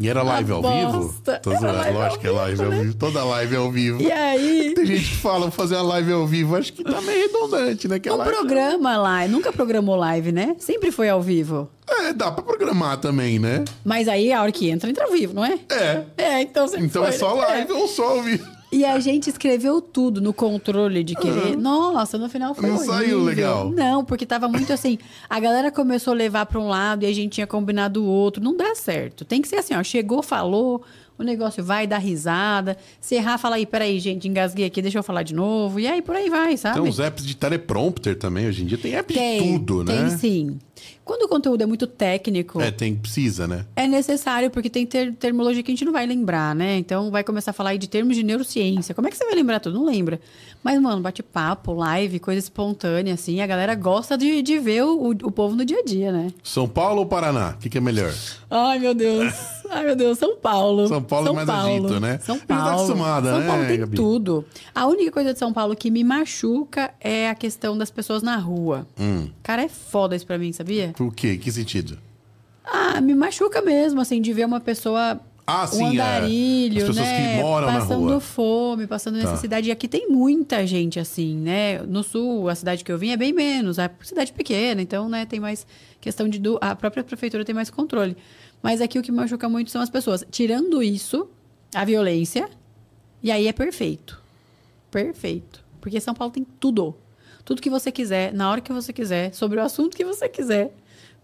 E era live ao vivo? Tô zoando, live lógico que é live ao né? vivo. Toda live é ao vivo. E aí. Tem gente que fala, fazer uma live ao vivo. Acho que tá meio redundante, né? Que a O live- programa lá, nunca programou live, né? Sempre foi ao vivo. É, dá pra programar também, né? Mas aí a hora que entra, entra ao vivo, não é? É. É, então sempre Então foi, é só né? live ou só ao vivo. E a gente escreveu tudo no controle de querer. Nossa, no final foi Não horrível. saiu legal. Não, porque tava muito assim. A galera começou a levar pra um lado e a gente tinha combinado o outro. Não dá certo. Tem que ser assim, ó. Chegou, falou, o negócio vai dar risada. Se errar, fala aí, peraí, gente, engasguei aqui, deixa eu falar de novo. E aí por aí vai, sabe? Tem uns apps de teleprompter também. Hoje em dia tem app tem, de tudo, tem né? sim. Quando o conteúdo é muito técnico, É, tem, precisa, né? é necessário, porque tem ter- termologia que a gente não vai lembrar, né? Então vai começar a falar aí de termos de neurociência. Como é que você vai lembrar tudo? Não lembra. Mas, mano, bate-papo, live, coisa espontânea, assim. A galera gosta de, de ver o, o povo no dia a dia, né? São Paulo ou Paraná? O que, que é melhor? Ai, meu Deus. Ai, meu Deus. São Paulo. São Paulo é mais agito, né? São tá Paulo. acostumada, São né, Paulo tem Gabi? tudo. A única coisa de São Paulo que me machuca é a questão das pessoas na rua. Hum. Cara, é foda isso pra mim, sabia? Por quê? Que sentido? Ah, me machuca mesmo, assim, de ver uma pessoa. Ah, um sim, é. andarilho, As pessoas né? que moram na passando rua. Tá. fome, passando necessidade. E aqui tem muita gente assim, né? No sul, a cidade que eu vim é bem menos. É cidade pequena, então, né, tem mais questão de. du- A própria prefeitura tem mais controle. Mas aqui o que machuca muito são as pessoas. Tirando isso, a violência, e aí é perfeito. Perfeito. Porque São Paulo tem tudo. Tudo que você quiser, na hora que você quiser, sobre o assunto que você quiser.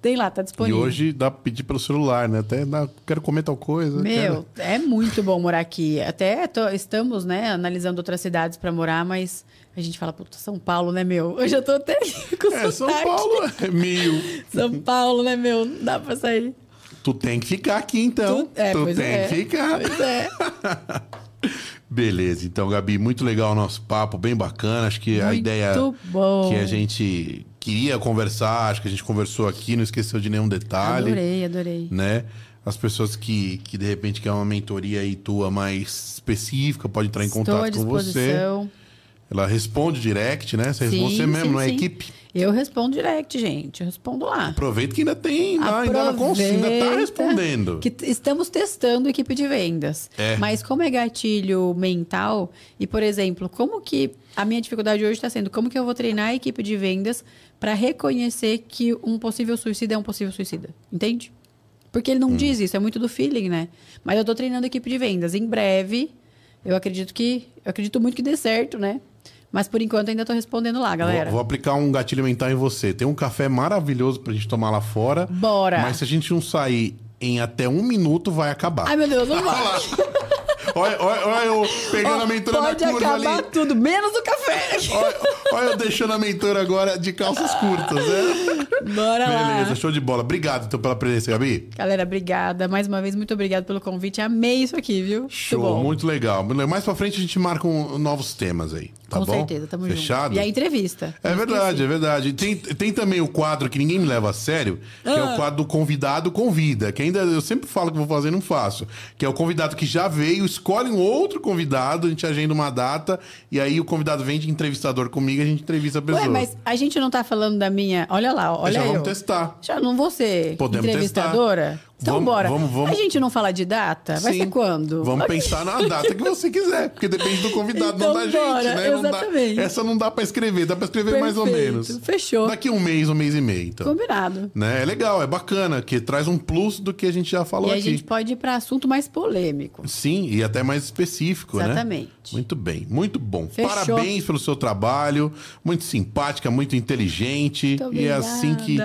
Tem lá, tá E disponível. hoje dá pra pedir pelo celular, né? Até dá- quero comer tal coisa. Meu, quero- é muito bom morar aqui. Até tô- estamos, né, analisando outras cidades para morar, mas a gente fala, puta, São Paulo, né, meu? Eu já tô até com É, São. Paulo é mil. São Paulo, né, meu? Não dá pra sair. Tu tem que ficar aqui, então. Tu- é, tu tem é. que ficar. Pois é. Beleza, então, Gabi, muito legal o nosso papo, bem bacana. Acho que a Muito ideia bom. que a gente queria conversar, acho que a gente conversou aqui, não esqueceu de nenhum detalhe. Adorei, adorei. Né? As pessoas que, que de repente quer uma mentoria aí tua mais específica, pode entrar em Estou contato com você. Ela responde direct, né? Você, Sim, você mesmo, sim, não é sim. equipe? Eu respondo direct, gente. Eu respondo lá. Aproveita que ainda tem, ainda, ainda, ela cons- ainda tá Aproveita respondendo. Que estamos testando equipe de vendas. É. Mas como é gatilho mental, e por exemplo, como que a minha dificuldade hoje está sendo como que eu vou treinar a equipe de vendas para reconhecer que um possível suicida é um possível suicida? Entende? Porque ele não Hum. diz isso, é muito do feeling, né? Mas eu tô treinando a equipe de vendas. Em breve, eu acredito que. Eu acredito muito que dê certo, né? Mas por enquanto ainda tô respondendo lá, galera. Vou, vou aplicar um gatilho mental em você. Tem um café maravilhoso pra gente tomar lá fora. Bora! Mas se a gente não sair em até um minuto, vai acabar. Ai, meu Deus, não vai. olha, olha, olha eu pegando a mentora na Pode curva acabar ali. tudo, menos o café. Olha, olha eu deixando a mentora agora de calças curtas, né? Bora lá. Beleza, show de bola. Obrigado então pela presença, Gabi. Galera, obrigada. Mais uma vez, muito obrigada pelo convite. Amei isso aqui, viu? Show, muito muito legal. Mais pra frente a gente marca um- novos temas aí, tá Com bom? certeza, tamo Fechado? junto. E a entrevista. É verdade, esqueci. é verdade. Tem, tem também o quadro que ninguém me leva a sério, que é Ah. o quadro do convidado convida, que ainda eu sempre falo que vou fazer e não faço. Que é o convidado que já veio, escolhe um outro convidado, a gente agenda uma data, e aí o convidado vem de entrevistador comigo e a gente entrevista a pessoa. Ué, mas a gente não tá falando da minha. Olha lá, olha já eu. vamos testar. Já não vou ser Podemos entrevistadora? Então Vamos- bora. vamos- vamos- A gente não fala de data? Vai Sim. ser quando? Vamos pensar na data que você quiser, porque depende do convidado, não Então da gente, bora, né? Não dá- exatamente. essa não dá pra escrever, dá pra escrever mais ou Perfeito, menos. fechou. Daqui um mês, um mês e meio, então. Combinado. Né? É legal, é bacana, que traz um plus do que a gente já falou e a aqui. gente pode ir para assunto mais polêmico. Sim, e até mais específico, né? Exatamente. Muito bem, muito bom. Fechou. Parabéns pelo seu trabalho, muito simpática, muito inteligente Muito e é assim que,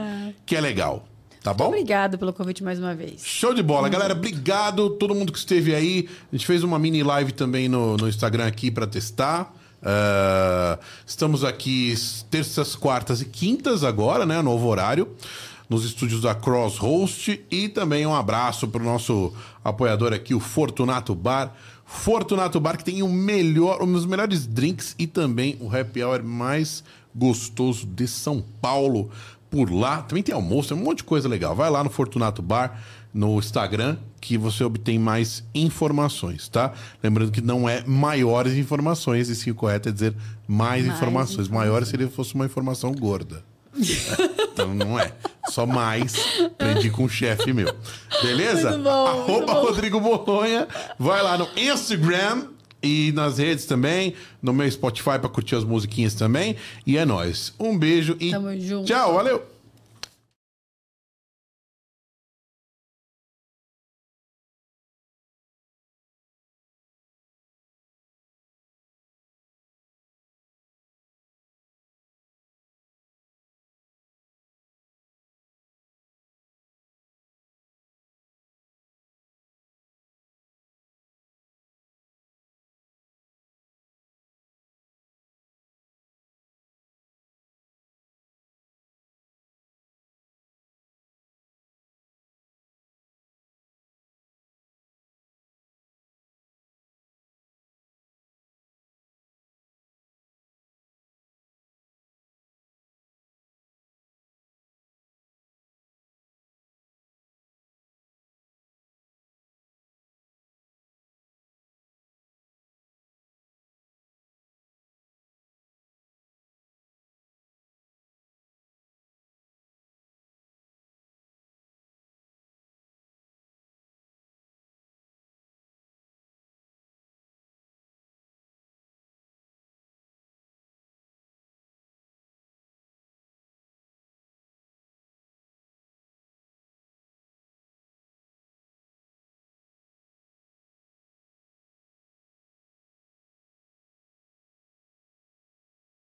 que é legal. Tá bom? Obrigada pelo convite mais uma vez. Show de bola, galera. Obrigado todo mundo que esteve aí. A gente fez uma mini live também no, no Instagram aqui para testar. Ah, estamos aqui terças, quartas e quintas agora, né? Novo horário. Nos estúdios da Cross Host. E também um abraço para o nosso apoiador aqui, o Fortunato Bar. Fortunato Bar, que tem o melhor, um dos melhores drinks e também o happy hour mais gostoso de São Paulo por lá. Também tem almoço, tem um monte de coisa legal. Vai lá no Fortunato Bar, no Instagram, que você obtém mais informações, tá? Lembrando que não é maiores informações, e sim o correto é dizer mais, Mais informações. Maiores seria se fosse uma informação gorda. então não é. Só mais. Aprendi com um chefe meu. Beleza? Muito bom, muito Arroba bom. Rodrigo Bolonha. Vai lá no Instagram e nas redes também, no meu Spotify pra curtir as musiquinhas também. E é nóis. Um beijo e Tamo junto. tchau, valeu!